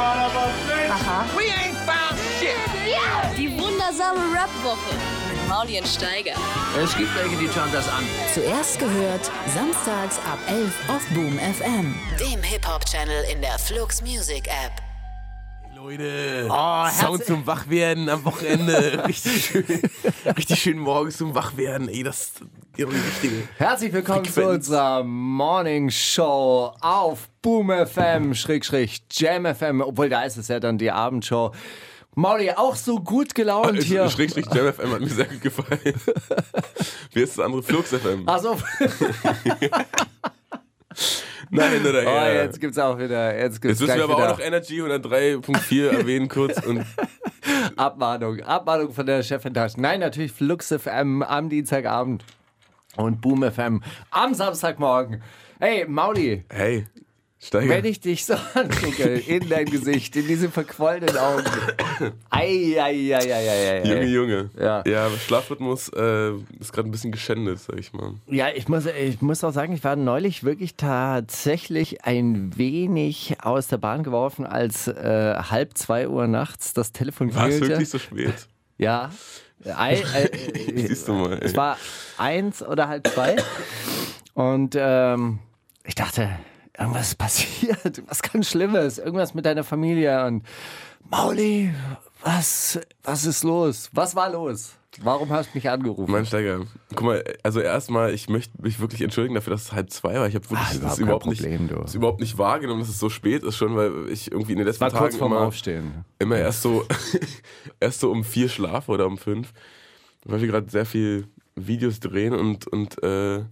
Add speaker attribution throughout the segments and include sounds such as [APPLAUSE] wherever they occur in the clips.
Speaker 1: Aha.
Speaker 2: We ain't found shit.
Speaker 1: Die wundersame Rap-Woche mit Mauli und Steiger.
Speaker 3: Es gibt welche, die schauen das an.
Speaker 4: Zuerst gehört, samstags ab 11 auf Boom FM. Dem Hip-Hop-Channel in der Flux Music App.
Speaker 5: Leute, Sound zum Wachwerden am Wochenende. [LAUGHS] richtig schön. Richtig schön morgens zum Wachwerden. Ey, das ist die richtige.
Speaker 6: Herzlich willkommen zu
Speaker 5: Frequenz.
Speaker 6: unserer Morning Show auf Boom FM, Schrägstrich Jam FM, obwohl da ist es ja dann die Abendshow. Mauli, auch so gut gelaunt hier.
Speaker 5: Schrägstrich Jam FM hat mir sehr gut gefallen. [LAUGHS] Wie ist das andere? Flux FM.
Speaker 6: Also, [LAUGHS] [LAUGHS]
Speaker 5: Nein, oder?
Speaker 6: oh,
Speaker 5: ja.
Speaker 6: jetzt gibt's auch wieder, jetzt gibt's
Speaker 5: Jetzt müssen wir aber
Speaker 6: wieder
Speaker 5: auch noch Energy 103.4 erwähnen kurz. Und
Speaker 6: Abmahnung, Abmahnung von der Chefin Taschen. Nein, natürlich Flux FM am Dienstagabend und Boom FM am Samstagmorgen. Hey, Mauli,
Speaker 5: hey, Steiger.
Speaker 6: Wenn ich dich so [LAUGHS] angucke, in dein Gesicht, in diese verquollenen Augen. Ei, ei, ei, ei, ei, ei.
Speaker 5: Junge, Junge.
Speaker 6: Ja.
Speaker 5: ja Schlafrhythmus äh, ist gerade ein bisschen geschändet, sag ich mal.
Speaker 6: Ja, ich muss, ich muss auch sagen, ich war neulich wirklich tatsächlich ein wenig aus der Bahn geworfen, als äh, halb zwei Uhr nachts das Telefon
Speaker 5: War es
Speaker 6: klingelte.
Speaker 5: wirklich so spät? [LAUGHS]
Speaker 6: Ja. Ei, äh, [LAUGHS]
Speaker 5: Siehst du mal.
Speaker 6: es
Speaker 5: Ey.
Speaker 6: war eins oder halb zwei. Und ähm, ich dachte, irgendwas ist [LAUGHS] passiert, was ganz Schlimmes, irgendwas mit deiner Familie. Und Mauli, was, was ist los? Was war los? Warum hast du mich angerufen?
Speaker 5: Mein Steiger, guck mal, also erstmal, ich möchte mich wirklich entschuldigen dafür, dass es halb zwei war. Ich habe wirklich
Speaker 6: Ah,
Speaker 5: das
Speaker 6: überhaupt
Speaker 5: überhaupt, nicht,
Speaker 6: Problem, du.
Speaker 5: das überhaupt nicht wahrgenommen, dass es so spät ist schon, weil ich irgendwie in den letzten
Speaker 6: war kurz
Speaker 5: Tagen
Speaker 6: vorm
Speaker 5: immer,
Speaker 6: Aufstehen.
Speaker 5: immer erst so [LAUGHS] erst so um vier schlafe oder um fünf, weil wir gerade sehr viel Videos drehen und und äh,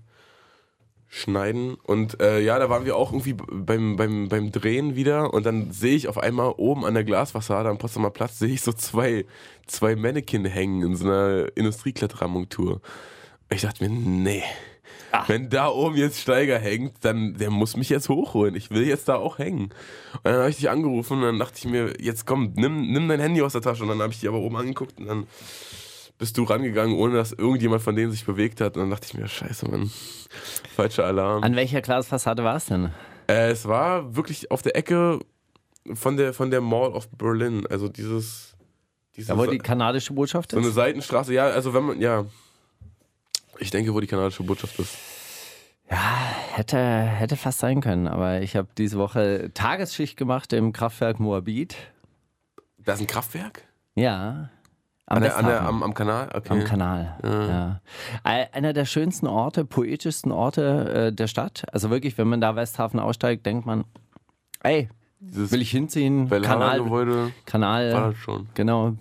Speaker 5: schneiden und äh, ja, da waren wir auch irgendwie beim, beim, beim Drehen wieder und dann sehe ich auf einmal oben an der Glasfassade am Potsdamer Platz sehe ich so zwei, zwei Mannequin hängen in so einer Industriekletterermontur. Ich dachte mir, nee, wenn da oben jetzt Steiger hängt, dann der muss mich jetzt hochholen. Ich will jetzt da auch hängen. Und dann habe ich dich angerufen und dann dachte ich mir, jetzt komm, nimm, nimm dein Handy aus der Tasche und dann habe ich dich aber oben angeguckt und dann bist du rangegangen, ohne dass irgendjemand von denen sich bewegt hat. Und dann dachte ich mir, scheiße, Mann, falscher Alarm.
Speaker 6: An welcher Glasfassade war es denn?
Speaker 5: Äh, es war wirklich auf der Ecke von der, von der Mall of Berlin. Also dieses. diese
Speaker 6: Da wo die kanadische Botschaft
Speaker 5: so eine
Speaker 6: ist?
Speaker 5: Seitenstraße. Ja, also wenn man. Ja. Ich denke, wo die kanadische Botschaft ist.
Speaker 6: Hätte, hätte fast sein können, aber ich habe diese Woche Tagesschicht gemacht im Kraftwerk Moabit.
Speaker 5: Da ist ein Kraftwerk?
Speaker 6: Ja. Am,
Speaker 5: An der, an der, am, am Kanal? Okay.
Speaker 6: Am Kanal. Ja. Ei- Einer der schönsten Orte, poetischsten Orte äh, der Stadt. Also wirklich, wenn man da Westhafen aussteigt, denkt man, ey,
Speaker 5: Dieses
Speaker 6: will ich hinziehen? Kanal, Kanal.
Speaker 5: war das schon.
Speaker 6: Genau.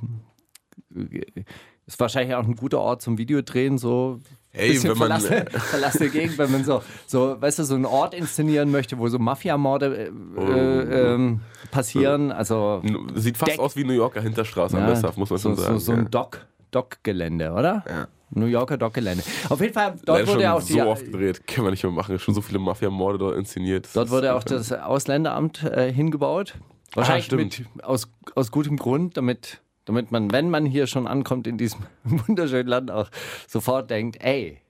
Speaker 6: Ist wahrscheinlich auch ein guter Ort zum Videodrehen, so
Speaker 5: Hey,
Speaker 6: bisschen
Speaker 5: wenn man-
Speaker 6: verlassene, [LAUGHS] verlassene Gegend, wenn man so, so, weißt du, so einen Ort inszenieren möchte, wo so Mafia-Morde äh, äh, ähm, passieren. Also
Speaker 5: Sieht fast
Speaker 6: Deck-
Speaker 5: aus wie New Yorker Hinterstraße am
Speaker 6: ja,
Speaker 5: Westhafen, muss man
Speaker 6: so,
Speaker 5: schon sagen.
Speaker 6: so, so ein Dock, Dock-Gelände, oder?
Speaker 5: Ja.
Speaker 6: New Yorker Dock-Gelände. Auf jeden Fall, dort
Speaker 5: Leider
Speaker 6: wurde
Speaker 5: schon
Speaker 6: auch
Speaker 5: so
Speaker 6: die,
Speaker 5: oft gedreht. Können wir nicht mehr machen. Schon so viele Mafia-Morde dort inszeniert.
Speaker 6: Dort wurde auch das Ausländeramt äh, hingebaut. Wahrscheinlich
Speaker 5: stimmt.
Speaker 6: mit, aus, aus gutem Grund, damit, damit man, wenn man hier schon ankommt in diesem [LAUGHS] wunderschönen Land, auch sofort denkt, ey,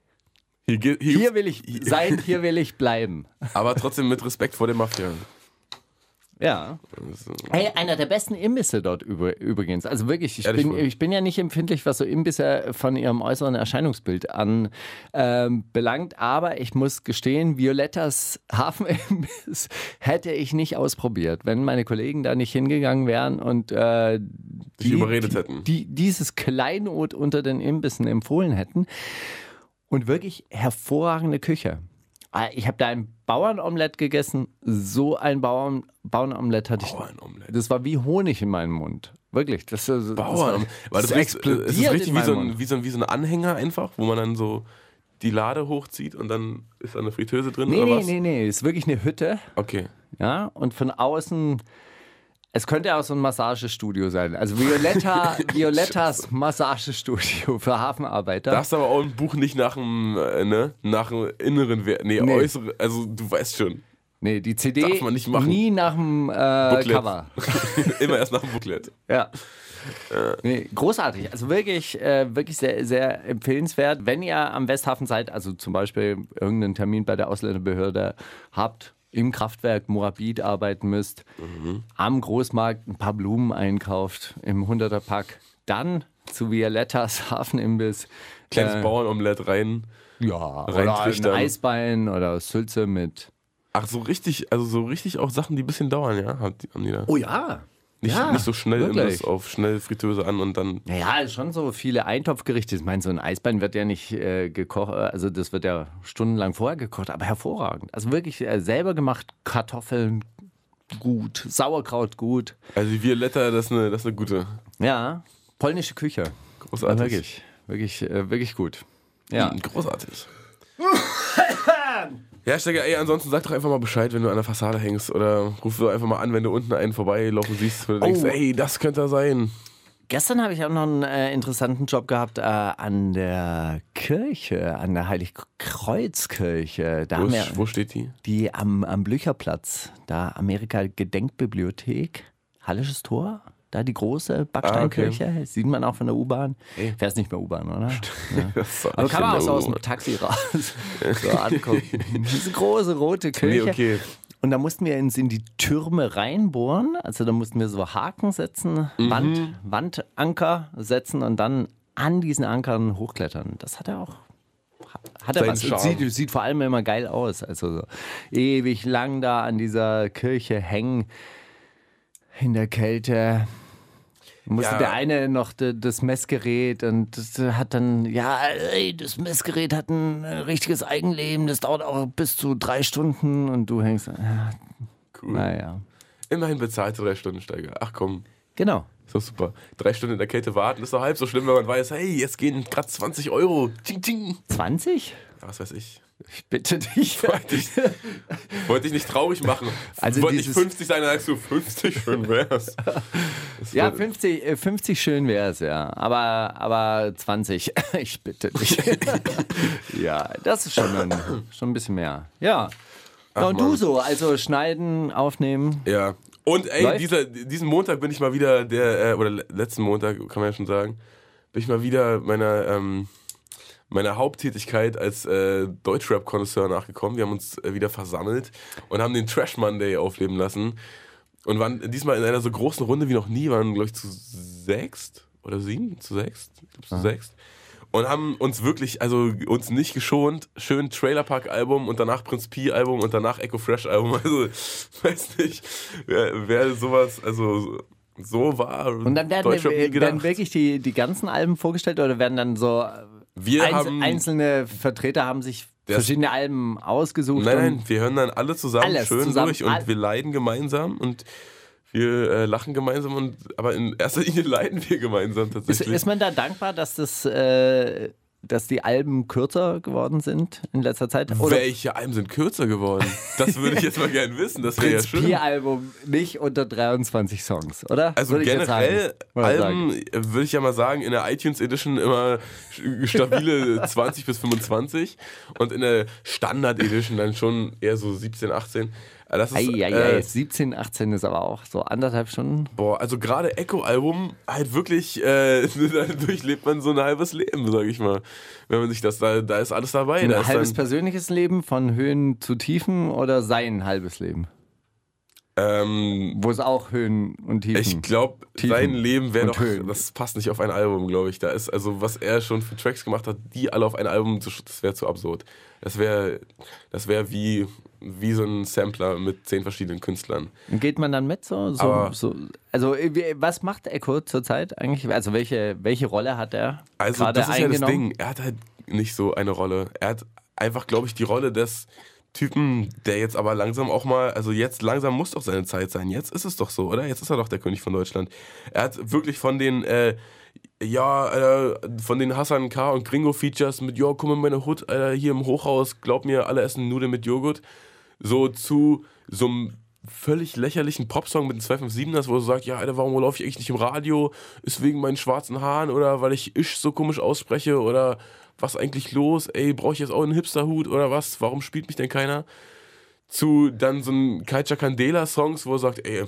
Speaker 5: Hier, hier,
Speaker 6: hier will ich sein, hier will ich bleiben.
Speaker 5: Aber trotzdem mit Respekt vor der Mafia.
Speaker 6: Ja. Hey, einer der besten Imbisse dort über, übrigens. Also wirklich, ich
Speaker 5: Ehrlich
Speaker 6: bin, ich bin ja nicht empfindlich, was so Imbisse von ihrem äußeren Erscheinungsbild anbelangt, ähm, belangt, aber ich muss gestehen, Violettas Hafenimbiss [LAUGHS] hätte ich nicht ausprobiert, wenn meine Kollegen da nicht hingegangen wären und äh,
Speaker 5: Dich überredet hätten.
Speaker 6: Die, dieses Kleinod unter den Imbissen empfohlen hätten. Und wirklich hervorragende Küche. Ah, Ich habe da ein Bauernomelett gegessen. So ein Bauern, Bauernomelett hatte ich.
Speaker 5: Bauernomelett.
Speaker 6: Das war wie Honig in meinem Mund. Wirklich. Das, das,
Speaker 5: Bauern.
Speaker 6: Das, das
Speaker 5: das
Speaker 6: explodiert
Speaker 5: es ist richtig wie so, ein, wie, so ein, wie so ein Anhänger einfach, wo man dann so die Lade hochzieht und dann ist da eine Fritteuse drin
Speaker 6: Nee,
Speaker 5: oder
Speaker 6: nee,
Speaker 5: was?
Speaker 6: nee, nee. Es ist wirklich eine Hütte.
Speaker 5: Okay.
Speaker 6: Ja, und von außen. Es könnte auch so ein Massagestudio sein. Also Violetta, [LAUGHS] Violettas Massagestudio für Hafenarbeiter.
Speaker 5: Darfst aber auch ein Buch nicht nach dem, äh, ne, nach dem inneren Wert, nee,
Speaker 6: Nee.
Speaker 5: äußere, also du weißt schon.
Speaker 6: nee, die CD
Speaker 5: Darf man nicht machen.
Speaker 6: nie nach dem äh. Cover. [LAUGHS]
Speaker 5: Immer erst nach dem Booklet.
Speaker 6: Ja. Nee, großartig. Also wirklich, äh, wirklich sehr, sehr empfehlenswert. Wenn ihr am Westhafen seid, also zum Beispiel irgendeinen Termin bei der Ausländerbehörde habt, im Kraftwerk Moabit arbeiten müsst, am Großmarkt ein paar Blumen einkauft im 100er Pack, dann zu Violettas [LAUGHS] Hafenimbiss.
Speaker 5: Kleines
Speaker 6: äh,
Speaker 5: Bauernomelett rein.
Speaker 6: Ja, oder ein. Eisbein oder Sülze mit.
Speaker 5: Ach, so richtig, also so richtig auch Sachen, die ein bisschen dauern, ja? Haben die, haben die da.
Speaker 6: Oh ja.
Speaker 5: Nicht,
Speaker 6: ja,
Speaker 5: nicht so schnell
Speaker 6: wirklich.
Speaker 5: Imbiss auf schnell Fritteuse an und dann.
Speaker 6: Naja, schon so viele Eintopfgerichte. Ich meine, so ein Eisbein wird ja nicht äh, gekocht, äh, also das wird ja stundenlang vorher gekocht, aber hervorragend. Also wirklich äh, selber gemacht, Kartoffeln gut, Sauerkraut gut.
Speaker 5: Also die Violetta, das ist eine, das ist eine gute.
Speaker 6: Ja, polnische Küche.
Speaker 5: Großartig.
Speaker 6: Wirklich, wirklich, äh, wirklich gut. Ja.
Speaker 5: Mhm, Großartig. [LAUGHS] Ja, Stecker, ey, ansonsten sag doch einfach mal Bescheid, wenn du an der Fassade hängst oder ruf doch einfach mal an, wenn du unten einen vorbeilaufen siehst, wo du denkst,
Speaker 6: Oh.
Speaker 5: ey, das könnte er sein.
Speaker 6: Gestern habe ich auch noch einen äh, interessanten Job gehabt äh, an der Kirche, an der Heiligkreuzkirche. Da
Speaker 5: Wo,
Speaker 6: wir
Speaker 5: ist, wo steht die?
Speaker 6: die am, am Blücherplatz, da Amerika Gedenkbibliothek, Hallisches Tor, da die große Backsteinkirche, sieht man auch von der U-Bahn. Fährst nicht mehr U-Bahn, oder? Ja. [LAUGHS] Aber kann man auch so aus dem. Taxi raus so angucken. Diese große rote Kirche.
Speaker 5: Nee, okay.
Speaker 6: Und da mussten wir uns in die Türme reinbohren. Also da mussten wir so Haken setzen, Wand, Wandanker setzen und dann an diesen Ankern hochklettern. Das hat er auch. Hat er was. Sieht, sieht vor allem immer geil aus. Also so ewig lang da an dieser Kirche hängen in der Kälte. Musste
Speaker 5: Ja.
Speaker 6: der eine noch das Messgerät und das hat dann, ja, ey, das Messgerät hat ein richtiges Eigenleben, das dauert auch bis zu drei Stunden und du hängst, ja,
Speaker 5: Cool.
Speaker 6: naja.
Speaker 5: Immerhin bezahlte drei Stunden Steiger. Ach komm,
Speaker 6: Genau.
Speaker 5: ist doch super. Drei Stunden in der Kälte warten ist doch halb so schlimm, wenn man weiß, hey, jetzt gehen gerade 20 Euro. Ting, ting.
Speaker 6: 20?
Speaker 5: Ja, was weiß ich.
Speaker 6: Ich bitte dich.
Speaker 5: Wollte ich, wollte ich nicht traurig machen.
Speaker 6: Also
Speaker 5: wollte nicht
Speaker 6: dieses-
Speaker 5: 50 sein, dann sagst du 50, schön wär's. Das
Speaker 6: Ja,
Speaker 5: war-
Speaker 6: 50, äh, 50 schön wäre es, ja. Aber, aber 20, [LAUGHS] ich bitte dich. [LAUGHS] ja, das ist schon ein, schon ein bisschen mehr. Ja. ja und du
Speaker 5: Mann.
Speaker 6: so, also schneiden, aufnehmen.
Speaker 5: Ja. Und ey, dieser, diesen Montag bin ich mal wieder der, äh, oder le- letzten Montag, kann man ja schon sagen, bin ich mal wieder meiner, ähm, meiner Haupttätigkeit als äh, Deutschrap-Konnoisseur nachgekommen. Wir haben uns äh, wieder versammelt und haben den Trash Monday aufleben lassen. Und waren diesmal in einer so großen Runde wie noch nie, waren, glaube ich, zu sechst oder sieben, zu sechst, ich glaub, zu sechst. Und haben uns wirklich, also uns nicht geschont, schön Trailer Park Album und danach Prinz P Album und danach Echo Fresh Album. [LAUGHS] Also, weiß nicht, wer, wer sowas, also so- war.
Speaker 6: Und dann werden,
Speaker 5: nie
Speaker 6: werden wirklich die, die ganzen Alben vorgestellt oder werden dann so
Speaker 5: Wir
Speaker 6: einz
Speaker 5: haben-
Speaker 6: einzelne Vertreter haben sich verschiedene Alben ausgesucht?
Speaker 5: Nein, nein, wir hören dann alle zusammen schön
Speaker 6: zusammen,
Speaker 5: durch und wir leiden gemeinsam und wir äh, lachen gemeinsam und aber in erster Linie [LAUGHS] leiden wir gemeinsam
Speaker 6: Ist,
Speaker 5: tatsächlich.
Speaker 6: ist man da dankbar, dass das, äh, dass die Alben kürzer geworden sind in letzter Zeit?
Speaker 5: Welche Alben sind kürzer geworden? Das würde ich jetzt mal gerne wissen. Das wäre ja schön.
Speaker 6: P-Album nicht unter 23 Songs, oder?
Speaker 5: Also
Speaker 6: Würde
Speaker 5: generell
Speaker 6: sagen. Oder
Speaker 5: Alben würde ich ja mal sagen, in der iTunes Edition immer stabile [LAUGHS] 20 bis 25 und in der Standard Edition dann schon eher so 17, 18. Das ist,
Speaker 6: Ei, ei,
Speaker 5: äh,
Speaker 6: ei, 17, 18 ist aber auch so anderthalb Stunden.
Speaker 5: Boah, also gerade Echo-Album halt wirklich, äh, [LAUGHS] da durchlebt man so ein halbes Leben, sag ich mal. Wenn man sich das, da, da ist alles dabei.
Speaker 6: Ein
Speaker 5: da
Speaker 6: halbes persönliches Leben von Höhen zu Tiefen oder sein halbes Leben?
Speaker 5: ähm,
Speaker 6: Wo es auch Höhen und Tiefen
Speaker 5: ich glaube, sein Leben wäre doch,
Speaker 6: Höhen.
Speaker 5: das passt nicht auf ein Album, glaube ich. Da ist, also was er schon für Tracks gemacht hat, die alle auf ein Album, zu, das wäre zu absurd. Das wäre das wär wie, wie so ein Sampler mit zehn verschiedenen Künstlern.
Speaker 6: Geht man dann mit so? so, so also äh, was macht Echo zurzeit eigentlich? Also welche, welche Rolle hat er
Speaker 5: Also das ist ja das? Ding. Er hat halt nicht so eine Rolle. Er hat einfach, glaube ich, die Rolle des Typen, der jetzt aber langsam auch mal, also jetzt langsam muss doch seine Zeit sein. Jetzt ist es doch so, oder? Jetzt ist er doch der König von Deutschland. Er hat wirklich von den, äh, ja, äh, von den Hassan K. und Gringo Features mit, ja, komm in meine Hut, Alter, hier im Hochhaus, glaub mir, alle essen Nudeln mit Joghurt, so zu so einem völlig lächerlichen Popsong mit den 257ers, wo du sagst, ja, Alter, warum laufe ich eigentlich nicht im Radio? Ist wegen meinen schwarzen Haaren oder weil ich Isch so komisch ausspreche oder was eigentlich los? Ey, brauche ich jetzt auch einen Hipsterhut oder was? Warum spielt mich denn keiner? Zu dann so einem Kaicha Candela Songs, wo er sagt, ey,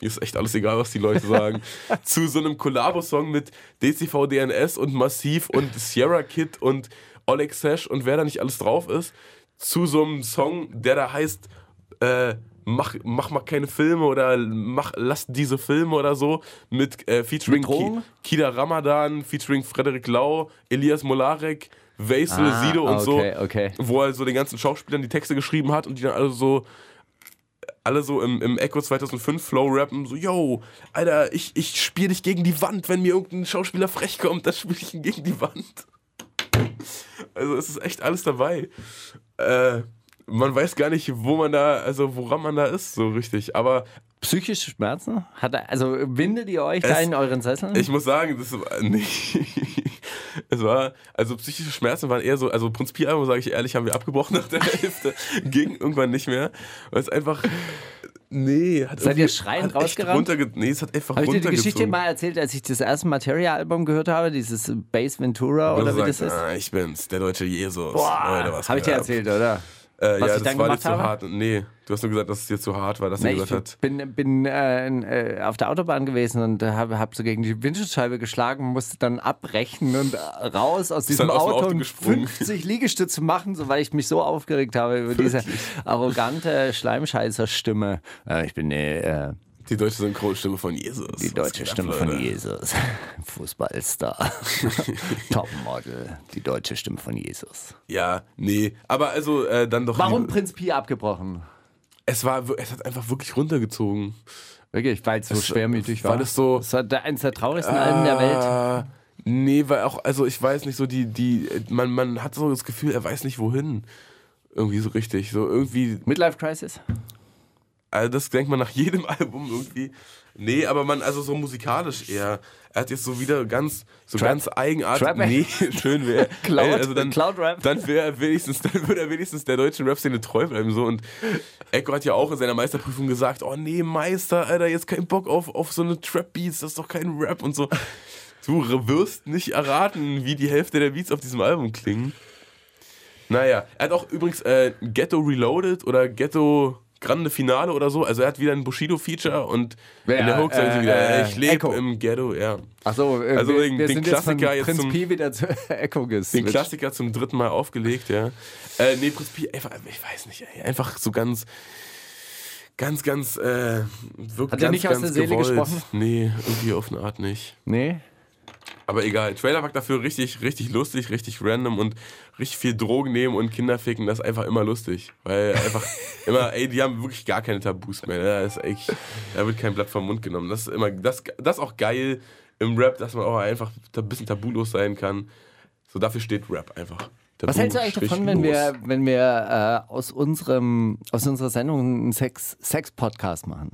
Speaker 5: mir ist echt alles egal, was die Leute sagen. [LAUGHS] Zu so einem Collabo-Song mit DCV DNS und Massiv und Sierra Kid und Oleg Sash und wer da nicht alles drauf ist. Zu so einem Song, der da heißt äh, mach, mach mal keine Filme oder mach, lass diese Filme oder so mit äh, featuring
Speaker 6: Mit?
Speaker 5: Ki, Kida Ramadan, featuring Frederik Lau, Elias Molarek, Vaisel,
Speaker 6: Ah,
Speaker 5: Sido und so.
Speaker 6: okay, okay.
Speaker 5: Wo er so den ganzen Schauspielern die Texte geschrieben hat und die dann alle so alle so im, im Echo 2005 Flow rappen, so, yo, Alter, ich, ich spiele dich gegen die Wand, wenn mir irgendein Schauspieler frech kommt, dann spiele ich ihn gegen die Wand. [LAUGHS] Also es ist echt alles dabei. Äh, man weiß gar nicht, wo man da, also woran man da ist, so richtig. Aber
Speaker 6: Psychische Schmerzen? Hat er, also windet ihr euch da
Speaker 5: Es-
Speaker 6: in euren Sesseln?
Speaker 5: ich muss sagen, das war, [LAUGHS] nee. Es war, also psychische Schmerzen waren eher so, also Prinz Pi Album, sage ich ehrlich, haben wir abgebrochen [LAUGHS] nach der Hälfte. Ging irgendwann nicht mehr. Weil es einfach, nee. Hat
Speaker 6: Seid ihr schreiend rausgerannt?
Speaker 5: Nee, es hat einfach
Speaker 6: Habe ich dir die. Geschichte mal erzählt, als ich das erste Materia-Album gehört habe, dieses Bass Ventura oder wie das ist?
Speaker 5: Ah, ich bin's, der deutsche Jesus. Was
Speaker 6: Habe ich dir erzählt, oder?
Speaker 5: Äh,
Speaker 6: was
Speaker 5: ja,
Speaker 6: ich
Speaker 5: das
Speaker 6: dann gemacht
Speaker 5: zu
Speaker 6: habe?
Speaker 5: hart. Nee, du hast nur gesagt, dass es dir zu hart war, dass
Speaker 6: Nee,
Speaker 5: er
Speaker 6: ich
Speaker 5: gesagt hat.
Speaker 6: bin, bin äh, äh, auf der Autobahn gewesen und habe hab so gegen die Windschutzscheibe geschlagen, musste dann abbrechen und äh, raus aus diesem Auto
Speaker 5: Auto
Speaker 6: und
Speaker 5: gesprungen.
Speaker 6: 50 Liegestütze machen, so, weil ich mich so aufgeregt habe über diese arrogante Schleimscheißer-Stimme. Äh, ich bin äh,
Speaker 5: Die deutsche Synchronstimme von Jesus.
Speaker 6: die deutsche Stimme von? Jesus. [LAUGHS] Fußballstar. [LAUGHS] Topmodel. Die deutsche Stimme von Jesus.
Speaker 5: Ja, nee, aber also äh, dann doch.
Speaker 6: Warum Prinz Pi abgebrochen?
Speaker 5: Es war, es hat einfach wirklich runtergezogen.
Speaker 6: Wirklich, weil es so
Speaker 5: Es-
Speaker 6: schwermütig war.
Speaker 5: weil es so-
Speaker 6: Das war der- eines der traurigsten Alben der Welt.
Speaker 5: Ah, Nee, weil auch, also ich weiß nicht, so die, die, man, man hat so das Gefühl, er weiß nicht wohin. Irgendwie so richtig. So irgendwie,
Speaker 6: Midlife Crisis?
Speaker 5: Also das denkt man nach jedem [LAUGHS] Album irgendwie. Nee, aber man, also so musikalisch eher. Er hat jetzt so wieder ganz, so
Speaker 6: Trap?
Speaker 5: ganz eigenartig.
Speaker 6: Trap?
Speaker 5: Nee, [LAUGHS] schön wäre. [LAUGHS]
Speaker 6: Cloud?
Speaker 5: also dann,
Speaker 6: Cloud Rap?
Speaker 5: Dann wäre er wenigstens, dann würde er wenigstens der deutschen Rap-Szene treu bleiben. So. Und Echo hat ja auch in seiner Meisterprüfung gesagt: Oh nee, Meister, Alter, jetzt kein Bock auf, auf so eine Trap-Beats, das ist doch kein Rap und so. Du wirst nicht erraten, wie die Hälfte der Beats auf diesem Album klingen. Naja, er hat auch übrigens äh, Ghetto Reloaded oder Ghetto Grande Finale oder so. Also er hat wieder ein Bushido-Feature und
Speaker 6: Wer,
Speaker 5: in der Hook
Speaker 6: äh,
Speaker 5: sie wieder,
Speaker 6: äh,
Speaker 5: ich lebe im Ghetto, ja.
Speaker 6: Achso, äh,
Speaker 5: Also den- den Klassiker jetzt
Speaker 6: Prinz
Speaker 5: zum-
Speaker 6: Pi wieder zu [LAUGHS] Echo
Speaker 5: Den
Speaker 6: geswitcht.
Speaker 5: Klassiker zum dritten Mal aufgelegt, ja. Äh, nee, Prinz Pi, einfach, ich weiß nicht, ey, einfach so ganz, ganz, ganz, äh, wirklich
Speaker 6: Hat er
Speaker 5: ganz,
Speaker 6: nicht aus
Speaker 5: ganz
Speaker 6: der Seele
Speaker 5: gewollt.
Speaker 6: gesprochen?
Speaker 5: Nee, irgendwie auf eine Art nicht.
Speaker 6: Nee?
Speaker 5: Aber egal, Trailer war dafür richtig, richtig lustig, richtig random und richtig viel Drogen nehmen und Kinder ficken, das ist einfach immer lustig. Weil einfach [LAUGHS] immer, ey, die haben wirklich gar keine Tabus mehr. ne? Da, ist echt, da wird kein Blatt vom Mund genommen. Das ist immer, das, das auch geil im Rap, dass man auch einfach ein bisschen tabulos sein kann. So dafür steht Rap einfach.
Speaker 6: Was hältst du eigentlich davon, wenn wir, wenn wir äh, aus, unserem, aus unserer Sendung einen Sex- Sex-Podcast machen?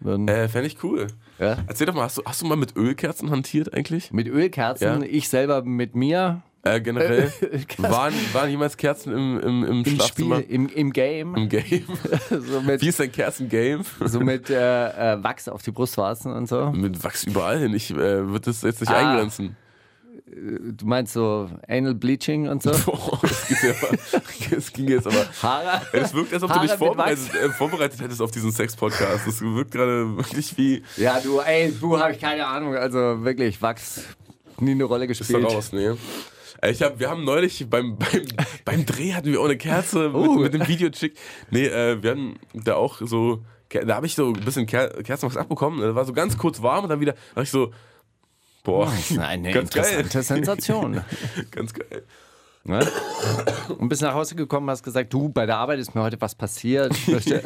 Speaker 6: Würden?
Speaker 5: Äh, Fände ich cool.
Speaker 6: Ja?
Speaker 5: Erzähl doch mal, hast du, hast du mal mit Ölkerzen hantiert eigentlich?
Speaker 6: Mit Ölkerzen,
Speaker 5: Ja.
Speaker 6: ich selber mit mir
Speaker 5: Äh, generell? [LAUGHS] Waren, waren jemals Kerzen im, im, im,
Speaker 6: im
Speaker 5: Schlafzimmer?
Speaker 6: Spiel, im, im Game.
Speaker 5: Im Game? [LAUGHS]
Speaker 6: so mit,
Speaker 5: Wie ist dein Kerzen-Game?
Speaker 6: so mit äh, äh, Wachs auf die Brustwarzen und so.
Speaker 5: Mit Wachs überall hin. Ich äh, würde das jetzt nicht
Speaker 6: Ah.
Speaker 5: eingrenzen.
Speaker 6: Du meinst so Anal Bleaching und so? [LAUGHS]
Speaker 5: Boah, das, ging jetzt aber.
Speaker 6: Haare?
Speaker 5: Das wirkt, als ob du
Speaker 6: Haare
Speaker 5: dich
Speaker 6: mit
Speaker 5: vorbereitet, äh, vorbereitet hättest auf diesen Sex-Podcast. Das wirkt gerade wirklich wie.
Speaker 6: Ja, du, ey, du habe ich keine Ahnung. Also wirklich, Wachs nie eine Rolle
Speaker 5: Ist da
Speaker 6: gespielt.
Speaker 5: raus, ne? Ich hab, wir haben neulich beim, beim, [LAUGHS] beim Dreh hatten wir auch eine Kerze mit,
Speaker 6: Uh.
Speaker 5: mit dem Videochick. Nee, äh, wir hatten da auch so. Da habe ich so ein bisschen Ker Kerzenwachs abbekommen. Da war so ganz kurz warm und dann wieder. Da ich so. Boah,
Speaker 6: Eine [LAUGHS]
Speaker 5: ganz geil.
Speaker 6: interessante Sensation. [LAUGHS]
Speaker 5: Ganz geil.
Speaker 6: Ne? Und bist nach Hause gekommen, hast gesagt, du, bei der Arbeit ist mir heute was passiert. Ich möchte,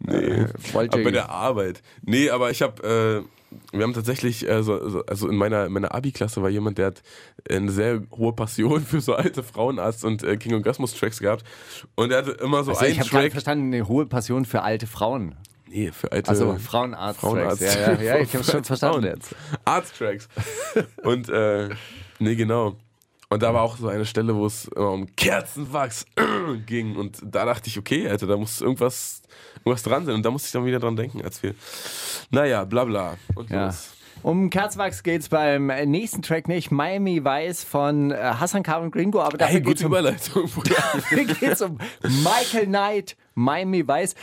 Speaker 6: nee, wollte,
Speaker 5: Aber bei der Arbeit. Nee, aber ich habe, äh, wir haben tatsächlich, äh, so, so, also in meiner, in meiner Abi-Klasse war jemand, der hat eine sehr hohe Passion für so alte Frauenarzt und äh, King Orgasmus Tracks gehabt. Und er hatte immer so
Speaker 6: also
Speaker 5: einen
Speaker 6: ich habe gerade
Speaker 5: Track.
Speaker 6: verstanden, eine hohe Passion für alte Frauen.
Speaker 5: Nee, für alte
Speaker 6: Also Frauenarzt.
Speaker 5: Frauenarzt.
Speaker 6: Ja, ja, ja, ich habe schon [LAUGHS] verstanden jetzt.
Speaker 5: Arzttracks. Und, äh, nee, genau. Und da war auch so eine Stelle, wo es immer um Kerzenwachs [CLEARS THROAT] ging. Und da dachte ich, okay, Alter, da muss irgendwas, irgendwas dran sein. Und da musste ich dann wieder dran denken, als wir. Naja, bla bla. Und
Speaker 6: Ja.
Speaker 5: los.
Speaker 6: Um Kerzwachs geht's beim nächsten Track nicht. Miami Vice von äh, Hassan K. und Gringo, aber dafür
Speaker 5: Hey,
Speaker 6: geht's
Speaker 5: gute
Speaker 6: um,
Speaker 5: Überleitung, [LAUGHS]
Speaker 6: dafür geht's um Michael Knight, Miami Vice.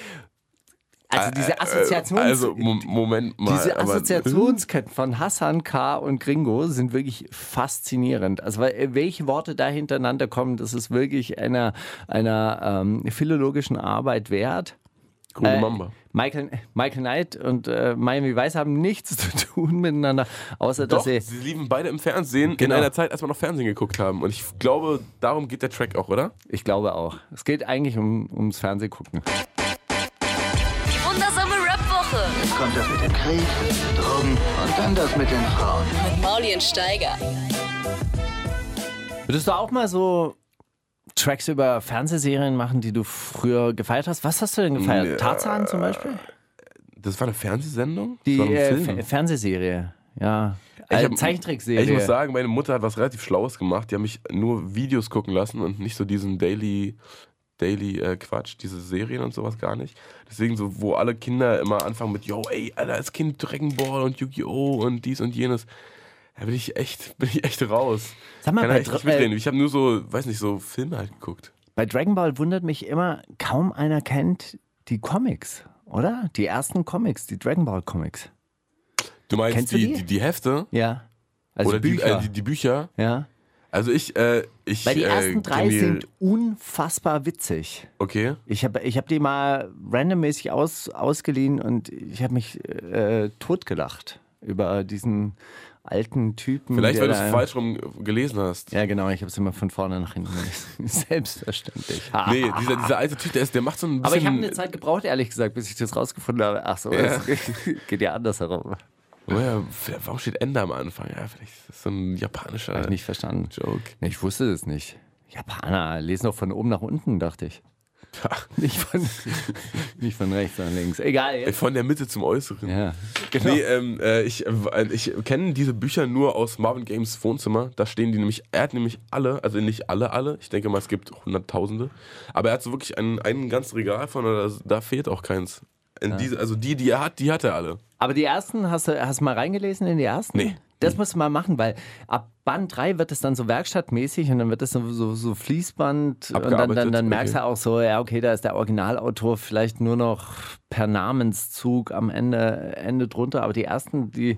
Speaker 6: Also diese Assoziations...
Speaker 5: Also, Mo- Moment mal.
Speaker 6: Diese Assoziationsketten von Hassan K. und Gringo sind wirklich faszinierend. Also äh, welche Worte da hintereinander kommen, das ist wirklich einer, einer ähm, philologischen Arbeit wert.
Speaker 5: Grüne
Speaker 6: Äh,
Speaker 5: Mamba.
Speaker 6: Michael, Michael Knight und äh, Miami Vice haben nichts [LAUGHS] zu tun miteinander, außer
Speaker 5: Doch,
Speaker 6: dass sie.
Speaker 5: sie liefen beide im Fernsehen
Speaker 6: Genau.
Speaker 5: in einer Zeit, als wir noch Fernsehen geguckt haben. Und ich glaube, darum geht der Track auch, oder?
Speaker 6: Ich glaube auch. Es geht eigentlich um, ums Fernsehgucken.
Speaker 1: Die wundersame Rap-Woche
Speaker 2: Jetzt kommt das mit dem Krieg, Drogen und dann das mit den Frauen.
Speaker 1: mit Mauli und Steiger.
Speaker 6: Würdest du auch mal so Tracks über Fernsehserien machen, die du früher gefeiert hast? Was hast du denn gefeiert?
Speaker 5: Ja.
Speaker 6: Tarzan zum Beispiel?
Speaker 5: Das war eine Fernsehsendung?
Speaker 6: Die
Speaker 5: das war ein
Speaker 6: äh. Fer- Fernsehserie. Ja.
Speaker 5: Ich hab-
Speaker 6: Zeichentrickserie.
Speaker 5: Ich muss sagen, meine Mutter hat was relativ Schlaues gemacht. Die haben mich nur Videos gucken lassen und nicht so diesen Daily, Daily äh, Quatsch, diese Serien und sowas gar nicht. Deswegen so, wo alle Kinder immer anfangen mit, yo, ey, Alter, als Kind Dragon Ball und Yu-Gi-Oh! und dies und jenes. Da bin ich echt, [LAUGHS] bin ich echt raus.
Speaker 6: Sag mal,
Speaker 5: Kann
Speaker 6: bei
Speaker 5: echt nicht mitreden. Ich habe nur so, weiß nicht, so Filme halt geguckt.
Speaker 6: Bei Dragon Ball wundert mich immer, kaum einer kennt die Comics, oder? Die ersten Comics, die Dragon Ball Comics.
Speaker 5: Du meinst
Speaker 6: Kennst du
Speaker 5: die,
Speaker 6: die?
Speaker 5: die? Die, Hefte?
Speaker 6: Ja. Also
Speaker 5: Oder
Speaker 6: Bücher.
Speaker 5: Die, äh, die, die Bücher?
Speaker 6: ja.
Speaker 5: Also ich, äh, ich.
Speaker 6: Weil die
Speaker 5: äh,
Speaker 6: ersten drei
Speaker 5: kenn die-
Speaker 6: sind unfassbar witzig.
Speaker 5: Okay.
Speaker 6: Ich habe ich hab die mal randommäßig aus, ausgeliehen und ich habe mich äh, totgelacht über diesen alten Typen.
Speaker 5: Vielleicht, weil du es falsch rum gelesen hast.
Speaker 6: Ja, genau, ich habe es immer von vorne nach hinten gelesen. [LAUGHS] Selbstverständlich.
Speaker 5: Nee, dieser, dieser alte Typ, der, ist, der macht so ein bisschen.
Speaker 6: Aber ich habe eine Zeit gebraucht, ehrlich gesagt, bis ich das rausgefunden habe. Ach so,
Speaker 5: Ja.
Speaker 6: es [LAUGHS] geht ja anders herum.
Speaker 5: Woher, warum steht Ende am Anfang? Ja, vielleicht ist das so ein japanischer
Speaker 6: Habe ich nicht verstanden.
Speaker 5: Joke.
Speaker 6: Nee, ich wusste das nicht. Japaner lesen doch von oben nach unten, dachte ich. [LAUGHS] Nicht von, nicht von rechts nach links. Egal.
Speaker 5: Äh,
Speaker 6: Jetzt.
Speaker 5: Von der Mitte zum Äußeren.
Speaker 6: Ja, genau.
Speaker 5: Nee, ähm, äh, ich, äh, ich kenne diese Bücher nur aus Marvin Games Wohnzimmer. Da stehen die nämlich, er hat nämlich alle, also nicht alle, alle. Ich denke mal, es gibt Hunderttausende. Aber er hat so wirklich ein, ein ganzes Regal von, da, da fehlt auch keins. In diese, also die, die er hat, die hat er alle.
Speaker 6: Aber die ersten, hast du, hast du mal reingelesen in die ersten?
Speaker 5: Nee.
Speaker 6: Das musst du mal machen, weil ab Band 3 wird es dann so werkstattmäßig und dann wird es so, so, so Fließband und dann, dann, dann merkst du auch so, ja, okay, da ist der Originalautor vielleicht nur noch per Namenszug am Ende, Ende drunter. Aber die ersten, die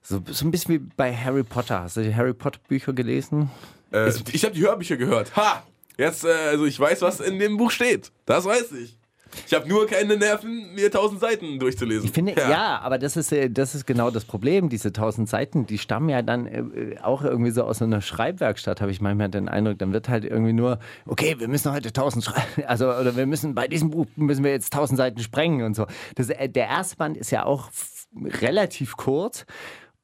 Speaker 6: so, so ein bisschen wie bei Harry Potter. Hast du die Harry Potter Bücher gelesen?
Speaker 5: Äh, ich habe die Hörbücher gehört. Ha! Jetzt, äh, also ich weiß, was in dem Buch steht. Das weiß ich. Ich habe nur keine Nerven, mir tausend Seiten durchzulesen.
Speaker 6: Ich finde, ja. aber das ist, äh, das ist genau das Problem. Diese tausend Seiten, die stammen ja dann äh, auch irgendwie so aus so einer Schreibwerkstatt, habe ich manchmal den Eindruck. Dann wird halt irgendwie nur, okay, wir müssen heute tausend schreiben, [LAUGHS] also oder wir müssen bei diesem Buch müssen wir jetzt tausend Seiten sprengen und so. Das, äh, der erste Band ist ja auch relativ kurz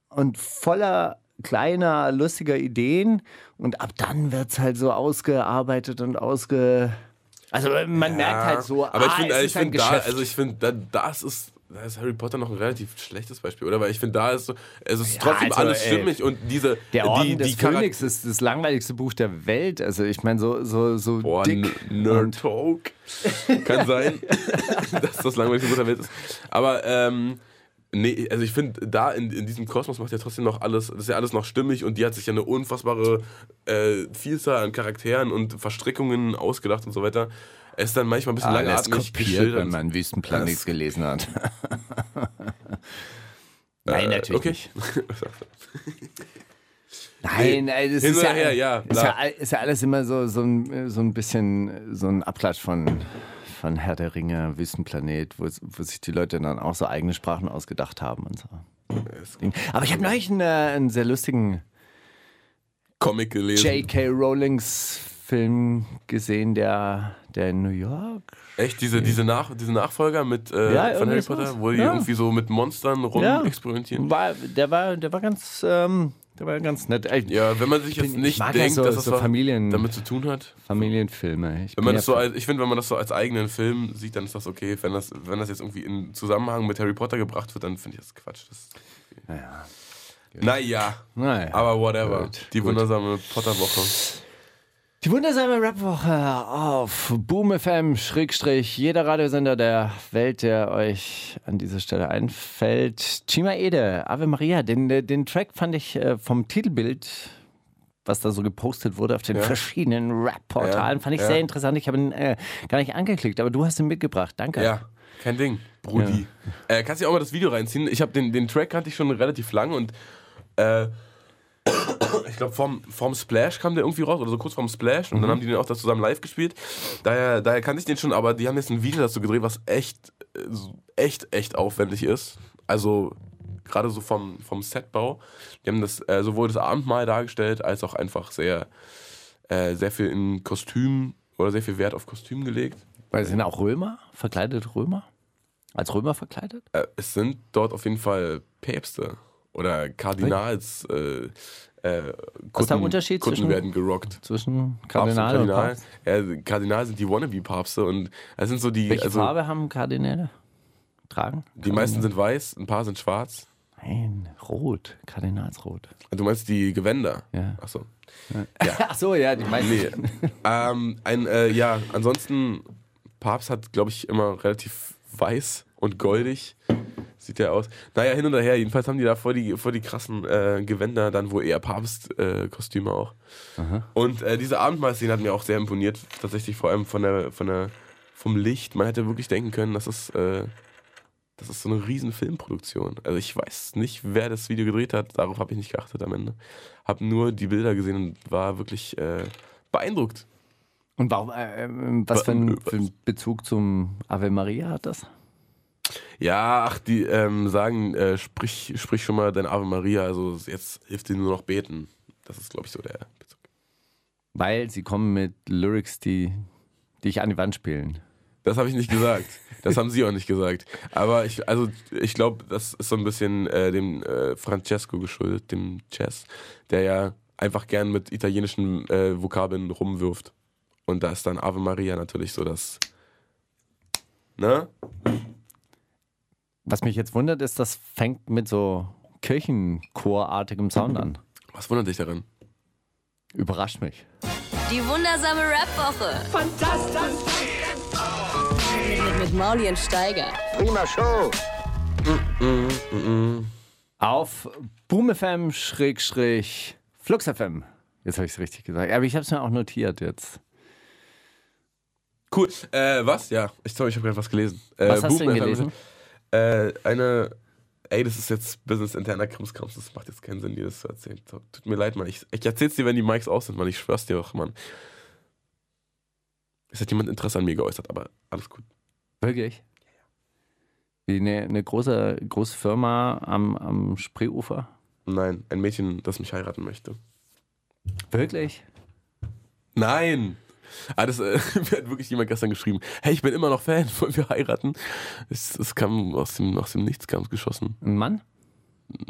Speaker 6: und voller kleiner, lustiger Ideen und ab dann wird es halt so ausgearbeitet und ausge... Also man merkt halt so,
Speaker 5: aber ich
Speaker 6: ah,
Speaker 5: finde, ich
Speaker 6: ist ein
Speaker 5: finde da, also ich finde, da, das ist, da ist Harry Potter noch ein relativ schlechtes Beispiel, oder? Weil ich finde, da ist so, es ist
Speaker 6: Ja,
Speaker 5: trotzdem
Speaker 6: also,
Speaker 5: alles
Speaker 6: ey,
Speaker 5: stimmig und diese,
Speaker 6: Der Orden
Speaker 5: die, die
Speaker 6: des Phönix ist das langweiligste Buch der Welt. Also ich meine, so, so, so
Speaker 5: Boah,
Speaker 6: dick.
Speaker 5: Nerd Talk. [LAUGHS] Kann sein, [LAUGHS] dass das langweiligste Buch der Welt ist. Aber, ähm, nee, also ich finde, da in, in diesem Kosmos macht ja trotzdem noch alles, das ist ja alles noch stimmig und die hat sich ja eine unfassbare äh, Vielzahl an Charakteren und Verstrickungen ausgedacht und so weiter. Es ist dann manchmal ein bisschen
Speaker 6: Alles
Speaker 5: langatmig
Speaker 6: kopiert, wenn man Wüstenplanet
Speaker 5: Das-
Speaker 6: gelesen hat. [LAUGHS]
Speaker 5: Äh,
Speaker 6: Nein, natürlich
Speaker 5: okay.
Speaker 6: nicht. [LAUGHS] Nein, ey, das
Speaker 5: hin
Speaker 6: ist ja,
Speaker 5: her, ja,
Speaker 6: ist, ja, ist ja alles immer so, so, ein, so ein bisschen so ein Abklatsch von, von Herr der Ringe, Wüstenplanet, wo, wo sich die Leute dann auch so eigene Sprachen ausgedacht haben und so. Aber ich habe neulich einen, äh, einen sehr lustigen
Speaker 5: Comic gelesen.
Speaker 6: J.K. Rowlings Film gesehen, der, der in New York.
Speaker 5: Echt, diese, diese, Nach, diese Nachfolger mit, äh,
Speaker 6: Ja,
Speaker 5: von Harry. Potter, wo die
Speaker 6: Ja.
Speaker 5: irgendwie so mit Monstern rum experimentieren.
Speaker 6: War, der, war, der war ganz, ähm, der war ganz nett.
Speaker 5: Ja, wenn man sich jetzt
Speaker 6: bin- ich
Speaker 5: nicht denkt,
Speaker 6: so-
Speaker 5: dass das
Speaker 6: so Familien-
Speaker 5: damit zu tun hat.
Speaker 6: Familienfilme. Ich
Speaker 5: Wenn
Speaker 6: bin
Speaker 5: man
Speaker 6: ja
Speaker 5: das so als, ich finde, wenn man das so als eigenen Film sieht, dann ist das okay. Wenn das, wenn das jetzt irgendwie in Zusammenhang mit Harry Potter gebracht wird, dann finde ich das Quatsch. Das
Speaker 6: naja.
Speaker 5: naja,
Speaker 6: Naja.
Speaker 5: aber whatever.
Speaker 6: Gut,
Speaker 5: Die
Speaker 6: gut.
Speaker 5: wundersame Potter-Woche.
Speaker 6: Die wundersame Rapwoche auf Boom FM, Schrägstrich, jeder Radiosender der Welt, der euch an dieser Stelle einfällt. Chima Ede, Ave Maria, den, den Track fand ich äh, vom Titelbild, was da so gepostet wurde auf den
Speaker 5: Ja.
Speaker 6: verschiedenen Rap-Portalen,
Speaker 5: Ja,
Speaker 6: fand ich
Speaker 5: ja.
Speaker 6: sehr interessant. Ich habe ihn äh, gar nicht angeklickt, aber du hast ihn mitgebracht. Danke.
Speaker 5: Ja, kein Ding, Brudi. Äh, kannst du auch mal das Video reinziehen? Ich habe den, den Track kannte ich schon relativ lang und äh, ich glaube vorm, vorm Splash kam der irgendwie raus oder so kurz vorm Splash und dann haben die den auch da zusammen live gespielt. Daher, daher kannte ich den schon, aber die haben jetzt ein Video dazu gedreht, was echt so echt, echt aufwendig ist. Also gerade so vom, vom Setbau. Die haben das äh, sowohl das Abendmahl dargestellt, als auch einfach sehr, äh, sehr viel in Kostüm oder sehr viel Wert auf Kostüm gelegt.
Speaker 6: Weil sind auch Römer, verkleidet Römer? Als Römer verkleidet?
Speaker 5: Äh, es sind dort auf jeden Fall Päpste oder Kardinals. Äh, äh,
Speaker 6: Was ist der Unterschied
Speaker 5: Kutten
Speaker 6: zwischen-
Speaker 5: werden gerockt.
Speaker 6: Zwischen Kardinal und
Speaker 5: Kardinal.
Speaker 6: Papst?
Speaker 5: Ja, Kardinal sind die Wannabe-Papste und es sind so die.
Speaker 6: Welche
Speaker 5: also,
Speaker 6: Farbe haben Kardinäle? Tragen?
Speaker 5: Die meisten sind weiß, ein paar sind schwarz.
Speaker 6: Nein, rot. Kardinalsrot.
Speaker 5: Du meinst die Gewänder?
Speaker 6: Ja.
Speaker 5: Achso. [LAUGHS]
Speaker 6: Ach so, ja, die meisten.
Speaker 5: Nee. ähm, ein, äh, ja, ansonsten, Papst hat, glaube ich, immer relativ weiß und goldig. Sieht der aus. Naja, hin und her. Jedenfalls haben die da voll die, voll die krassen äh, Gewänder, dann wohl eher Papst-Kostüme äh, auch. Und äh, diese Abendmahlszene hat mir auch sehr imponiert. Tatsächlich vor allem von der, von der, vom Licht. Man hätte wirklich denken können, das ist, äh, das ist so eine riesen Filmproduktion. Also ich weiß nicht, wer das Video gedreht hat. Darauf habe ich nicht geachtet am Ende. Habe nur die Bilder gesehen und war wirklich äh, beeindruckt.
Speaker 6: Und warum, äh, was für einen Bezug zum Ave Maria hat das?
Speaker 5: Ja, ach, die ähm, sagen, äh, sprich, sprich schon mal dein Ave Maria, also jetzt hilft dir nur noch beten. Das ist, glaube ich, so der Bezug.
Speaker 6: Weil sie kommen mit Lyrics, die, die ich an die Wand spielen.
Speaker 5: Das habe ich nicht gesagt. Das haben sie auch nicht gesagt. Aber ich, also ich glaube, das ist so ein bisschen äh, dem äh, Francesco geschuldet, dem Chess, der ja einfach gern mit italienischen äh, Vokabeln rumwirft. Und da ist dann Ave Maria natürlich so das. Ne?
Speaker 6: Was mich jetzt wundert, ist, das fängt mit so Kirchenchorartigem Sound an.
Speaker 5: Was wundert dich darin?
Speaker 6: Überrascht mich.
Speaker 1: Die wundersame Rap-Woche. Fantastisch. Mit, mit, mit Mauli und Steiger.
Speaker 2: Prima Show.
Speaker 6: Auf BoomFM Schrägstrich FluxFM. Jetzt habe ich es richtig gesagt. Aber ich habe es mir auch notiert jetzt.
Speaker 5: Cool. Äh, was? Ja, ich, sorry, ich habe gerade was gelesen. Äh,
Speaker 6: Was hast du
Speaker 5: Boom
Speaker 6: denn
Speaker 5: FM
Speaker 6: gelesen?
Speaker 5: Äh, eine. Ey, das ist jetzt business-interner Krimskrams, das macht jetzt keinen Sinn, dir das zu erzählen. Tut mir leid, Mann. Ich, ich erzähl's dir, wenn die Mics aus sind, Mann. Ich schwör's dir auch, Mann. Es hat jemand Interesse an mir geäußert, aber alles gut.
Speaker 6: Wirklich? Wie eine, eine große, große Firma am, am Spreeufer?
Speaker 5: Nein, ein Mädchen, das mich heiraten möchte.
Speaker 6: Wirklich?
Speaker 5: Nein! Ah, das äh, [LAUGHS] mir hat wirklich jemand gestern geschrieben. Hey, ich bin immer noch Fan, wollen wir heiraten? Es, es kam aus dem, aus dem Nichts kam es geschossen.
Speaker 6: Ein Mann?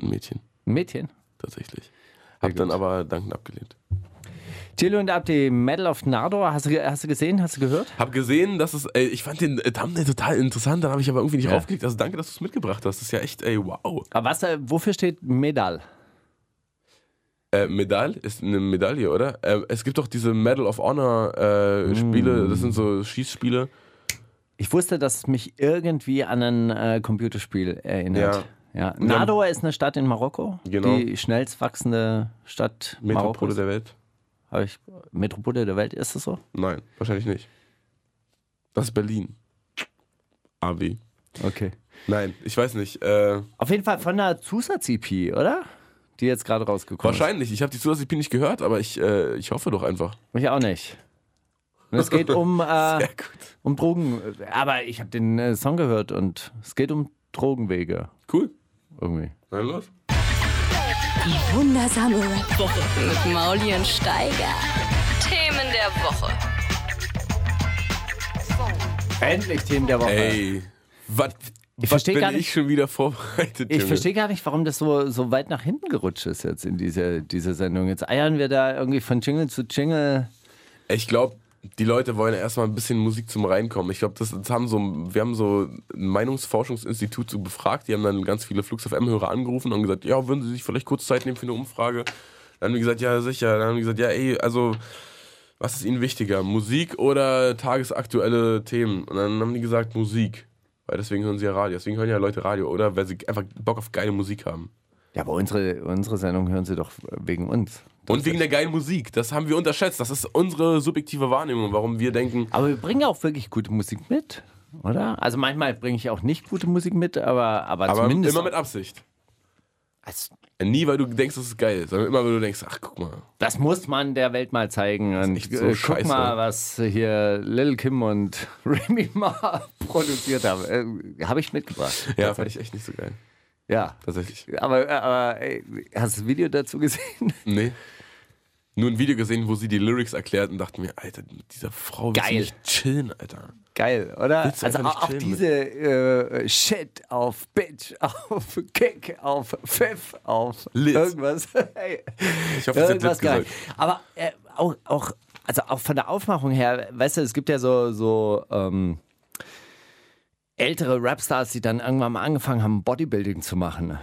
Speaker 5: Ein Mädchen,
Speaker 6: Ein Mädchen?
Speaker 5: tatsächlich. Hab dann aber dankend abgelehnt.
Speaker 6: Chilo und Ab, die Medal of Nardor, hast du, hast du gesehen, hast du gehört?
Speaker 5: Hab gesehen, dass es, ey, ich fand den äh, Thumbnail total interessant, dann habe ich aber irgendwie nicht
Speaker 6: Ja.
Speaker 5: aufgelegt. Also danke, dass du es mitgebracht hast. Das ist ja echt, ey, wow.
Speaker 6: Aber was, da- wofür steht Medal?
Speaker 5: Äh, Medaille ist eine Medaille, oder? Äh, es gibt doch diese Medal of Honor äh, Spiele, das sind so Schießspiele.
Speaker 6: Ich wusste, dass es mich irgendwie an ein äh, Computerspiel erinnert. Ja. Nardor ist eine Stadt in Marokko,
Speaker 5: Genau.
Speaker 6: die schnellst wachsende Stadt
Speaker 5: Metropole
Speaker 6: Marokkos.
Speaker 5: der Welt.
Speaker 6: Hab ich, Metropole der Welt, ist das so?
Speaker 5: Nein, wahrscheinlich nicht. Das ist Berlin. AB.
Speaker 6: Okay.
Speaker 5: Nein, ich weiß nicht. Äh,
Speaker 6: Auf jeden Fall von einer Zusatz-EP, oder? Die jetzt gerade rausgekommen
Speaker 5: wahrscheinlich. Ich habe die Zusatzliebe nicht gehört, aber ich, äh, ich hoffe doch einfach.
Speaker 6: ist. Ich auch nicht. Und es geht um, [LAUGHS] äh, um Drogen. Aber ich habe den äh, Song gehört und es geht um Drogenwege.
Speaker 5: Cool.
Speaker 6: Irgendwie.
Speaker 5: Na los.
Speaker 1: Die wundersame Rap-Woche. Mit Mauli und Steiger. Themen der Woche.
Speaker 6: Endlich Themen der Woche.
Speaker 5: Ey, was, was
Speaker 6: versteh
Speaker 5: bin
Speaker 6: gar
Speaker 5: ich
Speaker 6: nicht-
Speaker 5: schon wieder vorbereitet?
Speaker 6: Ich verstehe gar nicht, warum das so, so weit nach hinten gerutscht ist jetzt in diese, diese Sendung. Jetzt eiern wir da irgendwie von Jingle zu Jingle.
Speaker 5: Ich glaube, die Leute wollen erstmal ein bisschen Musik zum Reinkommen. Ich glaube, das, das haben so, wir haben so ein Meinungsforschungsinstitut so befragt. Die haben dann ganz viele Flux FM-Hörer angerufen und gesagt, ja, würden Sie sich vielleicht kurz Zeit nehmen für eine Umfrage? Dann haben die gesagt, ja, sicher. Dann haben die gesagt, ja, ey, also, was ist Ihnen wichtiger? Musik oder tagesaktuelle Themen? Und dann haben die gesagt, Musik. Weil deswegen hören sie ja Radio. Deswegen hören ja Leute Radio, oder? Weil sie einfach Bock auf geile Musik haben.
Speaker 6: Ja, aber unsere, unsere Sendung hören sie doch wegen uns.
Speaker 5: Und wegen der geilen Musik. Das haben wir unterschätzt. Das ist unsere subjektive Wahrnehmung, warum wir denken,
Speaker 6: Aber wir bringen auch wirklich gute Musik mit, oder? Also manchmal bringe ich auch nicht gute Musik mit, aber, aber,
Speaker 5: aber
Speaker 6: zumindest.
Speaker 5: immer mit Absicht.
Speaker 6: Also,
Speaker 5: Nie, weil du denkst, das ist geil, sondern immer, weil du denkst, ach, guck mal.
Speaker 6: das muss man der Welt mal zeigen. Und
Speaker 5: echt so
Speaker 6: äh, guck
Speaker 5: scheiße.
Speaker 6: mal, was hier Lil Kim und [LAUGHS] Remy Ma produziert haben. Äh, Habe ich mitgebracht.
Speaker 5: Ja, fand ich echt nicht so geil.
Speaker 6: Ja.
Speaker 5: Tatsächlich.
Speaker 6: Aber, aber ey, hast du das Video dazu gesehen?
Speaker 5: Nee. Nur ein Video gesehen, wo sie die Lyrics erklärt und dachte mir, Alter, mit dieser Frau willst du
Speaker 6: Geil.
Speaker 5: nicht chillen, Alter.
Speaker 6: Geil, oder? Also auch, auch diese äh, Shit auf Bitch, [LAUGHS] auf Kick, auf Pfiff, auf
Speaker 5: Lit.
Speaker 6: irgendwas. [LAUGHS] Hey,
Speaker 5: Ich hoffe, hat
Speaker 6: irgendwas geil.
Speaker 5: gesagt.
Speaker 6: Aber äh, auch, auch, also auch von der Aufmachung her, weißt du, es gibt ja so, so ähm, ältere Rapstars, die dann irgendwann mal angefangen haben, Bodybuilding zu machen,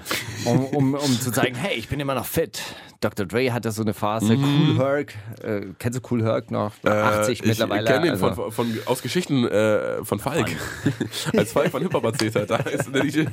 Speaker 6: um, um, um zu zeigen, hey, ich bin immer noch fit. Dr. Dre hatte so eine Phase, Cool Herc, äh, kennst du Cool Herc noch? 80
Speaker 5: Mhm. Äh,
Speaker 6: mittlerweile.
Speaker 5: Ich kenne den
Speaker 6: also-
Speaker 5: von, von, aus Geschichten äh, von Falk. [LAUGHS] Als Falk von Hip-Hop erzählt hat, da ist der DJ,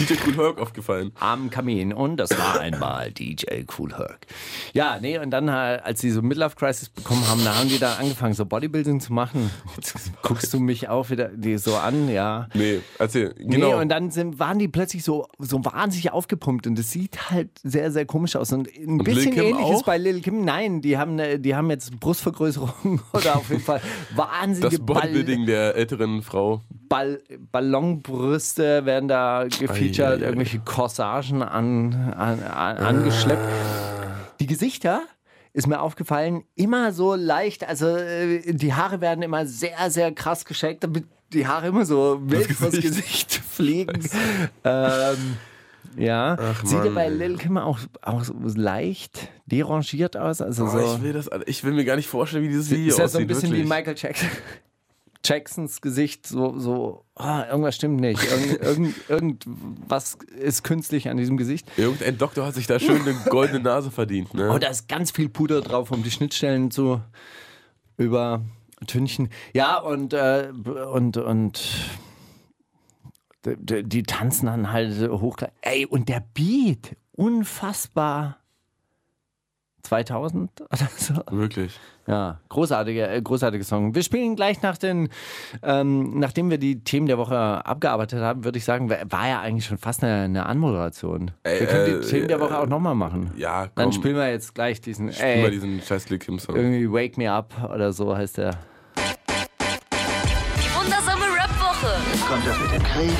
Speaker 5: DJ Cool Herc aufgefallen.
Speaker 6: am Kamin und das war einmal DJ Cool Herc. Ja, nee, und dann, äh, als sie so Midlife Crisis bekommen haben, da haben die da angefangen, so Bodybuilding zu machen. Jetzt guckst du mich auch wieder so an, ja.
Speaker 5: Nee, erzähl. Genau.
Speaker 6: Nee, und dann sind, waren die plötzlich so, so wahnsinnig aufgepumpt und das sieht halt sehr, sehr komisch aus. Und ein
Speaker 5: Und
Speaker 6: bisschen ähnliches
Speaker 5: auch?
Speaker 6: bei Lil Kim. Nein, die haben, die haben jetzt Brustvergrößerung [LAUGHS] oder auf jeden Fall wahnsinnige
Speaker 5: das Bodybuilding der älteren Frau.
Speaker 6: Ball, Ballonbrüste werden da gefeatured,
Speaker 5: Ei, ei, ei.
Speaker 6: irgendwelche Corsagen an, an, an, angeschleppt. Die Gesichter ist mir aufgefallen, immer so leicht, also äh, die Haare werden immer sehr, sehr krass gescheckt, die Haare immer so wild vors
Speaker 5: Gesicht.
Speaker 6: Gesicht fliegen. Ähm, ja,
Speaker 5: Ach,
Speaker 6: sieht ja bei. Lil Kim auch, auch so leicht derangiert aus. Also
Speaker 5: Oh,
Speaker 6: so.
Speaker 5: ich, will das, ich will mir gar nicht vorstellen, wie dieses Video
Speaker 6: Ist ja so ein
Speaker 5: aussieht.
Speaker 6: bisschen
Speaker 5: wirklich.
Speaker 6: wie Michael Jackson. [LAUGHS] Jacksons Gesicht, so, so ah, irgendwas stimmt nicht. Irgend, [LAUGHS] irgend, irgendwas ist künstlich an diesem Gesicht.
Speaker 5: Irgendein Doktor hat sich da schön eine goldene Nase verdient. Ne?
Speaker 6: Oh, da ist ganz viel Puder drauf, um die Schnittstellen zu übertünchen. Ja, und, äh, und, und die, die- tanzen dann halt hoch. Ey, und der Beat, unfassbar. 2000 oder so.
Speaker 5: Wirklich.
Speaker 6: Ja, großartiger, äh, großartiger Song. Wir spielen gleich nach den, ähm, nachdem wir die Themen der Woche abgearbeitet haben, würde ich sagen, war ja eigentlich schon fast eine, eine Anmoderation.
Speaker 5: Ey,
Speaker 6: wir können
Speaker 5: äh,
Speaker 6: die Themen der Woche auch nochmal machen.
Speaker 5: Ja, komm.
Speaker 6: Dann spielen wir jetzt gleich diesen,
Speaker 5: Spiel mal
Speaker 6: ey,
Speaker 5: diesen scheiß Lil Kim Song.
Speaker 6: irgendwie Wake Me Up oder so heißt der.
Speaker 2: Kommt das mit dem Krieg,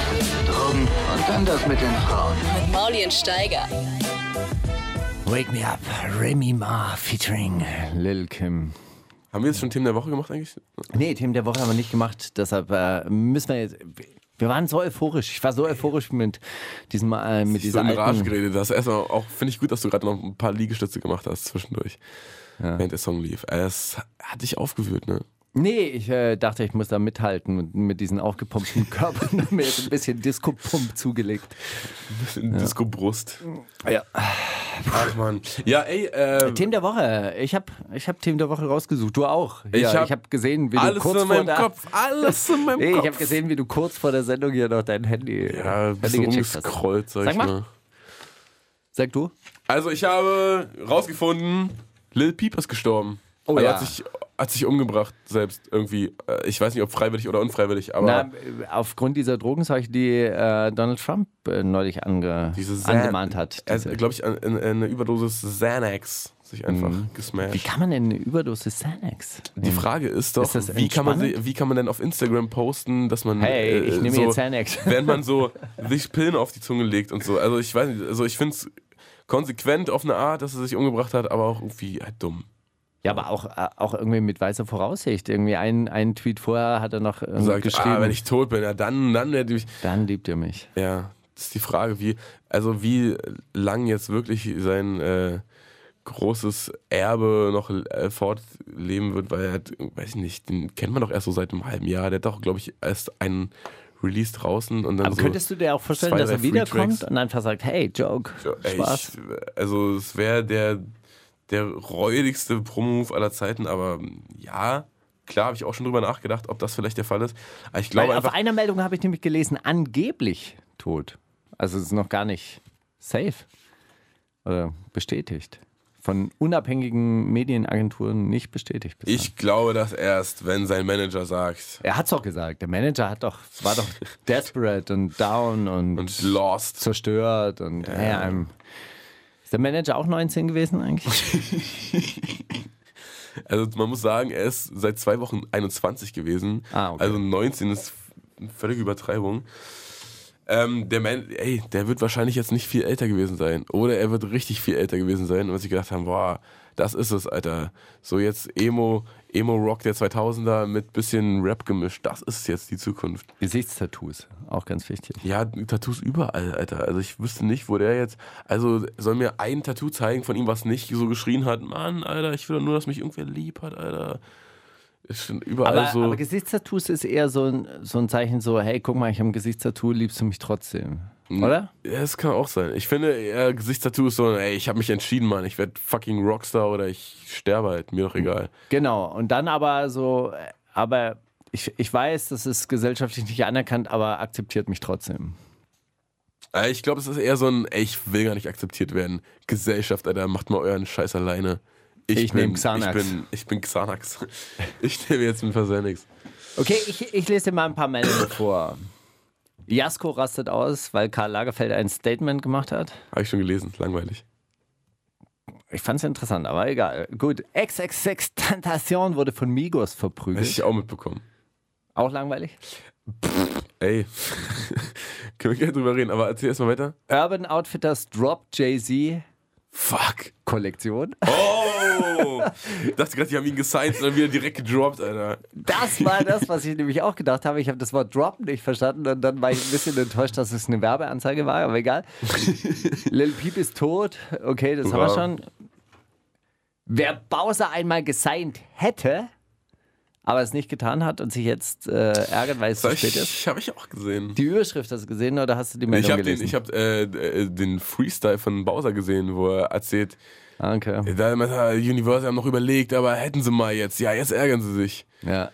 Speaker 2: Drogen und dann das mit den Frauen.
Speaker 1: mit Mauli und Steiger.
Speaker 6: Wake Me Up, Remy Ma featuring Lil Kim.
Speaker 5: Haben wir jetzt schon Themen der Woche gemacht eigentlich?
Speaker 6: Nee, Themen der Woche haben wir nicht gemacht, deshalb äh, müssen wir jetzt. Wir waren so euphorisch. Ich war so euphorisch mit diesem, äh, mit
Speaker 5: so
Speaker 6: dieser
Speaker 5: in Rage
Speaker 6: alten.
Speaker 5: geredet. Das erstmal auch, finde ich gut, dass du gerade noch ein paar Liegestütze gemacht hast zwischendurch. Während der Song lief. Äh, Das hat dich aufgewühlt, ne?
Speaker 6: Nee, ich äh, dachte, ich muss da mithalten mit, mit diesen aufgepumpten [LAUGHS] Körpern. [LAUGHS] mir jetzt ein bisschen Disco-Pump zugelegt.
Speaker 5: Disco-Brust.
Speaker 6: Ja.
Speaker 5: Ach man. Ja, ey, äh,
Speaker 6: Themen der Woche. Ich habe ich hab Themen der Woche rausgesucht. Du auch.
Speaker 5: Ich
Speaker 6: Ja,
Speaker 5: hab
Speaker 6: ich habe gesehen, wie du
Speaker 5: alles
Speaker 6: kurz
Speaker 5: in
Speaker 6: vor
Speaker 5: meinem
Speaker 6: der,
Speaker 5: Kopf. Alles in meinem [LAUGHS]
Speaker 6: Nee, ich
Speaker 5: Kopf.
Speaker 6: habe gesehen, wie du kurz vor der Sendung hier noch dein Handy,
Speaker 5: ja, ein bisschen umgescrollt, sag,
Speaker 6: Sag
Speaker 5: ich
Speaker 6: mal.
Speaker 5: mal.
Speaker 6: Sag du?
Speaker 5: Also, ich habe rausgefunden, Lil Peep ist gestorben.
Speaker 6: Oh
Speaker 5: also
Speaker 6: ja.
Speaker 5: hat sich, hat sich umgebracht selbst irgendwie. Äh, Ich weiß nicht, ob freiwillig oder unfreiwillig, aber
Speaker 6: Na, äh, aufgrund dieser Drogenseuche, die äh, Donald Trump äh, neulich ange angemahnt hat.
Speaker 5: Er hat, glaube ich, an- in- in eine Überdosis Xanax sich einfach gesmashed.
Speaker 6: wie kann man denn eine Überdosis Xanax?
Speaker 5: Die Frage ist doch,
Speaker 6: Ist
Speaker 5: wie, kann man, wie kann man denn auf Instagram posten, dass man.
Speaker 6: Hey,
Speaker 5: äh,
Speaker 6: ich nehme
Speaker 5: so,
Speaker 6: jetzt Xanax. [LAUGHS]
Speaker 5: Wenn man so sich Pillen auf die Zunge legt und so. Also, ich weiß nicht, also ich finde es konsequent auf eine Art, dass er sich umgebracht hat, aber auch irgendwie halt dumm.
Speaker 6: Ja, aber auch, äh, auch irgendwie mit weißer Voraussicht. Irgendwie ein, einen Tweet vorher hat er noch äh,
Speaker 5: Sagt,
Speaker 6: geschrieben.
Speaker 5: ah, wenn ich tot bin, ja, dann, dann hätte ich.
Speaker 6: dann liebt ihr mich.
Speaker 5: Ja, das ist die Frage, wie, also wie lang jetzt wirklich sein äh, großes Erbe noch äh, fortleben wird, weil er hat, weiß ich nicht, den kennt man doch erst so seit einem halben Jahr. Der hat doch, glaube ich, erst einen Release draußen und dann
Speaker 6: Aber
Speaker 5: so.
Speaker 6: könntest du dir auch vorstellen,
Speaker 5: zwei,
Speaker 6: dass er wiederkommt und einfach sagt, hey, Joke,
Speaker 5: Ja, ey,
Speaker 6: Spaß.
Speaker 5: ich, also es wäre der, der räudigste Promo-Move aller Zeiten, aber ja, klar habe ich auch schon drüber nachgedacht, ob das vielleicht der Fall ist. Aber ich glaube
Speaker 6: Weil auf
Speaker 5: einfach,
Speaker 6: einer Meldung habe ich nämlich gelesen, angeblich tot. Also es ist noch gar nicht safe oder bestätigt. von unabhängigen Medienagenturen nicht bestätigt. bislang.
Speaker 5: Ich glaube das erst, wenn sein Manager sagt.
Speaker 6: Er hat's doch gesagt. Der Manager hat doch, war doch [LAUGHS] desperate und down und,
Speaker 5: Und lost.
Speaker 6: zerstört und hey, I'm- ist der Manager auch 19 gewesen eigentlich? [LAUGHS]
Speaker 5: Also man muss sagen, er ist seit zwei Wochen 21 gewesen.
Speaker 6: Ah, okay.
Speaker 5: Also 19 ist eine völlige Übertreibung. Ähm, der Man, ey, der wird wahrscheinlich jetzt nicht viel älter gewesen sein. Oder er wird richtig viel älter gewesen sein, und sie gedacht haben, boah, das ist es, Alter. So jetzt Emo, Emo-Rock der 2000er mit bisschen Rap gemischt. Das ist jetzt die Zukunft.
Speaker 6: Gesichtstattoos, auch ganz wichtig.
Speaker 5: Ja, Tattoos überall, Alter. Also ich wüsste nicht, wo der jetzt. Also soll mir ein Tattoo zeigen von ihm, was nicht so geschrien hat. Mann, Alter, ich will nur, dass mich irgendwer lieb hat, Alter. Ist schon überall
Speaker 6: Aber,
Speaker 5: so.
Speaker 6: aber Gesichtstattoos ist eher so ein, so ein Zeichen so, hey, guck mal, ich habe ein Gesichtstattoo, liebst du mich trotzdem? Oder?
Speaker 5: ja, das kann auch sein. Ich finde, eher Gesichtstattoo ist so, ey, ich habe mich entschieden, Mann. Ich werde fucking Rockstar oder ich sterbe halt. Mir doch egal.
Speaker 6: Genau. Und dann aber so, äh, aber ich, ich weiß, das ist gesellschaftlich nicht anerkannt, aber akzeptiert mich trotzdem.
Speaker 5: Äh, Ich glaube, es ist eher so ein, ey, ich will gar nicht akzeptiert werden. Gesellschaft, Alter, macht mal euren Scheiß alleine.
Speaker 6: Ich nehm Xanax.
Speaker 5: Ich bin, ich bin Xanax. [LAUGHS] Ich nehme jetzt mit Versendix.
Speaker 6: Okay, ich, ich lese dir mal ein paar Meldungen vor. Jasko rastet aus, weil Karl Lagerfeld ein Statement gemacht hat.
Speaker 5: Habe ich schon gelesen, langweilig.
Speaker 6: Ich fand es interessant, aber egal. Gut, XXX Tentation wurde von Migos
Speaker 5: Hätte
Speaker 6: verprügelt.
Speaker 5: ich auch mitbekommen.
Speaker 6: Auch langweilig.
Speaker 5: Ey, [LAUGHS] können wir gerne drüber reden, aber erzähl erstmal weiter.
Speaker 6: Urban Outfitters Drop Jay-Z
Speaker 5: Fuck.
Speaker 6: Kollektion.
Speaker 5: Oh! Ich dachte gerade, die haben ihn gesigned und dann wieder direkt gedroppt, Alter.
Speaker 6: Das war das, was ich nämlich auch gedacht habe. Ich habe das Wort Drop nicht verstanden und dann war ich ein bisschen enttäuscht, dass es eine Werbeanzeige war, aber egal. [LAUGHS] Lil Peep ist tot. Okay, das haben wir
Speaker 5: Wow.
Speaker 6: schon. Wer Bowser einmal gesigned hätte, aber es nicht getan hat und sich jetzt äh, ärgert, weil es zu spät ist.
Speaker 5: ich, habe ich auch gesehen.
Speaker 6: Die Überschrift hast du gesehen oder hast du die Meldung
Speaker 5: Ich habe den,
Speaker 6: gelesen?
Speaker 5: ich hab, äh, äh, den Freestyle von Bowser gesehen, wo er erzählt,
Speaker 6: Ah, okay.
Speaker 5: da hat Universal haben noch überlegt, aber hätten sie mal jetzt. Ja, jetzt ärgern sie sich.
Speaker 6: Ja.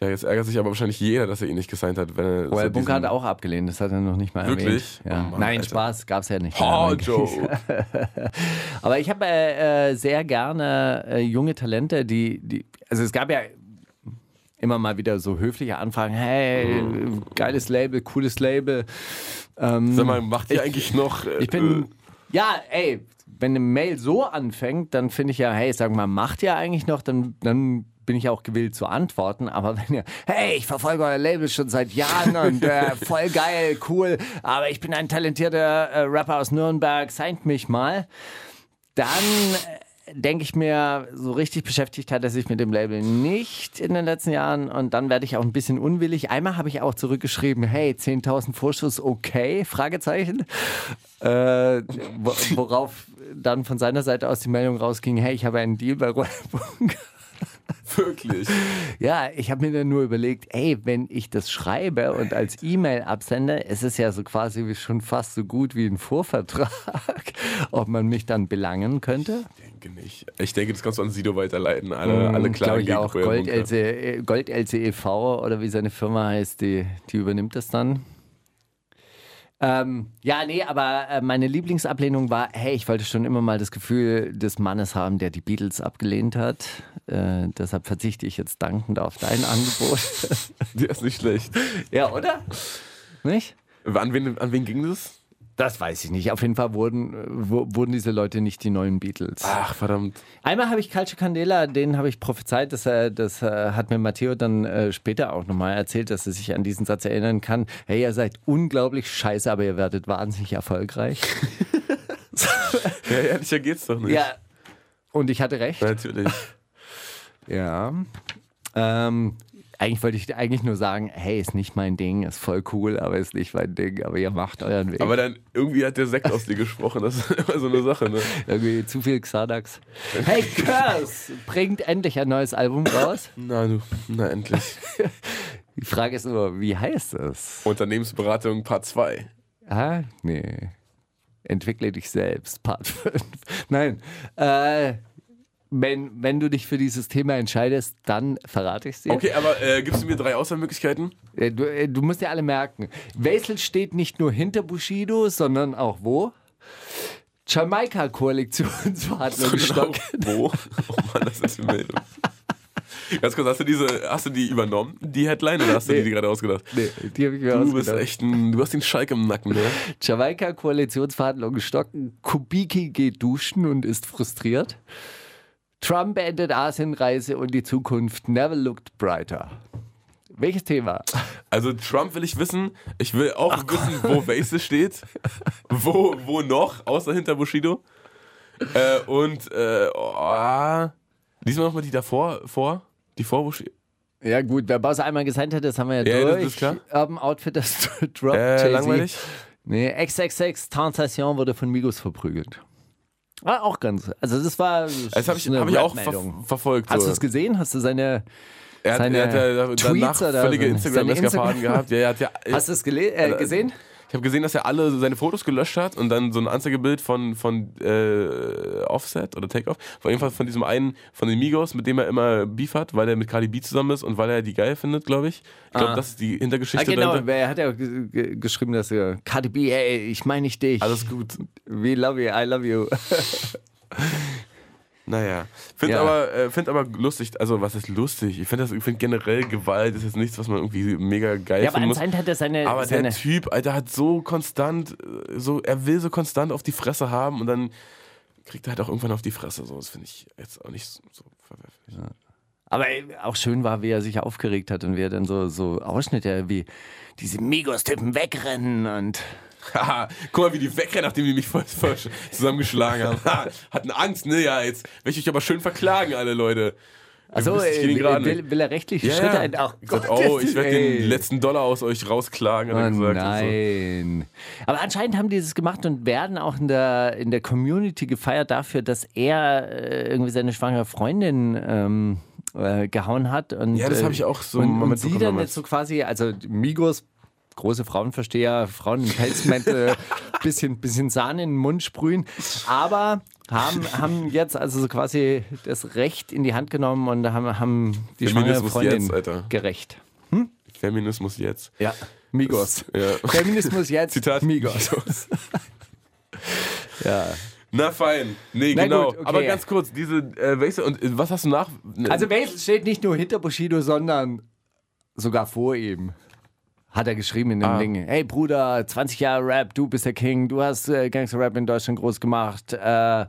Speaker 5: Ja, jetzt ärgert sich aber wahrscheinlich jeder, dass er ihn nicht gesigned hat. Wenn er
Speaker 6: Royal
Speaker 5: so
Speaker 6: Bunker hat auch abgelehnt, das hat er noch nicht mal
Speaker 5: Wirklich?
Speaker 6: erwähnt. Ja.
Speaker 5: Oh Mann,
Speaker 6: Nein,
Speaker 5: Alter.
Speaker 6: Spaß, gab es ja nicht.
Speaker 5: Oh, Joe. [LAUGHS]
Speaker 6: Aber ich habe äh, äh, sehr gerne äh, junge Talente, die, die, also es gab ja immer mal wieder so höfliche Anfragen, hey, geiles Label, cooles Label. Ähm,
Speaker 5: Sag mal, macht ihr eigentlich noch. Äh,
Speaker 6: ich bin, ja, ey, wenn eine Mail so anfängt, dann finde ich ja, hey, sag mal, macht ihr eigentlich noch, dann, dann bin ich auch gewillt zu antworten. Aber wenn ihr, hey, ich verfolge euer Label schon seit Jahren und äh, [LAUGHS] voll geil, cool, aber ich bin ein talentierter äh, Rapper aus Nürnberg, seint mich mal, dann äh, denke ich mir, so richtig beschäftigt hat er sich mit dem Label nicht in den letzten Jahren und dann werde ich auch ein bisschen unwillig. Einmal habe ich auch zurückgeschrieben, hey, 10.000 Vorschuss, okay, Fragezeichen. Äh, wo, worauf dann von seiner Seite aus die Meldung rausging, hey, ich habe einen Deal bei Royal Bunker. [LAUGHS]
Speaker 5: wirklich.
Speaker 6: Ja, ich habe mir dann nur überlegt, ey, wenn ich das schreibe und als E-Mail absende, ist es ja so quasi schon fast so gut wie ein Vorvertrag, [LAUGHS] ob man mich dann belangen könnte.
Speaker 5: Ich denke nicht. Ich denke, das kannst du an Sido weiterleiten. Alle, alle
Speaker 6: Glaube
Speaker 5: Klagen
Speaker 6: ich auch. Gold. LC, Gold LCEV oder wie seine Firma heißt, die, die übernimmt das dann. Ähm, ja, nee, aber äh, meine Lieblingsablehnung war, hey, ich wollte schon immer mal das Gefühl des Mannes haben, der die Beatles abgelehnt hat. Äh, deshalb verzichte ich jetzt dankend auf dein Angebot. [LAUGHS]
Speaker 5: Der ist nicht schlecht.
Speaker 6: ja, oder? Nicht?
Speaker 5: An wen, an wen ging das?
Speaker 6: Das weiß ich nicht. Auf jeden Fall wurden, äh, wurden diese Leute nicht die neuen Beatles.
Speaker 5: Ach, verdammt.
Speaker 6: Einmal habe ich Calcio Candela, den habe ich prophezeit, das, äh, das hat mir Matteo dann äh, später auch nochmal erzählt, dass er sich an diesen Satz erinnern kann. Hey, ihr seid unglaublich scheiße, aber ihr werdet wahnsinnig erfolgreich. [LAUGHS]
Speaker 5: Ja, ehrlicher geht's doch nicht.
Speaker 6: ja. Und ich hatte recht.
Speaker 5: Natürlich. [LAUGHS]
Speaker 6: Ja. Ähm, eigentlich wollte ich eigentlich nur sagen, hey, ist nicht mein Ding, ist voll cool, aber ist nicht mein Ding, aber ihr macht euren Weg.
Speaker 5: Aber dann irgendwie hat der Sekt aus dir gesprochen. Das ist immer so eine Sache, ne?
Speaker 6: Irgendwie zu viel Xanax. [LAUGHS] Hey, Curse bringt endlich ein neues Album raus.
Speaker 5: Na du, na endlich. [LAUGHS]
Speaker 6: Die Frage ist nur, wie heißt es?
Speaker 5: Unternehmensberatung Part 2.
Speaker 6: Ah, nee. Entwickle dich selbst, Part [LAUGHS] 5. Nein. Äh, wenn, wenn du dich für dieses Thema entscheidest, dann verrate ich es dir.
Speaker 5: Okay, aber äh, gibst du mir drei Auswahlmöglichkeiten?
Speaker 6: Äh, Du, äh, du musst dir alle merken, Wesel steht nicht nur hinter Bushido, sondern auch wo? Jamaika-Koalitionsverhandlungen
Speaker 5: Genau. Wo? Oh Mann, das ist eine Meldung. Ganz kurz, hast du diese, hast du die übernommen, die Headline, oder hast du die, die gerade ausgedacht?
Speaker 6: Nee, die habe ich mir
Speaker 5: Du bist
Speaker 6: ausgedacht.
Speaker 5: echt ein, du hast den Schalk im Nacken, ne?
Speaker 6: Jamaika-Koalitionsverhandlungen stocken. Kubicki geht duschen und ist frustriert. Trump beendet Asienreise und die Zukunft never looked brighter. Welches Thema?
Speaker 5: Also Trump will ich wissen. Ich will auch wissen, wo Waze steht. Wo, wo noch, außer hinter Bushido. Äh, und äh, oh, diesmal nochmal die davor, vor, die vor Bushido.
Speaker 6: Ja gut, wer Bowser einmal gesigned hat, das haben wir ja,
Speaker 5: Ja, das
Speaker 6: durch.
Speaker 5: ist klar.
Speaker 6: Urban Outfit, das [LAUGHS] droppt.
Speaker 5: Äh, langweilig.
Speaker 6: Nee, XXX Tentation wurde von Migos verprügelt. War auch ganz. Also das war.
Speaker 5: Das habe ich, hab ich auch ver verfolgt.
Speaker 6: Hast
Speaker 5: so.
Speaker 6: du es gesehen? Hast du seine.
Speaker 5: Er hat,
Speaker 6: seine
Speaker 5: er hat ja danach
Speaker 6: Tweets oder
Speaker 5: völlige
Speaker 6: seine
Speaker 5: gehabt. Ja, hat ja,
Speaker 6: Hast du es äh, gesehen?
Speaker 5: Ich habe gesehen, dass er alle seine Fotos gelöscht hat und dann so ein Anzeigebild von, von äh, Offset oder Takeoff, von jedenfalls von diesem einen, von den Migos, mit dem er immer Beef hat, weil er mit Cardi B zusammen ist und weil er die geil findet, glaube ich. Ich glaube,
Speaker 6: Ah.
Speaker 5: das ist die
Speaker 6: Ah,
Speaker 5: Hintergeschichte
Speaker 6: genau,
Speaker 5: dahinter.
Speaker 6: er hat ja ge geschrieben, dass er Cardi B, ey, ich meine nicht dich.
Speaker 5: Alles gut.
Speaker 6: We love you, I love you. [LAUGHS]
Speaker 5: Naja. Finde
Speaker 6: Ja.
Speaker 5: aber, äh, find aber lustig, also was ist lustig? Ich finde das- ich find generell Gewalt ist jetzt nichts, was man irgendwie mega geil
Speaker 6: Ja, aber
Speaker 5: muss.
Speaker 6: anscheinend hat er seine.
Speaker 5: Aber
Speaker 6: seine
Speaker 5: der Typ, Alter, hat so konstant, äh, so, er will so konstant auf die Fresse haben und dann kriegt er halt auch irgendwann auf die Fresse. So, das finde ich jetzt auch nicht so, so verwerflich.
Speaker 6: Aber ey, auch schön war, wie er sich aufgeregt hat und wie er dann so, so Ausschnitte wie diese Migos-Typen wegrennen und. [LAUGHS]
Speaker 5: Guck mal, wie die wegrennen, nachdem die mich voll, voll zusammengeschlagen haben. Ha, hatten Angst, ne? Ja, jetzt werde ich euch aber schön verklagen, alle Leute.
Speaker 6: Also äh, will, will er rechtliche
Speaker 5: Ja,
Speaker 6: Schritte ein. Ach, Gott,
Speaker 5: oh, ich werde den letzten Dollar aus euch rausklagen, hat er
Speaker 6: Oh
Speaker 5: gesagt. und so.
Speaker 6: nein. Aber anscheinend haben die das gemacht und werden auch in der, in der Community gefeiert dafür, dass er äh, irgendwie seine schwangere Freundin ähm, äh, gehauen hat. Und,
Speaker 5: Ja, das
Speaker 6: äh,
Speaker 5: hab ich auch so
Speaker 6: Und, und sie dann jetzt so quasi, also Migos, große Frauenversteher, Frauen im Pelzmäntel, [LAUGHS] bisschen, bisschen Sahne in den Mund sprühen, aber haben, haben jetzt also so quasi das Recht in die Hand genommen und haben, haben die schwangere
Speaker 5: Feminismus
Speaker 6: Freundin
Speaker 5: jetzt, Alter.
Speaker 6: gerecht.
Speaker 5: Feminismus jetzt.
Speaker 6: Ja. Migos.
Speaker 5: Ja.
Speaker 6: Feminismus jetzt.
Speaker 5: Zitat
Speaker 6: Migos. [LAUGHS] ja.
Speaker 5: Na fein. Nee,
Speaker 6: Na
Speaker 5: genau.
Speaker 6: gut, okay.
Speaker 5: Aber ganz kurz, diese, äh, du, und äh, was hast du nach?
Speaker 6: Also Wesel steht nicht nur hinter Bushido, sondern sogar vor ihm. Hat er geschrieben in dem
Speaker 5: Ah.
Speaker 6: Ding. Hey Bruder, 20 Jahre Rap, du bist der King, du hast äh, Gangster-Rap in Deutschland groß gemacht. Äh,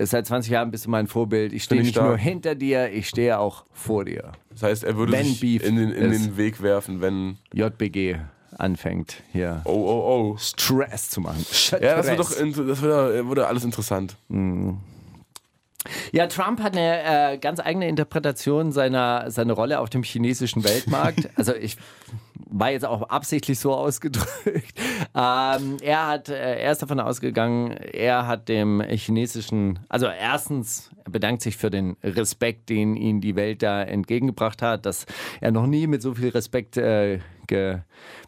Speaker 6: seit 20 Jahren bist du mein Vorbild. Ich stehe nicht
Speaker 5: stark.
Speaker 6: nur hinter dir, ich stehe auch vor dir.
Speaker 5: das heißt, er würde
Speaker 6: wenn
Speaker 5: sich
Speaker 6: Beef
Speaker 5: in den, in den Weg werfen, wenn.
Speaker 6: JBG anfängt hier
Speaker 5: Oh, oh, oh.
Speaker 6: Stress zu machen.
Speaker 5: Ja, das wird doch,
Speaker 6: Stress.
Speaker 5: das wird, äh, wurde alles interessant.
Speaker 6: Ja, Trump hat eine äh, ganz eigene Interpretation seiner, seiner Rolle auf dem chinesischen Weltmarkt. [LAUGHS] also ich war jetzt auch absichtlich so [LAUGHS] ausgedrückt. Ähm, er, hat, äh, er ist davon ausgegangen, er hat dem chinesischen, also erstens, er bedankt sich für den Respekt, den ihm die Welt da entgegengebracht hat, dass er noch nie mit so viel Respekt äh,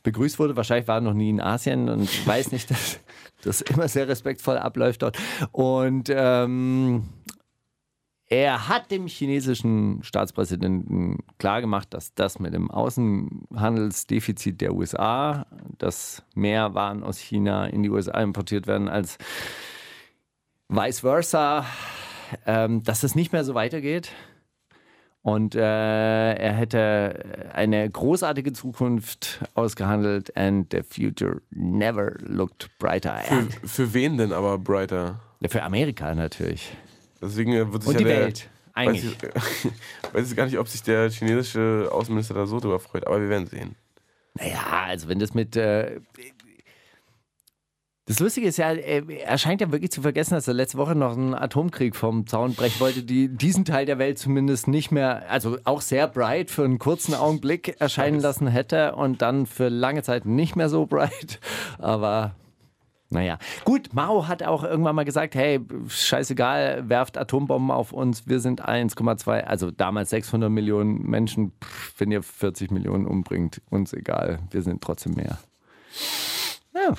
Speaker 6: begrüßt wurde. Wahrscheinlich war er noch nie in Asien und weiß nicht, [LAUGHS] dass das immer sehr respektvoll abläuft dort. Und ähm, er hat dem chinesischen Staatspräsidenten klargemacht, dass das mit dem Außenhandelsdefizit der USA, dass mehr Waren aus China in die USA importiert werden als vice versa, ähm, dass es nicht mehr so weitergeht. Und äh, er hätte eine großartige Zukunft ausgehandelt and the future never looked brighter. Er,
Speaker 5: Für, für wen denn aber Brighter?
Speaker 6: für Amerika natürlich.
Speaker 5: Deswegen äh, wird sich
Speaker 6: Und
Speaker 5: ja
Speaker 6: die
Speaker 5: der,
Speaker 6: Welt. Eigentlich.
Speaker 5: Weiß ich, [LAUGHS] weiß ich gar nicht, ob sich der chinesische Außenminister da so drüber freut, aber wir werden sehen.
Speaker 6: Naja, also wenn das mit. Äh, das Lustige ist ja, äh, er scheint ja wirklich zu vergessen, dass er letzte Woche noch einen Atomkrieg vom Zaun brechen wollte, die diesen Teil der Welt zumindest nicht mehr, also auch sehr bright für einen kurzen Augenblick erscheinen lassen hätte und dann für lange Zeit nicht mehr so bright. Aber naja, gut, Mao hat auch irgendwann mal gesagt, hey, scheißegal, werft Atombomben auf uns, wir sind 1,2, also damals 600 Millionen Menschen, pff, wenn ihr 40 Millionen umbringt, uns egal, wir sind trotzdem mehr. Ja,
Speaker 5: Das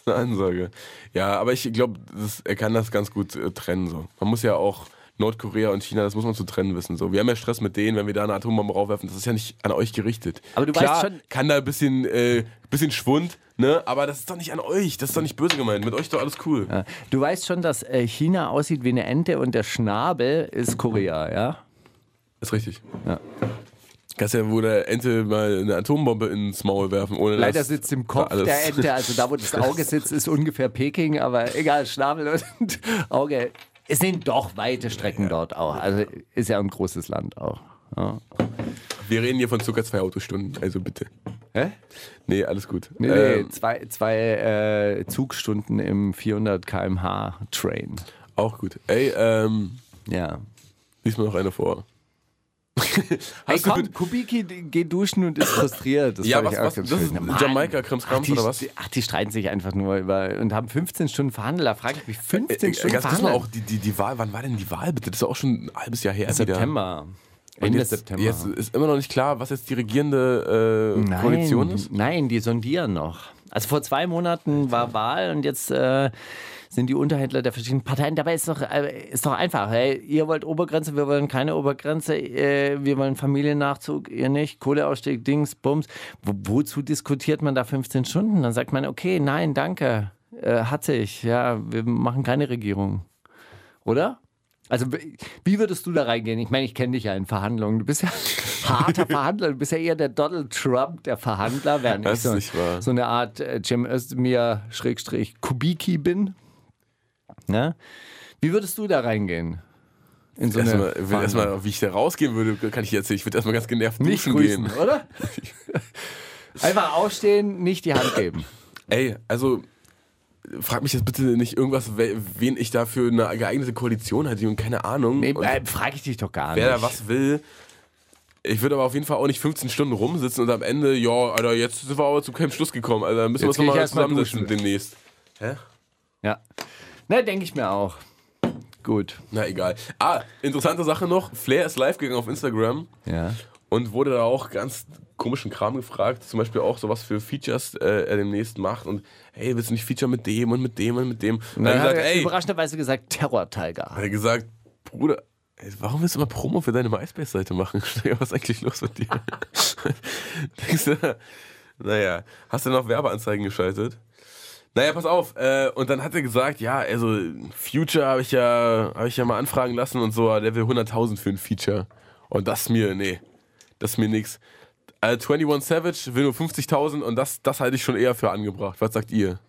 Speaker 5: ist eine Ansage. Ja, aber ich glaube, er kann das ganz gut äh, trennen. So. Man muss ja auch Nordkorea und China, das muss man zu trennen wissen. So, wir haben ja Stress mit denen, wenn wir da eine Atombombe raufwerfen. Das ist ja nicht an euch gerichtet.
Speaker 6: Aber du
Speaker 5: Klar,
Speaker 6: weißt schon-
Speaker 5: kann da ein bisschen, äh, bisschen Schwund, ne? Aber das ist doch nicht an euch. Das ist doch nicht böse gemeint. Mit euch ist doch alles cool.
Speaker 6: Ja. Du weißt schon, dass äh, China aussieht wie eine Ente und der Schnabel ist Korea, ja?
Speaker 5: Ist richtig.
Speaker 6: Ja.
Speaker 5: Kannst ja wohl der Ente mal eine Atombombe ins Maul werfen, ohne
Speaker 6: Leider sitzt im Kopf der Ente, also da, wo [LAUGHS] das Auge sitzt, ist ungefähr Peking, aber egal, Schnabel und [LAUGHS] Auge. Es sind doch weite Strecken dort auch. Also ist ja ein großes Land auch. Ja.
Speaker 5: Wir reden hier von circa zwei Autostunden, also bitte.
Speaker 6: Hä?
Speaker 5: Nee, alles gut.
Speaker 6: Nee, nee,
Speaker 5: Ähm,
Speaker 6: zwei, zwei äh, Zugstunden im 400 km/h Train.
Speaker 5: auch gut. Ey, ähm,
Speaker 6: Ja.
Speaker 5: lies mir noch eine vor. [LAUGHS]
Speaker 6: Hey, komm, Kubiki geht duschen und ist frustriert. Das
Speaker 5: Ja, was- was- das
Speaker 6: schön.
Speaker 5: ist
Speaker 6: Ach, die-
Speaker 5: oder was?
Speaker 6: Ach, die streiten sich einfach nur über und haben 15 Stunden verhandelt. Da frage ich mich, 15
Speaker 5: Äh,
Speaker 6: Stunden
Speaker 5: ganz kurz mal
Speaker 6: verhandelt?
Speaker 5: auch die, die, die Wahl, wann war denn die Wahl bitte? Das ist auch schon ein halbes Jahr her.
Speaker 6: September. Ende
Speaker 5: jetzt,
Speaker 6: September.
Speaker 5: jetzt ist immer noch nicht klar, was jetzt die regierende äh,
Speaker 6: nein,
Speaker 5: Koalition ist.
Speaker 6: Nein, die sondieren noch. Also vor zwei Monaten war Wahl und jetzt äh, sind die Unterhändler der verschiedenen Parteien. Dabei ist doch, äh, ist doch einfach. Hey, ihr wollt Obergrenze, wir wollen keine Obergrenze. Äh, wir wollen Familiennachzug, ihr nicht. Kohleausstieg, Dings, Bums. Wo, wozu diskutiert man da 15 Stunden? Dann sagt man, okay, nein, danke. Äh, hat sich. Ja, wir machen keine Regierung. Oder? Also, wie würdest du da reingehen? Ich meine, ich kenne dich ja in Verhandlungen. Du bist ja [LAUGHS] harter Verhandler. Du bist ja eher der Donald Trump der Verhandler, während
Speaker 5: Das
Speaker 6: ich so, so eine Art äh, Cem Özdemir Schrägstrich Kubiki bin. Ne? Wie würdest du da reingehen? In so
Speaker 5: Erstmal, erstmal, wie ich da rausgehen würde, kann ich dir erzählen. Ich würde erstmal ganz genervt
Speaker 6: nicht
Speaker 5: duschen
Speaker 6: grüßen,
Speaker 5: gehen.
Speaker 6: oder? [LAUGHS] Einfach aufstehen, nicht die Hand geben.
Speaker 5: Ey, also frag mich jetzt bitte nicht irgendwas, we- wen ich da für eine geeignete Koalition hatte und keine Ahnung.
Speaker 6: Nee, äh, frage ich dich doch gar
Speaker 5: wer da
Speaker 6: nicht.
Speaker 5: was will. Ich würde aber auf jeden Fall auch nicht 15 Stunden rumsitzen und am Ende, ja, Alter, jetzt sind wir aber zu keinem Schluss gekommen. Dann müssen
Speaker 6: Jetzt
Speaker 5: wir uns nochmal
Speaker 6: duschen.
Speaker 5: demnächst. Hä?
Speaker 6: Ja. Ne, denke ich mir auch. Gut.
Speaker 5: Na egal. Ah, interessante Sache noch. Flair ist live gegangen auf Instagram
Speaker 6: Ja.
Speaker 5: und wurde da auch ganz komischen Kram gefragt. Zum Beispiel auch sowas für Features äh, er demnächst macht. Und hey, willst du nicht Feature mit dem und mit dem und mit dem? Und
Speaker 6: Und
Speaker 5: dann
Speaker 6: dann
Speaker 5: hat er
Speaker 6: er
Speaker 5: ey,
Speaker 6: überraschenderweise gesagt, Terror-Tiger.
Speaker 5: hat er gesagt, Bruder, warum willst du immer Promo für deine MySpace-Seite machen? [LAUGHS] Was ist eigentlich los mit dir? [LAUGHS] Denkst du, naja, hast du noch Werbeanzeigen geschaltet? Naja, pass auf. Äh, und dann hat er gesagt, ja, also Future habe ich ja, habe ich ja mal anfragen lassen und so, der will 100.000 für ein Feature. Und das mir, nee, das ist mir nix. Äh, 21 Savage will nur 50.000 und das, das halte ich schon eher für angebracht. Was sagt ihr?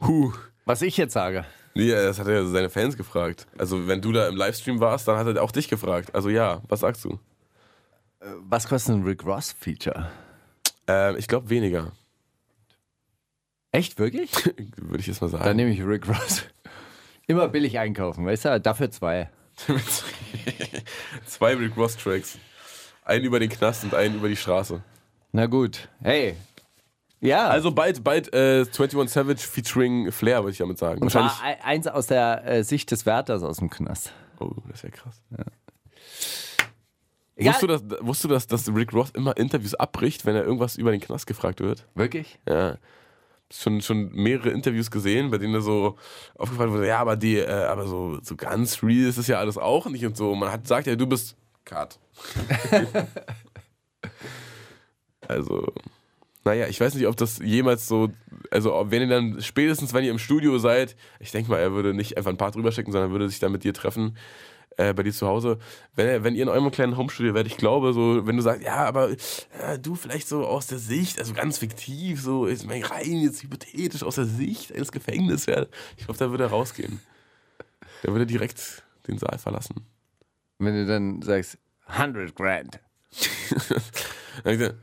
Speaker 5: Huh.
Speaker 6: Was ich jetzt sage.
Speaker 5: Nee, das hat er seine Fans gefragt. Also, wenn du da im Livestream warst, dann hat er auch dich gefragt. Also, ja, was sagst du?
Speaker 6: Was kostet ein Rick Ross-Feature?
Speaker 5: Ähm, ich glaube weniger,
Speaker 6: Echt, wirklich? [LAUGHS]
Speaker 5: würde ich jetzt mal
Speaker 6: Dann
Speaker 5: sagen.
Speaker 6: nehme ich Rick Ross. [LAUGHS] Immer billig einkaufen, weißt du? Dafür zwei. [LAUGHS]
Speaker 5: Zwei Rick Ross Tracks. Einen über den Knast und einen über die Straße.
Speaker 6: Na gut. Hey. Ja.
Speaker 5: Also bald, bald äh, 21 Savage featuring Flair, würde ich damit sagen.
Speaker 6: und
Speaker 5: Wahrscheinlich.
Speaker 6: e- eins aus der äh, Sicht des Wärters aus dem Knast.
Speaker 5: Oh, das ist ja krass.
Speaker 6: Egal.
Speaker 5: Wusstest du, dass, wusstest du dass, dass Rick Ross immer Interviews abbricht, wenn er irgendwas über den Knast gefragt wird?
Speaker 6: Wirklich?
Speaker 5: Ja. Schon, schon mehrere Interviews gesehen, bei denen er so aufgefallen wurde, ja, aber die, äh, aber so, so ganz real ist es ja alles auch nicht und so. Man hat sagt ja, du bist Cut. [LAUGHS] also, naja, ich weiß nicht, ob das jemals so, also wenn ihr dann spätestens, wenn ihr im Studio seid, ich denke mal, er würde nicht einfach ein paar drüber schicken, sondern würde sich dann mit dir treffen, äh, bei dir zu Hause. Wenn, er, wenn ihr in eurem kleinen Homestudio werdet, ich glaube, so, wenn du sagst, ja, aber äh, du vielleicht so aus der Sicht, also ganz fiktiv, so jetzt mal rein, jetzt hypothetisch aus der Sicht eines Gefängniswärters, ich glaube, da würde er rausgehen. Der würde direkt den Saal verlassen.
Speaker 6: Wenn du dann sagst, 100 Grand. [LAUGHS]
Speaker 5: Dann sagt er,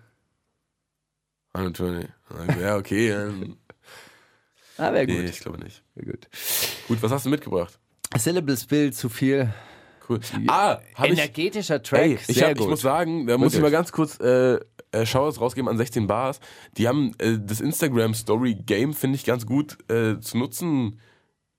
Speaker 5: 120. Dann sagt er, Ja, okay. Dann,
Speaker 6: Ah, wäre gut.
Speaker 5: nee, ich glaube nicht.
Speaker 6: Wär gut.
Speaker 5: Gut, was hast du mitgebracht?
Speaker 6: Syllable Spill, zu viel.
Speaker 5: Cool. Ah, hab ich,
Speaker 6: Energetischer Track,
Speaker 5: ey, ich,
Speaker 6: sehr
Speaker 5: hab, ich muss sagen, da muss ich mal ganz kurz äh, äh, Shoutouts rausgeben an 16 Bars. Die haben äh, das Instagram Story Game, finde ich, ganz gut äh, zu nutzen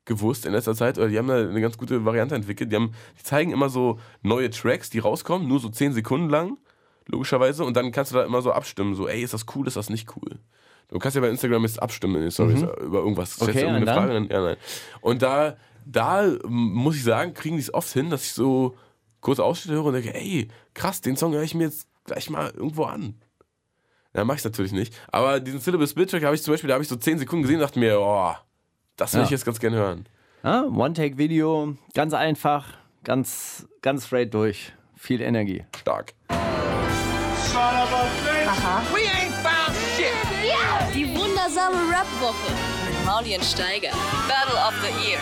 Speaker 5: gewusst in letzter Zeit. Oder die haben da eine ganz gute Variante entwickelt. Die, haben, die zeigen immer so neue Tracks, die rauskommen, nur so 10 Sekunden lang, logischerweise. Und dann kannst du da immer so abstimmen, so, ey, ist das cool, ist das nicht cool? Du kannst ja bei Instagram jetzt abstimmen in den Stories über irgendwas.
Speaker 6: Mhm. Okay, und?
Speaker 5: Frage? Dann, ja, nein. Und da da ähm, muss ich sagen, kriegen die es oft hin, dass ich so kurz Ausschnitte höre und denke, ey, krass, den Song höre ich mir jetzt gleich mal irgendwo an. Ja, mach ich natürlich nicht. Aber diesen Syllable Split Track habe ich zum Beispiel, da habe ich so 10 Sekunden gesehen und dachte mir, oh, das will
Speaker 6: Ja.
Speaker 5: ich jetzt ganz gerne hören.
Speaker 6: Ja, One-Take-Video, ganz einfach, ganz, ganz straight durch. Viel Energie.
Speaker 5: Stark.
Speaker 1: Die wundersame Rap-Woche mit Mauli und Steiger. Battle of the Year.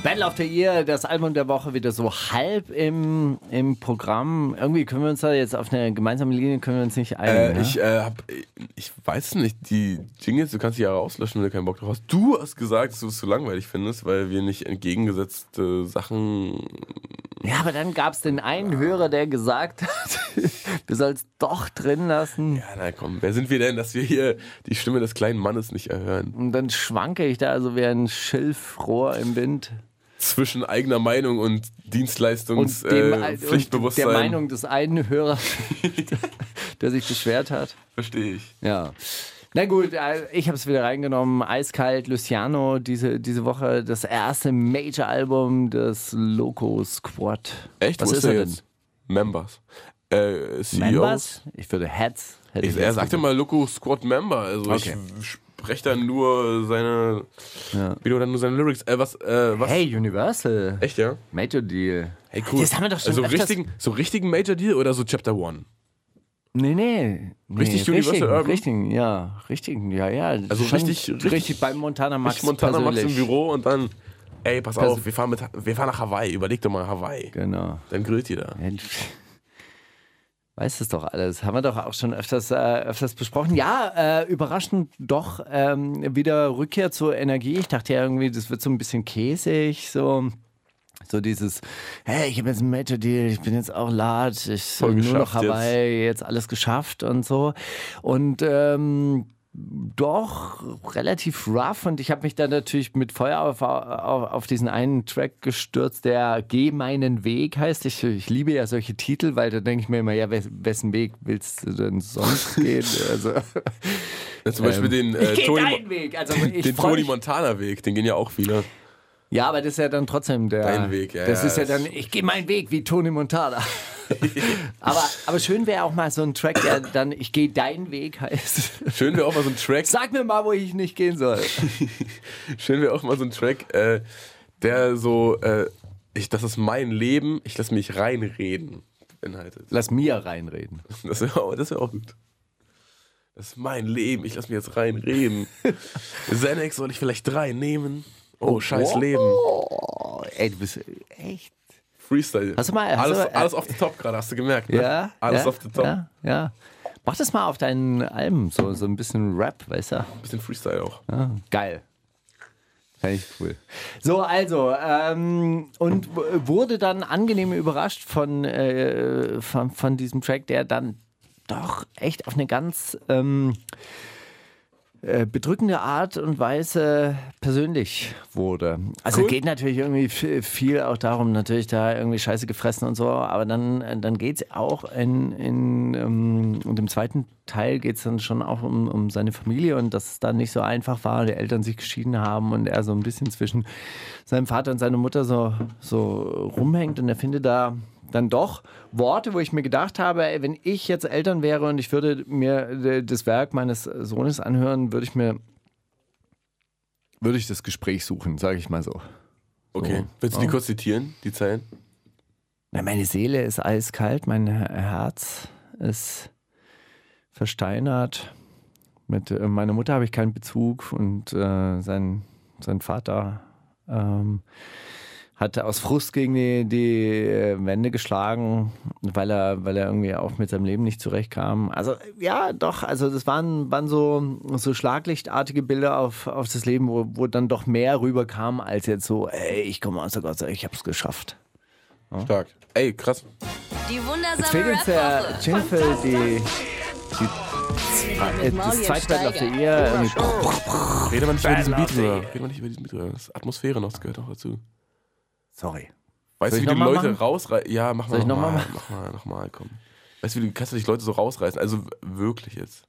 Speaker 6: Battle of the Year, das Album der Woche wieder so halb im, im Programm. Irgendwie können wir uns da jetzt auf eine gemeinsame Linie können wir uns nicht einigen.
Speaker 5: Äh,
Speaker 6: ne?
Speaker 5: ich, äh, hab, ich weiß nicht, die Jingles, du kannst die ja rauslöschen, wenn du keinen Bock drauf hast. Du hast gesagt, dass du es zu langweilig findest, weil wir nicht entgegengesetzte Sachen.
Speaker 6: ja, aber dann gab es den einen Hörer, der gesagt hat, wir sollen es doch drin lassen.
Speaker 5: Ja, na komm, wer sind wir denn, dass wir hier die Stimme des kleinen Mannes nicht erhören?
Speaker 6: Und dann schwanke ich da so wie ein Schilfrohr im Wind.
Speaker 5: Zwischen eigener Meinung und
Speaker 6: Und,
Speaker 5: Dienstleistungs
Speaker 6: dem,
Speaker 5: äh,
Speaker 6: und
Speaker 5: Pflichtbewusstsein.
Speaker 6: der Meinung des einen Hörers, [LAUGHS] der sich beschwert hat.
Speaker 5: Verstehe ich.
Speaker 6: Ja. Na gut, äh, ich habe es wieder reingenommen. Eiskalt, Luciano, diese, diese Woche das erste Major-Album des Loco Squad.
Speaker 5: Echt?
Speaker 6: Was
Speaker 5: Wo
Speaker 6: ist
Speaker 5: er jetzt? Members. Äh, CEOs.
Speaker 6: Members? Ich würde Heads. hätte
Speaker 5: Ich,
Speaker 6: ich
Speaker 5: er sagte mal Loco Squad Member. Also
Speaker 6: Okay.
Speaker 5: ich spreche dann nur seine.
Speaker 6: Ja.
Speaker 5: Wieder dann nur seine Lyrics. Äh, was, äh, was?
Speaker 6: Hey, Universal.
Speaker 5: Echt, ja?
Speaker 6: Major Deal.
Speaker 5: Hey, cool.
Speaker 6: Das haben wir doch schon
Speaker 5: also
Speaker 6: öfters-
Speaker 5: richtigen, so richtigen Major Deal oder so Chapter One?
Speaker 6: Nee, nee. nee
Speaker 5: Richtig Universal
Speaker 6: richtig,
Speaker 5: Urban?
Speaker 6: Richtig, ja. Richtig, ja, ja.
Speaker 5: Also
Speaker 6: Schon
Speaker 5: richtig-
Speaker 6: richtig,
Speaker 5: richtig-
Speaker 6: beim Montana Max
Speaker 5: ich Montana Max im
Speaker 6: persönlich.
Speaker 5: Büro und dann, ey, pass
Speaker 6: Perso-
Speaker 5: auf, wir fahren, mit, wir fahren nach Hawaii. Überleg doch mal Hawaii.
Speaker 6: Genau.
Speaker 5: Dann grillt ihr da.
Speaker 6: Weißt es doch alles. Haben wir doch auch schon öfters, äh, öfters besprochen. Ja, äh, überraschend doch ähm, wieder Rückkehr zur Energie. Ich dachte ja irgendwie, das wird so ein bisschen käsig, so. So dieses, hey, ich habe jetzt einen Major Deal, ich bin jetzt auch large, ich
Speaker 5: Voll
Speaker 6: nur noch Hawaii, jetzt. alles geschafft und so. Und ähm, doch relativ rough und ich habe mich dann natürlich mit Feuer auf, auf, auf diesen einen Track gestürzt, der Geh meinen Weg heißt. Ich, ich liebe ja solche Titel, weil da denke ich mir immer, ja, wes- wessen Weg willst du denn sonst [LAUGHS] gehen? Also,
Speaker 5: Ja, zum Beispiel den, äh, Tony,
Speaker 6: Weg. Also
Speaker 5: den Tony Montana Weg, den gehen ja auch viele.
Speaker 6: Ja, aber das ist ja dann trotzdem der.
Speaker 5: Dein Weg, ja,
Speaker 6: Das
Speaker 5: ja,
Speaker 6: ist ja dann, ich gehe meinen Weg wie Tony Montana. [LAUGHS] aber, aber schön wäre auch mal so ein Track, der dann Ich gehe deinen Weg heißt.
Speaker 5: Schön wäre auch mal so ein Track,
Speaker 6: Sag mir mal, wo ich nicht gehen soll. [LAUGHS]
Speaker 5: schön wäre auch mal so ein Track, äh, der so, äh, ich, das ist mein Leben, ich lasse mich reinreden, beinhaltet.
Speaker 6: Lass mir reinreden.
Speaker 5: Das wäre auch, das wär auch gut. Das ist mein Leben, ich lasse mich jetzt reinreden. [LAUGHS] Xanax soll ich vielleicht drei nehmen? Oh, scheiß Leben.
Speaker 6: Oh, ey, du bist echt.
Speaker 5: Freestyle.
Speaker 6: Hast du mal- hast
Speaker 5: alles,
Speaker 6: du-
Speaker 5: alles off the top gerade, hast du gemerkt, ne?
Speaker 6: Ja.
Speaker 5: Alles
Speaker 6: ja,
Speaker 5: off the top.
Speaker 6: Ja, ja. Mach das mal auf deinen Alben, so, so ein bisschen Rap, weißt du?
Speaker 5: Bisschen Freestyle auch.
Speaker 6: Ja, geil. Fand ich cool. So, also, ähm, und wurde dann angenehm überrascht von, äh, von, von diesem Track, der dann doch echt auf eine ganz ähm, äh, bedrückende Art und Weise persönlich wurde. Also
Speaker 5: Cool.
Speaker 6: geht natürlich irgendwie viel auch darum, natürlich da irgendwie Scheiße gefressen und so, aber dann, äh, dann geht es auch in, in, ähm, und im zweiten Teil geht es dann schon auch um, um seine Familie und dass es dann nicht so einfach war, die Eltern sich geschieden haben und er so ein bisschen zwischen seinem Vater und seiner Mutter so, so rumhängt und er findet da dann doch Worte, wo ich mir gedacht habe, ey, wenn ich jetzt Eltern wäre und ich würde mir äh, das Werk meines Sohnes anhören, würde ich mir würde ich das Gespräch suchen, sage ich mal so.
Speaker 5: Okay.
Speaker 6: So.
Speaker 5: Willst du die
Speaker 6: Ja.
Speaker 5: kurz zitieren, die Zeilen?
Speaker 6: Na, meine Seele ist eiskalt, mein Herz ist versteinert. Mit äh, meiner Mutter habe ich keinen Bezug und äh, sein, sein Vater ähm, hat aus Frust gegen die, die äh, Wände geschlagen, weil er, weil er irgendwie auch mit seinem Leben nicht zurechtkam. Also ja, doch, also das waren, waren so, so schlaglichtartige Bilder auf, auf das Leben, wo, wo dann doch mehr rüberkam, als jetzt so, ey, ich komme aus der Gott, ich habe es geschafft.
Speaker 5: Stark. Ey, krass.
Speaker 1: Die
Speaker 6: Jetzt
Speaker 1: wundersame
Speaker 6: fehlt uns der. Jingle für die,
Speaker 1: Mauli
Speaker 6: das the
Speaker 1: Steiger.
Speaker 6: Year. Irgendwie-
Speaker 5: Rede mal nicht über diesen Beat
Speaker 6: the
Speaker 5: Rede mal nicht über diesen Beat ist Atmosphäre noch, das gehört auch dazu.
Speaker 6: Sorry.
Speaker 5: Weißt du, wie die
Speaker 6: noch mal
Speaker 5: Leute
Speaker 6: machen?
Speaker 5: rausreißen? Ja, mach mal.
Speaker 6: Soll ich noch mal
Speaker 5: Mach mal, noch mal, komm. Weißt du, wie du kannst du dich Leute so rausreißen? Also wirklich jetzt.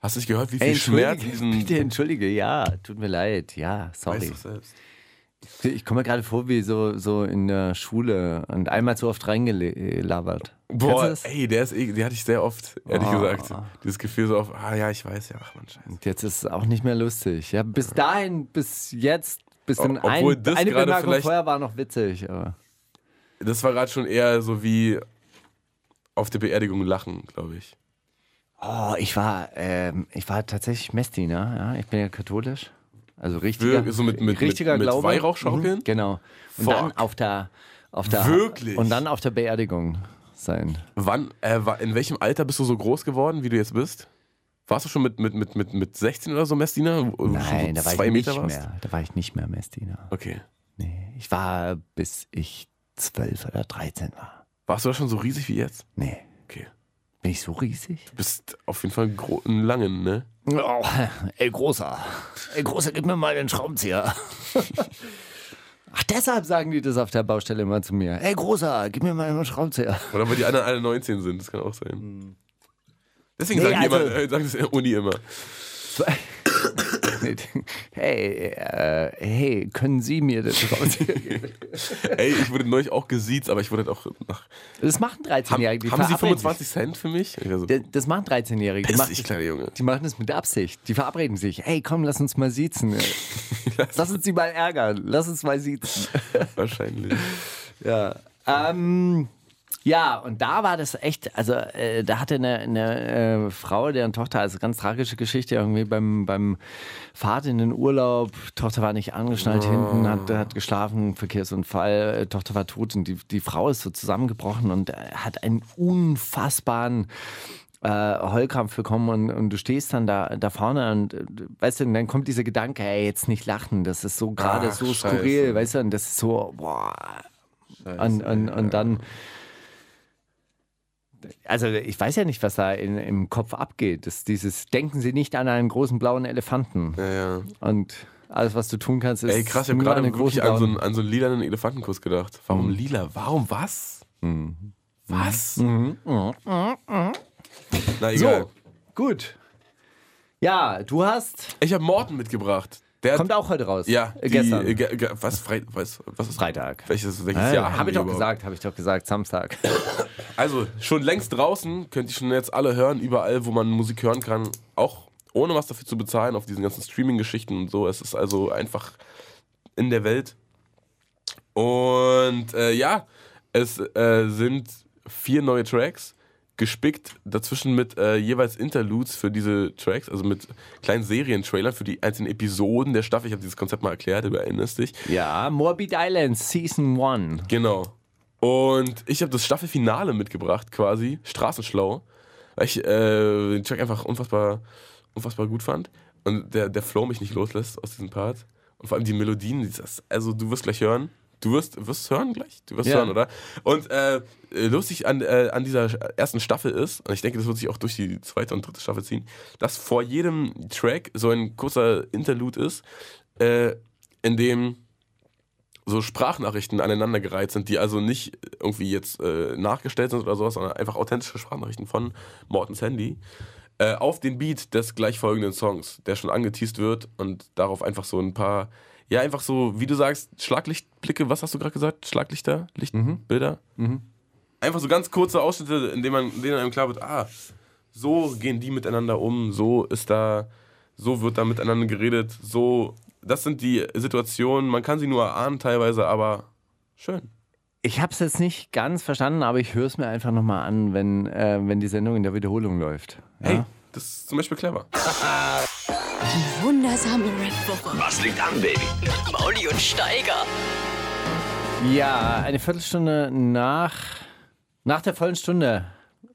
Speaker 5: Hast du nicht gehört, wie viel
Speaker 6: Ey,
Speaker 5: Schmerz diesen.
Speaker 6: bitte entschuldige, ja, tut mir leid, ja,
Speaker 5: Weißt
Speaker 6: sorry.
Speaker 5: du selbst.
Speaker 6: Ich komme mir gerade vor wie so, so in der Schule und einmal zu oft reingelabert. Du
Speaker 5: Boah,
Speaker 6: das?
Speaker 5: ey, der ist eh, die hatte ich sehr oft, ehrlich
Speaker 6: Oh.
Speaker 5: gesagt. Dieses Gefühl so auf, ah ja, ich weiß, ja, ach man, scheiße.
Speaker 6: Und jetzt ist es auch nicht mehr lustig. Ja, bis dahin, bis jetzt, bis den
Speaker 5: obwohl
Speaker 6: ein,
Speaker 5: das
Speaker 6: eine
Speaker 5: gerade
Speaker 6: Bemerkung vorher war noch witzig, aber
Speaker 5: Das war gerade schon eher so wie auf der Beerdigung lachen, glaube ich.
Speaker 6: oh, ich war, ähm, ich war tatsächlich Messdiener, ja, ich bin ja katholisch, also richtiger,
Speaker 5: Wirklich? So mit- mit-
Speaker 6: richtiger
Speaker 5: mit- mit
Speaker 6: Glaube.
Speaker 5: Weihrauch schaukeln?
Speaker 6: Mhm, genau. Und
Speaker 5: Fuck.
Speaker 6: dann auf der, auf der,
Speaker 5: Wirklich?
Speaker 6: und dann auf der Beerdigung sein.
Speaker 5: Wann, äh, in welchem Alter bist du so groß geworden, wie du jetzt bist? Warst du schon mit, mit, mit, mit, mit 16 oder so Messdiener?
Speaker 6: Nein, da war
Speaker 5: zwei
Speaker 6: ich nicht
Speaker 5: Meter warst?
Speaker 6: mehr, da war ich nicht mehr Messdiener.
Speaker 5: Okay.
Speaker 6: Nee, ich war bis ich zwölf oder 13 war.
Speaker 5: Warst du da schon so riesig wie jetzt?
Speaker 6: Nee,
Speaker 5: Okay.
Speaker 6: bin ich so riesig?
Speaker 5: Du bist auf jeden Fall ein langen, ne?
Speaker 6: Oh, ey, Großer. Ey, Großer, gib mir mal den Schraubenzieher. [LAUGHS] Ach, deshalb sagen die das auf der Baustelle immer zu mir. Ey, Großer, gib mir mal den Schraubenzieher.
Speaker 5: Oder weil die anderen alle 19 sind, das kann auch sein. Deswegen
Speaker 6: Nee,
Speaker 5: sagen, die
Speaker 6: also-
Speaker 5: immer, äh, sagen das in der Uni immer. [LAUGHS]
Speaker 6: hey, äh, hey, können Sie mir den Schraubenzieher geben?
Speaker 5: Ey, ich wurde neulich auch gesiezt, aber ich wurde halt auch nach.
Speaker 6: Das machen
Speaker 5: Haben,
Speaker 6: 13-Jährige. die
Speaker 5: haben Sie
Speaker 6: verabreden
Speaker 5: 25 Cent für mich? Ich war so,
Speaker 6: Sich. Das machen 13-Jährige. Die, machen-
Speaker 5: kleiner Junge.
Speaker 6: die machen das mit Absicht. Die verabreden sich. Hey, komm, lass uns mal siezen. [LAUGHS] Lass uns die mal ärgern. Lass uns mal siezen.
Speaker 5: Wahrscheinlich. [LAUGHS]
Speaker 6: Ja. Ähm, ja, und da war das echt, also äh, da hatte eine, eine äh, Frau, deren Tochter, also ganz tragische Geschichte, irgendwie beim, beim Fahrt in den Urlaub, Tochter war nicht angeschnallt hinten, hat, hat geschlafen, Verkehrsunfall, äh, Tochter war tot und die, die Frau ist so zusammengebrochen und äh, hat einen unfassbaren äh, Heulkrampf bekommen und, und du stehst dann da, da vorne und äh, weißt du, und dann kommt dieser Gedanke, ey, jetzt nicht lachen, das ist so gerade so
Speaker 5: scheiße.
Speaker 6: skurril, weißt du, und das ist so, boah, und, und, und dann. Also ich weiß ja nicht, was da in, im Kopf abgeht. Das, dieses Denken Sie nicht an einen großen blauen Elefanten.
Speaker 5: Ja, ja.
Speaker 6: Und alles, was du tun kannst, ist
Speaker 5: Ey, krass, ich habe gerade wirklich an so, einen, an so einen lilanen Elefantenkuss gedacht. Warum lila? Warum was? Was? Na egal.
Speaker 6: So, gut. Ja, du hast.
Speaker 5: Ich habe Morten mitgebracht. Der
Speaker 6: Kommt auch heute raus.
Speaker 5: Ja,
Speaker 6: Äh,
Speaker 5: die,
Speaker 6: gestern.
Speaker 5: äh, ge, ge, was, Freit, was, was ist
Speaker 6: Freitag.
Speaker 5: Welches, welches
Speaker 6: Ah,
Speaker 5: Jahr?
Speaker 6: habe ich doch
Speaker 5: überhaupt?
Speaker 6: gesagt, habe ich doch gesagt, Samstag. [COUGHS]
Speaker 5: Also, schon längst draußen, könnt ihr schon jetzt alle hören, überall, wo man Musik hören kann, auch ohne was dafür zu bezahlen, auf diesen ganzen Streaming-Geschichten und so. Es ist also einfach in der Welt. Und äh, ja, es äh, sind vier neue Tracks, gespickt dazwischen mit äh, jeweils Interludes für diese Tracks, also mit kleinen Serientrailern für die einzelnen Episoden der Staffel. Ich habe dieses Konzept mal erklärt, du erinnerst dich.
Speaker 6: Ja, Morbid Island Season 1.
Speaker 5: Genau. Und ich habe das Staffelfinale mitgebracht, quasi, Straßenschlau, weil ich äh, den Track einfach unfassbar, unfassbar gut fand und der, der Flow mich nicht loslässt aus diesem Part. Und vor allem die Melodien, also du wirst gleich hören. Du wirst, wirst es hören gleich? Du wirst
Speaker 6: Ja.
Speaker 5: hören, oder? Und äh, lustig an, äh, an dieser ersten Staffel ist, und ich denke, das wird sich auch durch die zweite und dritte Staffel ziehen, dass vor jedem Track so ein kurzer Interlude ist, äh, in dem so Sprachnachrichten aneinandergereiht sind, die also nicht irgendwie jetzt äh, nachgestellt sind oder sowas, sondern einfach authentische Sprachnachrichten von Mortens Handy äh, auf den Beat des gleichfolgenden Songs, der schon angeteased wird und darauf einfach so ein paar, ja einfach so, wie du sagst, Schlaglichtblicke, was hast du gerade gesagt? Schlaglichter, Lichtbilder? Einfach so ganz kurze Ausschnitte, in denen, man, in denen einem klar wird, ah, so gehen die miteinander um, so ist da, so wird da miteinander geredet, so, das sind die Situationen, man kann sie nur erahnen teilweise, aber schön.
Speaker 6: Ich habe es jetzt nicht ganz verstanden, aber ich höre es mir einfach nochmal an, wenn, äh, wenn die Sendung in der Wiederholung läuft. Ja?
Speaker 5: Hey, das ist zum Beispiel clever. [LAUGHS]
Speaker 1: Die wundersame Red Booker.
Speaker 3: Was liegt an, Baby?
Speaker 1: Mauli und Steiger.
Speaker 6: Ja, eine Viertelstunde nach, nach der vollen Stunde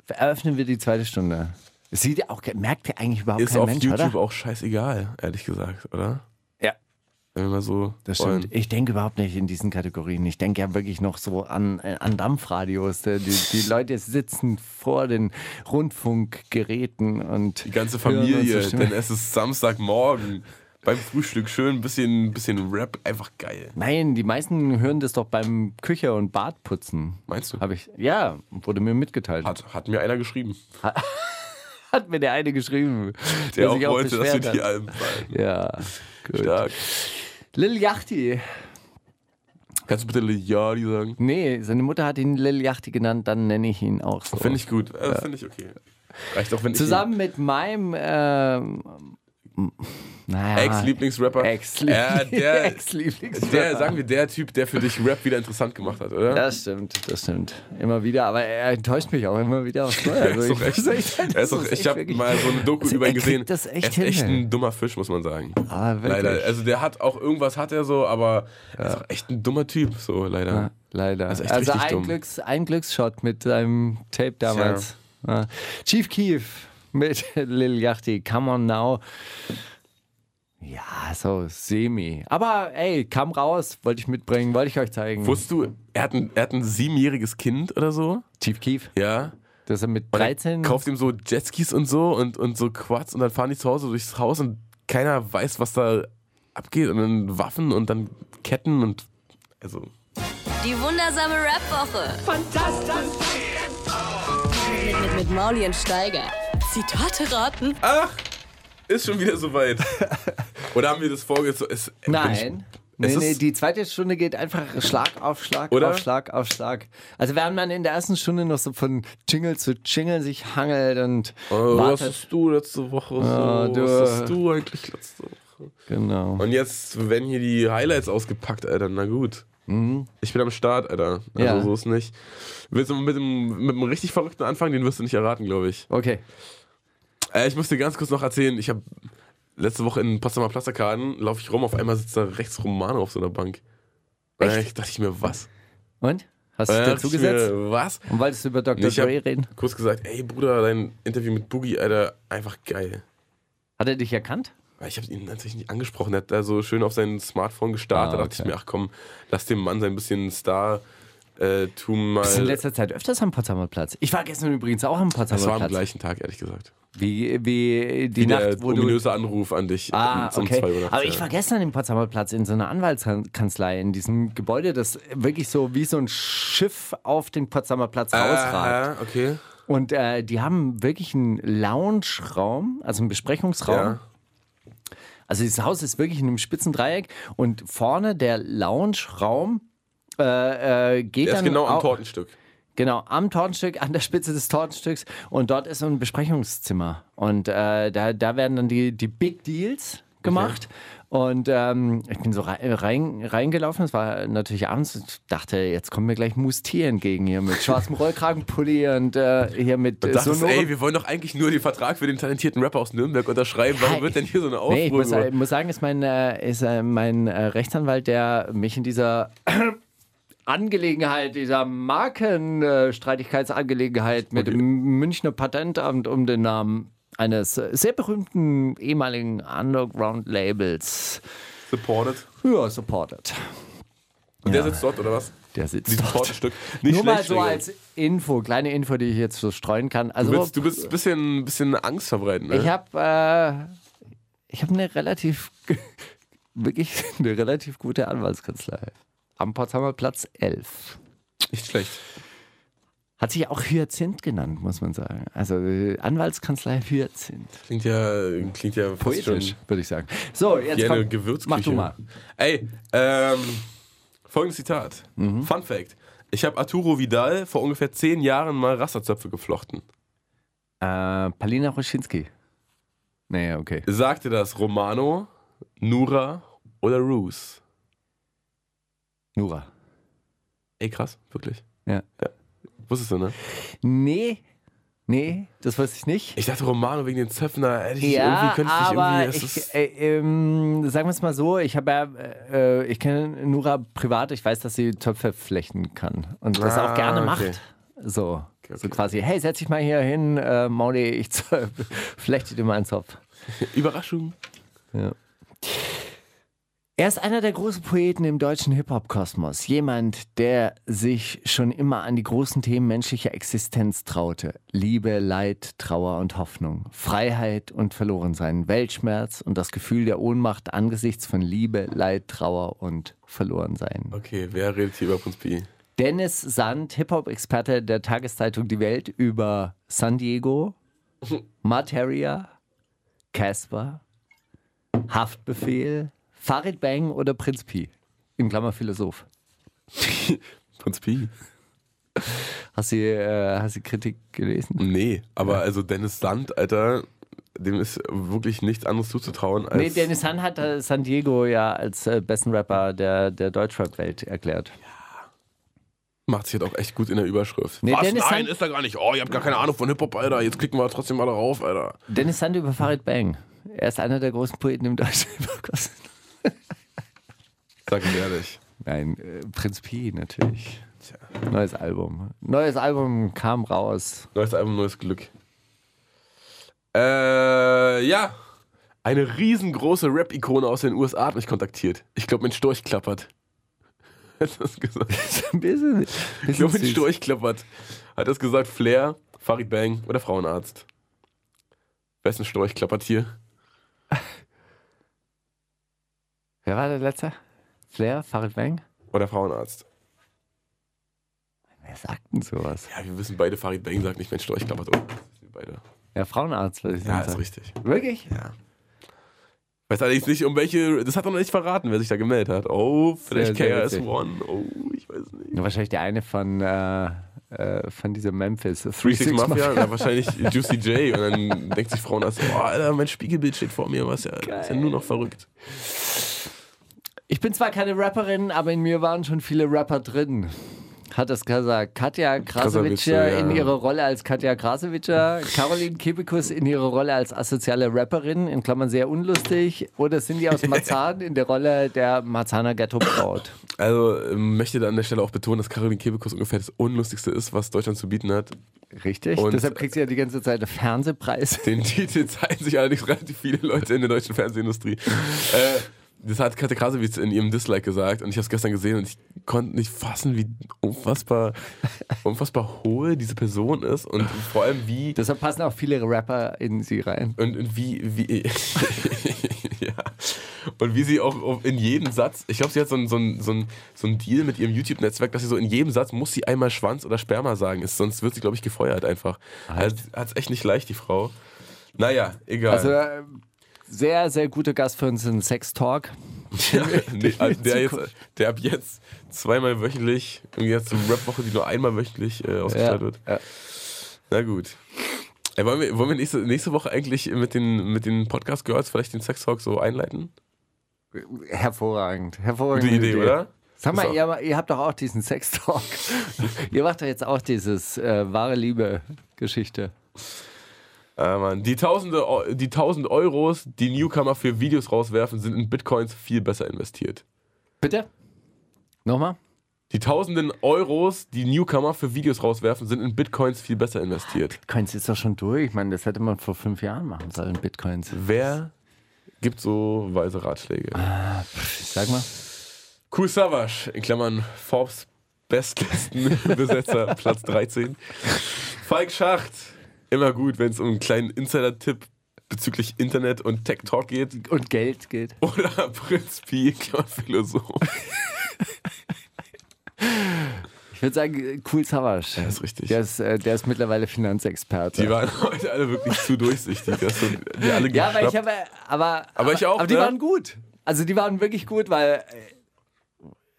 Speaker 6: eröffnen wir die zweite Stunde. Sieht ja auch, merkt ja eigentlich überhaupt
Speaker 5: Ist
Speaker 6: kein
Speaker 5: auf
Speaker 6: Mensch,
Speaker 5: YouTube
Speaker 6: oder?
Speaker 5: auch scheißegal, ehrlich gesagt, oder? Wenn wir mal so
Speaker 6: das
Speaker 5: wollen.
Speaker 6: stimmt. Ich denke überhaupt nicht in diesen Kategorien. Ich denke ja wirklich noch so an, äh, an Dampfradios. Die, die [LAUGHS] Leute sitzen vor den Rundfunkgeräten und
Speaker 5: Die ganze Familie,
Speaker 6: Stimme.
Speaker 5: denn es ist Samstagmorgen. Beim Frühstück schön ein bisschen, bisschen Rap, einfach geil.
Speaker 6: Nein, die meisten hören das doch beim Küche- und Badputzen.
Speaker 5: Meinst du?
Speaker 6: Habe ich, ja, wurde mir mitgeteilt.
Speaker 5: Hat, hat mir einer geschrieben. [LAUGHS]
Speaker 6: Hat mir der eine geschrieben.
Speaker 5: Der auch
Speaker 6: sich
Speaker 5: wollte, dass wir die. Alben fallen.
Speaker 6: Ja, gut.
Speaker 5: Stark.
Speaker 6: Lil Yachty.
Speaker 5: Kannst du bitte Liadi sagen?
Speaker 6: Nee, seine Mutter hat ihn Lil Yachty genannt, dann nenne ich ihn auch so.
Speaker 5: Finde ich gut. Äh, Finde ich okay. Reicht auch, wenn
Speaker 6: Zusammen mit meinem ähm, naja,
Speaker 5: Ex-Lieblingsrapper.
Speaker 6: Ex-Liebling-
Speaker 5: Ja, der, [LAUGHS]
Speaker 6: Ex-Lieblingsrapper.
Speaker 5: der, sagen wir, der Typ, der für dich Rap wieder interessant gemacht hat, oder?
Speaker 6: Das stimmt, das stimmt. Immer wieder, aber er enttäuscht mich auch immer wieder aufs Neue. [LAUGHS] Also ich-
Speaker 5: echt,
Speaker 6: echt-
Speaker 5: er ist doch, ich
Speaker 6: echt
Speaker 5: habe mal so eine Doku
Speaker 6: Also
Speaker 5: über ihn gesehen.
Speaker 6: das echt
Speaker 5: er ist echt
Speaker 6: hin,
Speaker 5: ein dummer Fisch, muss man sagen.
Speaker 6: Ah, wirklich.
Speaker 5: Leider. Also der hat auch irgendwas hat er so, aber er ist auch echt ein dummer Typ, so leider.
Speaker 6: Ja, leider.
Speaker 5: Echt
Speaker 6: also
Speaker 5: richtig
Speaker 6: ein,
Speaker 5: dumm.
Speaker 6: Glücks, ein Glücksshot mit seinem Tape damals. Ja. Chief Keef mit [LAUGHS] Lil Yachty, Come On Now. Ja, so semi. Aber ey, kam raus, wollte ich mitbringen, wollte ich euch zeigen.
Speaker 5: Wusstest du, er hat, ein, er hat ein siebenjähriges Kind oder so?
Speaker 6: Chief Keef,
Speaker 5: Ja.
Speaker 6: dass er mit
Speaker 5: Und er
Speaker 6: 13
Speaker 5: kauft ihm so Jetskis und so und, und so Quads und dann fahren die zu Hause durchs Haus und keiner weiß, was da abgeht und dann Waffen und dann Ketten und also
Speaker 1: Die wundersame Rap-Woche. Fantastisch. Mit, mit, mit Mauli und Steiger. Zitate raten.
Speaker 5: ach, ist schon wieder soweit. Oder haben wir das vorgezogen?
Speaker 6: Nein. Nee, nee, die zweite Stunde geht einfach Schlag auf Schlag
Speaker 5: Oder?
Speaker 6: auf Schlag auf Schlag. Also während man in der ersten Stunde noch so von Jingle zu Jingle sich hangelt und
Speaker 5: Oh, was
Speaker 6: wartet.
Speaker 5: hast du letzte Woche so?
Speaker 6: Ah, du-
Speaker 5: Was hast du eigentlich letzte Woche?
Speaker 6: Genau.
Speaker 5: Und jetzt werden hier die Highlights ausgepackt, Alter. Na gut. Ich bin am Start, Alter. Also
Speaker 6: Ja.
Speaker 5: so ist nicht. Willst du mit dem, mit dem richtig verrückten anfangen? Den wirst du nicht erraten, glaube ich.
Speaker 6: Okay.
Speaker 5: Äh, ich muss dir ganz kurz noch erzählen, ich habe letzte Woche in Potsdamer Plasterkarten, laufe ich rum, auf einmal sitzt da rechts Romano auf so einer Bank. Und dann dachte ich mir, was?
Speaker 6: Und? Hast du dich dazu
Speaker 5: ich
Speaker 6: gesetzt?
Speaker 5: Mir, was?
Speaker 6: Und wolltest du über Dr.
Speaker 5: Nee, ich
Speaker 6: Dre reden?
Speaker 5: kurz gesagt, ey Bruder, dein Interview mit Boogie, Alter, einfach geil.
Speaker 6: Hat er dich erkannt?
Speaker 5: Ich habe ihn natürlich nicht angesprochen. Er hat da so schön auf sein Smartphone gestartet.
Speaker 6: Ah,
Speaker 5: Da dachte ich
Speaker 6: okay.
Speaker 5: mir, ach komm, lass dem Mann sein bisschen Star-Tum
Speaker 6: Bist du in
Speaker 5: mal.
Speaker 6: letzter Zeit öfters am Potsdamer Platz? Ich war gestern übrigens auch am Potsdamer
Speaker 5: Das war am
Speaker 6: Platz.
Speaker 5: gleichen Tag, ehrlich gesagt.
Speaker 6: Wie, wie die
Speaker 5: Wie
Speaker 6: Nacht,
Speaker 5: der
Speaker 6: wo du...
Speaker 5: ominöse Anruf an dich
Speaker 6: Ah,
Speaker 5: um
Speaker 6: okay.
Speaker 5: 2 Uhr nachts,
Speaker 6: Aber ich
Speaker 5: ja.
Speaker 6: war gestern im Potsdamer Platz in so einer Anwaltskanzlei, in diesem Gebäude, das wirklich so wie so ein Schiff auf den Potsdamer Platz rausragt.
Speaker 5: Ah, okay.
Speaker 6: Und äh, die haben wirklich einen Lounge-Raum, also einen Besprechungsraum.
Speaker 5: Ja.
Speaker 6: Also dieses Haus ist wirklich in einem spitzen Dreieck und vorne der Lounge-Raum äh, äh, geht
Speaker 5: Der ist genau am Tortenstück.
Speaker 6: Genau, am Tortenstück, an der Spitze des Tortenstücks. Und dort ist so ein Besprechungszimmer. Und äh, da, da werden dann die, die Big Deals gemacht. Und ähm, ich bin so rein, rein, reingelaufen, es war natürlich abends, ich dachte, jetzt kommt mir gleich Mustier entgegen hier mit schwarzem Rollkragenpulli und äh, hier mit
Speaker 5: Und
Speaker 6: äh,
Speaker 5: dachtest, ey, wir wollen doch eigentlich nur den Vertrag für den talentierten Rapper aus Nürnberg unterschreiben. Warum wird denn hier so eine Aufruhr?
Speaker 6: Nee, ich muss, muss sagen, ist mein, äh, ist, äh, mein Rechtsanwalt, der mich in dieser Angelegenheit, dieser Markenstreitigkeitsangelegenheit mit
Speaker 5: Okay.
Speaker 6: dem Münchner Patentamt um den Namen eines sehr berühmten ehemaligen Underground-Labels
Speaker 5: supported.
Speaker 6: ja, supported.
Speaker 5: Und der sitzt dort, oder was?
Speaker 6: Der sitzt
Speaker 5: Dieses
Speaker 6: dort.
Speaker 5: Tortenstück. Nicht
Speaker 6: Nur mal so
Speaker 5: Digga.
Speaker 6: als Info, kleine Info, die ich jetzt so streuen kann. Also,
Speaker 5: Du, willst, du bist ein bisschen, bisschen Angst verbreiten, ne?
Speaker 6: Ich habe äh, ich hab eine relativ, [LAUGHS] wirklich eine relativ gute Anwaltskanzlei. Am Potsdamer Platz 11.
Speaker 5: Nicht schlecht.
Speaker 6: Hat sich auch Hyazinth genannt, muss man sagen. Also äh, Anwaltskanzlei Hyazinth.
Speaker 5: Klingt ja, klingt ja schon
Speaker 6: würde ich sagen. So, jetzt
Speaker 5: Gewürzküche.
Speaker 6: mach du mal.
Speaker 5: Ey, ähm, folgendes Zitat.
Speaker 6: Mhm.
Speaker 5: Fun Fact. Ich habe Arturo Vidal vor ungefähr zehn Jahren mal Rasterzöpfe geflochten.
Speaker 6: Äh, Palina Roschinski. Naja, okay.
Speaker 5: Sagte das Romano, Nura oder Roos?
Speaker 6: Nura.
Speaker 5: Ey, krass, wirklich.
Speaker 6: Ja.
Speaker 5: Wusstest du, ne?
Speaker 6: Nee, nee, das weiß ich nicht.
Speaker 5: Ich dachte Romano wegen den Zöpfen, da hätte ich
Speaker 6: Ja,
Speaker 5: irgendwie, könnte ich
Speaker 6: aber
Speaker 5: irgendwie,
Speaker 6: ich, äh, ähm, sagen wir es mal so, ich habe ja, äh, ich kenne Nura privat, ich weiß, dass sie Töpfe flechten kann und das
Speaker 5: Ah,
Speaker 6: auch gerne
Speaker 5: okay.
Speaker 6: macht. So, so
Speaker 5: okay.
Speaker 6: quasi, hey, setz dich mal hier hin, äh, Mauli, ich [LAUGHS] flechte dir mal einen Zopf.
Speaker 5: Überraschung.
Speaker 6: Er ist einer der großen Poeten im deutschen Hip-Hop-Kosmos. Jemand, der sich schon immer an die großen Themen menschlicher Existenz traute. Liebe, Leid, Trauer und Hoffnung. Freiheit und Verlorensein. Weltschmerz und das Gefühl der Ohnmacht angesichts von Liebe, Leid, Trauer und Verlorensein.
Speaker 5: Okay, wer redet hier über Prinz Pi?
Speaker 6: Dennis Sand, Hip-Hop-Experte der Tageszeitung Die Welt über San Diego, [LAUGHS] Materia, Casper, Haftbefehl, Farid Bang oder Prinz Pi? In Klammer Philosoph. [LAUGHS]
Speaker 5: Prinz Pi.
Speaker 6: Hast du, äh, hast du Kritik gelesen?
Speaker 5: Nee, aber also Dennis Sand, Alter, dem ist wirklich nichts anderes zuzutrauen als.
Speaker 6: Nee, Dennis San hat äh, San Diego ja als äh, besten Rapper der, der Deutschrap-Welt erklärt.
Speaker 5: Macht sich halt auch echt gut in der Überschrift.
Speaker 6: Nee,
Speaker 5: Was?
Speaker 6: Dennis
Speaker 5: Nein,
Speaker 6: Sand-
Speaker 5: ist er gar nicht. Oh, ihr habt gar keine Ahnung von Hip-Hop, Alter. Jetzt klicken wir trotzdem mal darauf, Alter.
Speaker 6: Dennis Sand über Farid Bang. Er ist einer der großen Poeten im [LAUGHS] deutschen hip
Speaker 5: Sag ich ehrlich.
Speaker 6: Nein, äh, Prinz Pi natürlich. Neues Album. Neues Album kam raus.
Speaker 5: Neues Album, neues Glück. Äh, ja. Eine riesengroße Rap-Ikone aus den USA hat mich kontaktiert. Ich glaube, mein Storch klappert. [LAUGHS] Hat das gesagt? [LAUGHS]
Speaker 6: Ein bisschen,
Speaker 5: Ich
Speaker 6: bisschen
Speaker 5: glaube, mein
Speaker 6: süß.
Speaker 5: Storch klappert. Hat das gesagt Flair, Farid Bang oder Frauenarzt? Wessen Storch klappert hier?
Speaker 6: Wer war der letzte? Flair, Farid Bang?
Speaker 5: Oder Frauenarzt?
Speaker 6: Wer sagt denn sowas?
Speaker 5: Ja, wir wissen beide, Farid Bang sagt nicht, mein Storch klappert. Oh, wir beide.
Speaker 6: Ja, Frauenarzt, würde ich
Speaker 5: Ja,
Speaker 6: sagen.
Speaker 5: ist richtig.
Speaker 6: Wirklich?
Speaker 5: Weiß allerdings nicht, um welche. Das hat er noch nicht verraten, wer sich da gemeldet hat. Oh, vielleicht KRS-One. Oh, ich weiß nicht.
Speaker 6: Ja, wahrscheinlich der eine von, äh, äh, von dieser Memphis.
Speaker 5: 36 Mafia, ja, wahrscheinlich Juicy J. Und dann [LAUGHS] denkt sich Frauenarzt, oh, Alter, mein Spiegelbild steht vor mir, was ja, ist ja nur noch verrückt.
Speaker 6: Ich bin zwar keine Rapperin, aber in mir waren schon viele Rapper drin. Hat das gesagt. Katja Krasowitscher
Speaker 5: ja.
Speaker 6: in ihrer Rolle als Katja Krasowitscher, Caroline Kebekus in ihrer Rolle als asoziale Rapperin, in Klammern sehr unlustig, oder sind die aus Marzahn in der Rolle der Marzahner Ghetto-Braut?
Speaker 5: Also ähm, möchte da an der Stelle auch betonen, dass Caroline Kebekus ungefähr das Unlustigste ist, was Deutschland zu bieten hat.
Speaker 6: Richtig.
Speaker 5: Und-
Speaker 6: Deshalb kriegt sie ja die ganze Zeit einen Fernsehpreis.
Speaker 5: Den Titel [LAUGHS] zeigen sich allerdings relativ viele Leute in der deutschen Fernsehindustrie. äh, das hat Katja Krasowitz in ihrem Dislike gesagt und ich habe es gestern gesehen und ich konnte nicht fassen, wie unfassbar, [LAUGHS] unfassbar hohl diese Person ist und vor allem wie
Speaker 6: Deshalb passen auch viele Rapper in sie rein.
Speaker 5: und, und wie, wie [LAUGHS] ja. Und wie sie auch in jedem Satz, ich glaube, sie hat so ein, so, ein, so, ein, so ein Deal mit ihrem YouTube-Netzwerk, dass sie so in jedem Satz muss sie einmal Schwanz oder Sperma sagen, ist, sonst wird sie, glaube ich, gefeuert einfach. Hat es echt nicht leicht, die Frau. Naja, egal.
Speaker 6: Also äh, sehr, sehr guter Gast für uns in Sex Talk.
Speaker 5: ja, [LAUGHS] nee, also der, jetzt, der ab jetzt zweimal wöchentlich, irgendwie jetzt eine Rap-Woche, die nur einmal wöchentlich äh, ausgestrahlt wird.
Speaker 6: ja.
Speaker 5: Na gut. Ey, wollen wir, wollen wir nächste, nächste Woche eigentlich mit den, mit den Podcast Girls vielleicht den Sex Talk so einleiten?
Speaker 6: Hervorragend. Hervorragende
Speaker 5: Gute Idee, oder?
Speaker 6: Sag mal, ihr, ihr habt doch auch diesen Sex-Talk. [LAUGHS] ihr macht doch jetzt auch dieses äh, wahre Liebe-Geschichte.
Speaker 5: Ah, Mann. Die, Tausende, die 1000 Euros, die Newcomer für Videos rauswerfen, sind in Bitcoins viel besser investiert.
Speaker 6: Bitte? Nochmal?
Speaker 5: Die tausenden Euros, die Newcomer für Videos rauswerfen, sind in Bitcoins viel besser investiert.
Speaker 6: Bitcoins ist doch schon durch. Ich meine, das hätte man vor fünf Jahren machen sollen, Bitcoins.
Speaker 5: Wer gibt so weise Ratschläge?
Speaker 6: Sag mal.
Speaker 5: Cool Savage, in Klammern Forbes Bestlistenbesetzer, [LAUGHS] Platz 13. Falk Schacht, immer gut, wenn es um einen kleinen Insider-Tipp bezüglich Internet und Tech Talk geht.
Speaker 6: Und Geld geht.
Speaker 5: Oder [LAUGHS] Prinz Pi, Philosoph.
Speaker 6: Ich würde sagen, cool Savage.
Speaker 5: Ja, ist richtig.
Speaker 6: Der ist, äh, der ist mittlerweile Finanzexperte.
Speaker 5: Die waren [LAUGHS] heute alle wirklich zu durchsichtig. Das sind die alle
Speaker 6: ja, aber ich habe, aber,
Speaker 5: Aber ich auch,
Speaker 6: Aber die
Speaker 5: ne?
Speaker 6: waren gut. Also die waren wirklich gut, weil äh,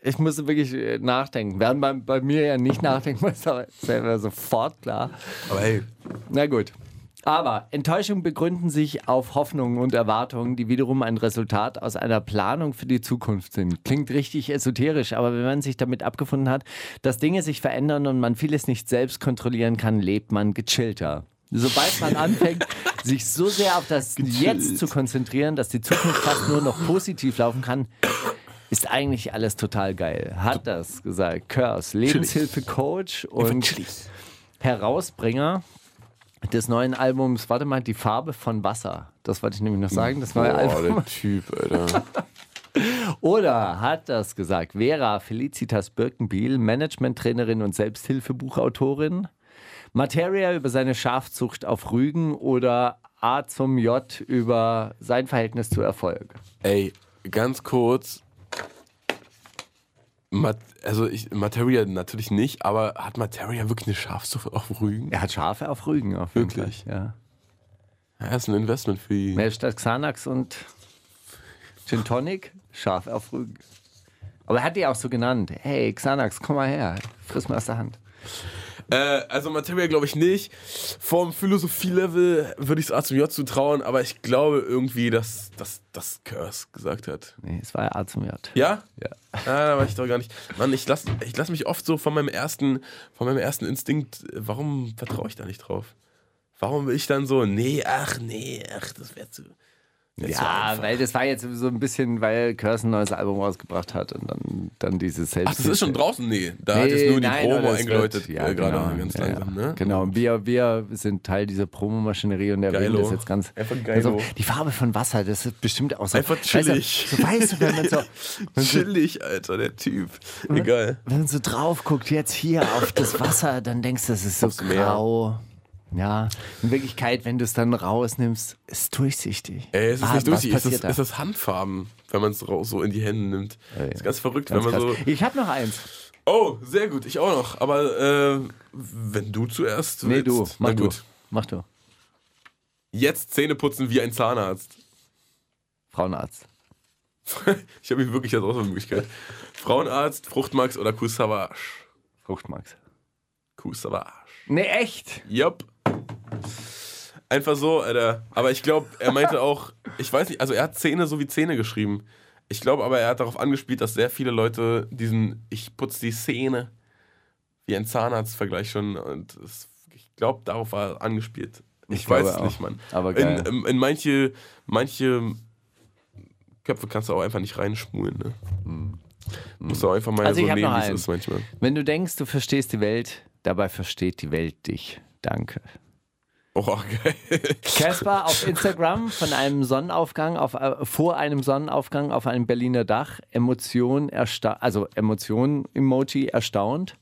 Speaker 6: ich musste wirklich äh, nachdenken. Während man bei mir ja nicht nachdenken muss, aber immer sofort klar.
Speaker 5: Aber hey,
Speaker 6: Na gut. Aber Enttäuschungen begründen sich auf Hoffnungen und Erwartungen, die wiederum ein Resultat aus einer Planung für die Zukunft sind. Klingt richtig esoterisch, aber wenn man sich damit abgefunden hat, dass Dinge sich verändern und man vieles nicht selbst kontrollieren kann, lebt man gechillter. Sobald man anfängt, [LAUGHS] sich so sehr auf das Jetzt zu konzentrieren, dass die Zukunft fast nur noch positiv laufen kann, ist eigentlich alles total geil. Hat das gesagt. Curse, Lebenshilfe-Coach und Herausbringer des neuen Albums, warte mal, Die Farbe von Wasser. Das wollte ich nämlich noch sagen, das neue
Speaker 5: boah,
Speaker 6: Album.
Speaker 5: der Typ, Alter. [LAUGHS]
Speaker 6: Oder hat das gesagt Vera Felicitas Birkenbiel, Managementtrainerin und Selbsthilfebuchautorin? Materia über seine Schafzucht auf Rügen oder A zum J über sein Verhältnis zu Erfolg?
Speaker 5: Ey, ganz kurz. Mat also ich, Materia natürlich nicht, aber hat Materia wirklich eine Schafzucht auf Rügen?
Speaker 6: Er hat Schafe auf Rügen, auf jeden
Speaker 5: Wirklich?
Speaker 6: Fall. Ja.
Speaker 5: Ja, ist ein Investment für die.
Speaker 6: Mehr statt Xanax und Gin Tonic, scharf auf Rügen. Aber er hat die auch so genannt. Hey, Xanax, komm mal her. Friss mal aus der Hand.
Speaker 5: Äh, also Materia glaube ich nicht. Vom Philosophie-Level würde ich es A zum J zutrauen, aber ich glaube irgendwie, dass das Curse gesagt hat.
Speaker 6: Nee, es war ja A zum J.
Speaker 5: Ja?
Speaker 6: Ja.
Speaker 5: Ah, da war ich doch gar nicht. Mann, ich lasse ich lass mich oft so von meinem ersten, von meinem ersten Instinkt, warum vertraue ich da nicht drauf? Warum will ich dann so, nee, ach, nee, ach, das wäre zu. Zu
Speaker 6: Ja, weil das war jetzt so ein bisschen, weil Curse ein neues Album rausgebracht hat und dann, dann dieses Selbst.
Speaker 5: Ach, das ist schon draußen? Nee, da hat jetzt nur die
Speaker 6: nein,
Speaker 5: Promo eingeläutet,
Speaker 6: ja,
Speaker 5: äh, gerade
Speaker 6: genau,
Speaker 5: ganz
Speaker 6: ja,
Speaker 5: langsam, ne?
Speaker 6: Genau, wir, wir sind Teil dieser Promomaschinerie und der
Speaker 5: Geilo.
Speaker 6: das jetzt ganz.
Speaker 5: Einfach geilo.
Speaker 6: Also, die Farbe von Wasser, das ist bestimmt auch so.
Speaker 5: Einfach chillig.
Speaker 6: Weißt du, so weißt du, wenn man so, [LAUGHS] wenn
Speaker 5: Chillig, Alter, der Typ. Egal.
Speaker 6: wenn man so drauf guckt, jetzt hier auf das Wasser, dann denkst du, das ist so
Speaker 5: Aufs Meer.
Speaker 6: Ja, in Wirklichkeit, wenn du es dann rausnimmst, ist es durchsichtig.
Speaker 5: Ey, es ist
Speaker 6: Ah,
Speaker 5: nicht durchsichtig, es ist,
Speaker 6: da?
Speaker 5: es ist Handfarben, wenn man es so in die Hände nimmt.
Speaker 6: ja.
Speaker 5: ist ganz verrückt,
Speaker 6: Ganz
Speaker 5: wenn man
Speaker 6: krass.
Speaker 5: so.
Speaker 6: Ich habe noch eins.
Speaker 5: Oh, sehr gut, ich auch noch. Aber äh, wenn du zuerst
Speaker 6: Nee,
Speaker 5: willst.
Speaker 6: du. Mach du. Mach du.
Speaker 5: Jetzt Zähne putzen wie ein Zahnarzt.
Speaker 6: Frauenarzt. [LAUGHS]
Speaker 5: ich habe hier wirklich als Auswahlmöglichkeit. Frauenarzt, Fruchtmax oder Kuh-Savage?
Speaker 6: Fruchtmax.
Speaker 5: Kuh-Savage.
Speaker 6: Nee, echt?
Speaker 5: Yup. Einfach so, Alter. Aber ich glaube, er meinte auch, ich weiß nicht, also er hat Zähne so wie Zähne geschrieben. Ich glaube aber, er hat darauf angespielt, dass sehr viele Leute diesen Ich putze die Zähne wie ein Zahnarzt-Vergleich schon und es, ich glaube, darauf war er angespielt. Ich,
Speaker 6: Ich
Speaker 5: weiß es nicht, Mann.
Speaker 6: Aber geil.
Speaker 5: in, in, in manche, manche Köpfe kannst du auch einfach nicht reinschmulen, ne? Musst du auch einfach mal.
Speaker 6: Also
Speaker 5: so nehmen, wie es ist manchmal.
Speaker 6: Wenn du denkst, du verstehst die Welt, dabei versteht die Welt dich. Danke.
Speaker 5: Oh, geil.
Speaker 6: Caspar auf Instagram von einem Sonnenaufgang, auf, äh, vor einem Sonnenaufgang auf einem Berliner Dach, Emotion, ersta also Emotion-Emoji erstaunt.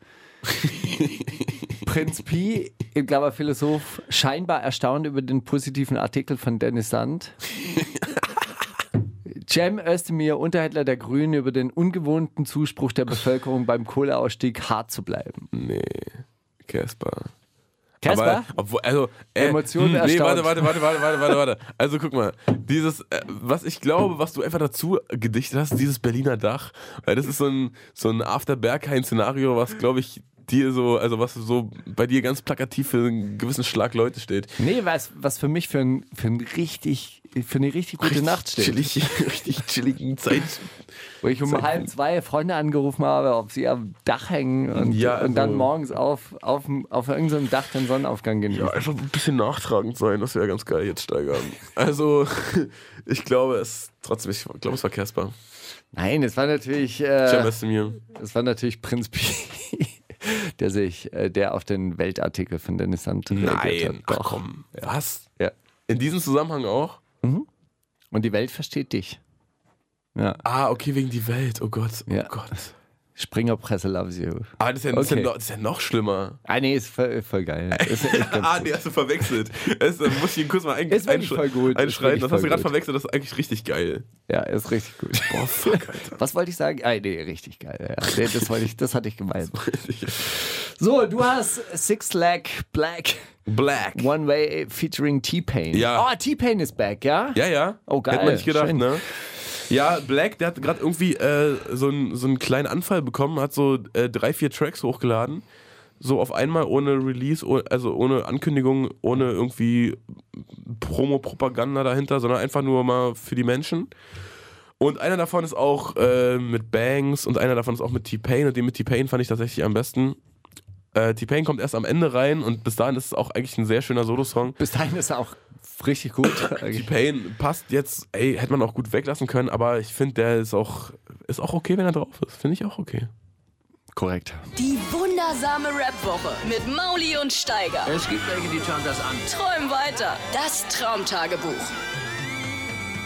Speaker 6: Prinz Pi, ich glaube Philosoph, scheinbar erstaunt über den positiven Artikel von Dennis Sand. Cem Özdemir, Unterhändler der Grünen, über den ungewohnten Zuspruch der Bevölkerung beim Kohleausstieg hart zu bleiben.
Speaker 5: Nee.
Speaker 6: Caspar?
Speaker 5: Aber, obwohl, also, äh,
Speaker 6: Emotionen
Speaker 5: hm, Nee,
Speaker 6: erstaunt.
Speaker 5: warte, warte, warte, warte, warte, warte, warte. Also guck mal, dieses, äh, was ich glaube, was du einfach dazu gedichtet hast, dieses Berliner Dach, weil das ist so ein, so ein After-Berghain-Szenario, was, glaube ich, dir so, also was so bei dir ganz plakativ für einen gewissen Schlag Leute steht.
Speaker 6: Nee, was, was für mich für, ein, für, ein richtig, für eine richtig gute Nacht steht.
Speaker 5: Chillig, [LAUGHS] richtig chilligen Zeit.
Speaker 6: Wo ich um halb zwei Freunde angerufen habe, ob sie am Dach hängen und,
Speaker 5: Ja,
Speaker 6: und dann
Speaker 5: also-
Speaker 6: morgens auf, auf, auf irgendeinem Dach den Sonnenaufgang genießen.
Speaker 5: Ja, einfach ein bisschen nachtragend sein, das wäre ganz geil jetzt steigern. Also, [LAUGHS] ich glaube es, trotzdem, ich glaube es war Casper.
Speaker 6: Nein, es war natürlich, äh, es war natürlich Prinz Pi, [LAUGHS] der sich, äh, der auf den Weltartikel von Dennis Sand reagiert hat.
Speaker 5: Nein, ach komm. Was?
Speaker 6: Ja.
Speaker 5: In diesem Zusammenhang auch?
Speaker 6: Und die Welt versteht dich. Ja.
Speaker 5: Ah, okay, wegen die Welt. Oh Gott, oh
Speaker 6: Ja.
Speaker 5: Gott.
Speaker 6: Springerpresse loves you.
Speaker 5: Ah, das ist ja, das ist ja, noch, das ist ja noch schlimmer.
Speaker 6: Ah, nee, ist voll, voll geil. Ist [LAUGHS] ganz
Speaker 5: ah, nee, hast du verwechselt. Das, da muss ich ihn kurz mal ein,
Speaker 6: Ist
Speaker 5: einsch-
Speaker 6: voll gut. Ist
Speaker 5: einschreiten. Das hast du gerade verwechselt, das ist eigentlich richtig geil.
Speaker 6: Ja, ist richtig gut. [LAUGHS]
Speaker 5: Boah, fuck, Alter.
Speaker 6: Was wollte ich sagen? Ah, nee, richtig geil. Ja, [LAUGHS] nee, das, wollte ich, das hatte ich gemeint. So, du hast Six Leg Black
Speaker 5: Black.
Speaker 6: One Way featuring T-Pain.
Speaker 5: Ja.
Speaker 6: Oh, T-Pain ist back, ja?
Speaker 5: Ja, ja.
Speaker 6: Oh, geil.
Speaker 5: Hätte man nicht gedacht,
Speaker 6: Schön.
Speaker 5: ne? Ja, Black, der hat gerade irgendwie äh, so, einen, so einen kleinen Anfall bekommen, hat so äh, drei, vier Tracks hochgeladen. So auf einmal ohne Release, oh, also ohne Ankündigung, ohne irgendwie Promo-Propaganda dahinter, sondern einfach nur mal für die Menschen. Und einer davon ist auch äh, mit Bangs und einer davon ist auch mit T-Pain und den mit T-Pain fand ich tatsächlich am besten. Äh, T-Pain kommt erst am Ende rein und bis dahin ist es auch eigentlich ein sehr schöner Solo-Song.
Speaker 6: Bis dahin ist er auch richtig gut. [LAUGHS]
Speaker 5: T-Pain passt jetzt, ey, hätte man auch gut weglassen können, aber ich finde, der ist auch, ist auch okay, wenn er drauf ist. Finde ich auch okay.
Speaker 6: Korrekt.
Speaker 1: Die wundersame Rap-Woche mit Mauli und Steiger.
Speaker 3: Es gibt welche, die schauen das an.
Speaker 1: Träum weiter. Das Traumtagebuch.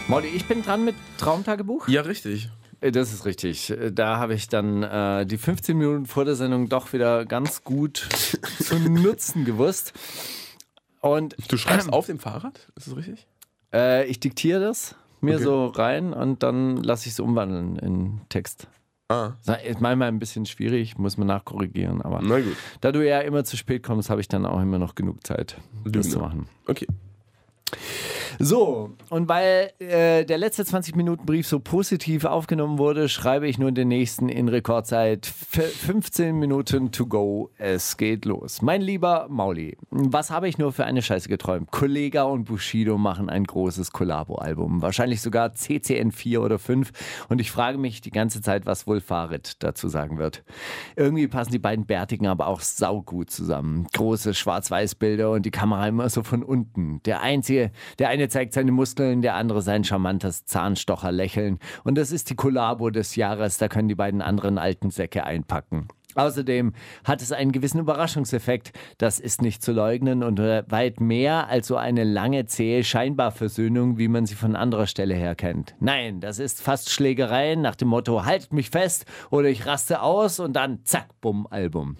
Speaker 6: Molly, ich bin dran mit Traumtagebuch.
Speaker 5: Ja, richtig.
Speaker 6: Äh, Das ist richtig. Äh, Da habe ich dann äh, die 15 Minuten vor der Sendung doch wieder ganz gut zu nutzen gewusst. Und
Speaker 5: Du schreibst [CLEARS THROAT] auf dem Fahrrad? Ist das richtig?
Speaker 6: äh, ich diktiere das mir
Speaker 5: Okay.
Speaker 6: so rein und dann lasse ich es umwandeln in Text.
Speaker 5: Ah,
Speaker 6: Das Ist manchmal ein bisschen schwierig, muss man nachkorrigieren, aber da du ja immer zu spät kommst, habe ich dann auch immer noch genug Zeit, das zu machen.
Speaker 5: Okay.
Speaker 6: So, und weil äh, der letzte 20-Minuten-Brief so positiv aufgenommen wurde, schreibe ich nun den nächsten in Rekordzeit. F 15 Minuten to go. Es geht los. Mein lieber Mauli, was habe ich nur für eine Scheiße geträumt? Kollega und Bushido machen ein großes Kollabo-Album. Wahrscheinlich sogar CCN 4 oder 5. Und ich frage mich die ganze Zeit, was wohl Farid dazu sagen wird. Irgendwie passen die beiden Bärtigen aber auch saugut zusammen. Große Schwarz-Weiß-Bilder und die Kamera immer so von unten. Der einzige, der eine zeigt seine Muskeln, der andere sein charmantes Zahnstocher-Lächeln. Und das ist die Kollabo des Jahres, da können die beiden anderen alten Säcke einpacken. Außerdem hat es einen gewissen Überraschungseffekt. Das ist nicht zu leugnen und weit mehr als so eine lange, zähe Scheinbar-Versöhnung, wie man sie von anderer Stelle her kennt. Nein, das ist fast Schlägerei nach dem Motto: Halt mich fest oder ich raste aus und dann zack, bumm, Album.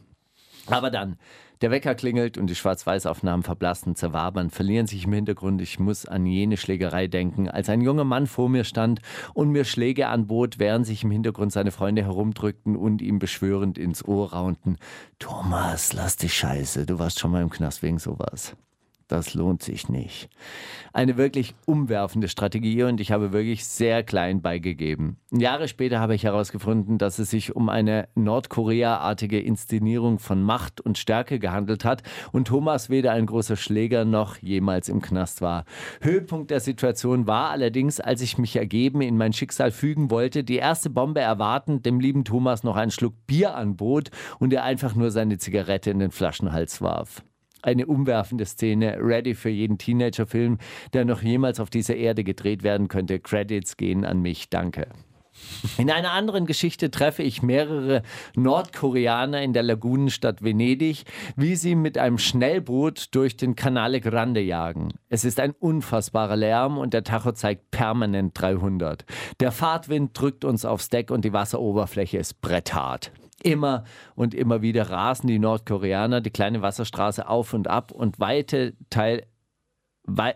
Speaker 6: Aber dann der Wecker klingelt und die Schwarz-Weiß-Aufnahmen verblassen, zerwabern, verlieren sich im Hintergrund. Ich muss an jene Schlägerei denken, als ein junger Mann vor mir stand und mir Schläge anbot, während sich im Hintergrund seine Freunde herumdrückten und ihm beschwörend ins Ohr raunten. Thomas, lass dich scheiße, du warst schon mal im Knast wegen sowas das lohnt sich nicht. Eine wirklich umwerfende Strategie und ich habe wirklich sehr klein beigegeben. Jahre später habe ich herausgefunden, dass es sich um eine Nordkorea-artige Inszenierung von Macht und Stärke gehandelt hat und Thomas weder ein großer Schläger noch jemals im Knast war. Höhepunkt der Situation war allerdings, als ich mich ergeben in mein Schicksal fügen wollte, die erste Bombe erwartend, dem lieben Thomas noch einen Schluck Bier anbot und er einfach nur seine Zigarette in den Flaschenhals warf eine umwerfende Szene, ready für jeden Teenagerfilm, der noch jemals auf dieser Erde gedreht werden könnte. Credits gehen an mich, danke. In einer anderen Geschichte treffe ich mehrere Nordkoreaner in der Lagunenstadt Venedig, wie sie mit einem Schnellboot durch den Canale Grande jagen. Es ist ein unfassbarer Lärm und der Tacho zeigt permanent 300. Der Fahrtwind drückt uns aufs Deck und die Wasseroberfläche ist bretthart. Immer und immer wieder rasen die Nordkoreaner die kleine Wasserstraße auf und ab und weite, Teil, wei,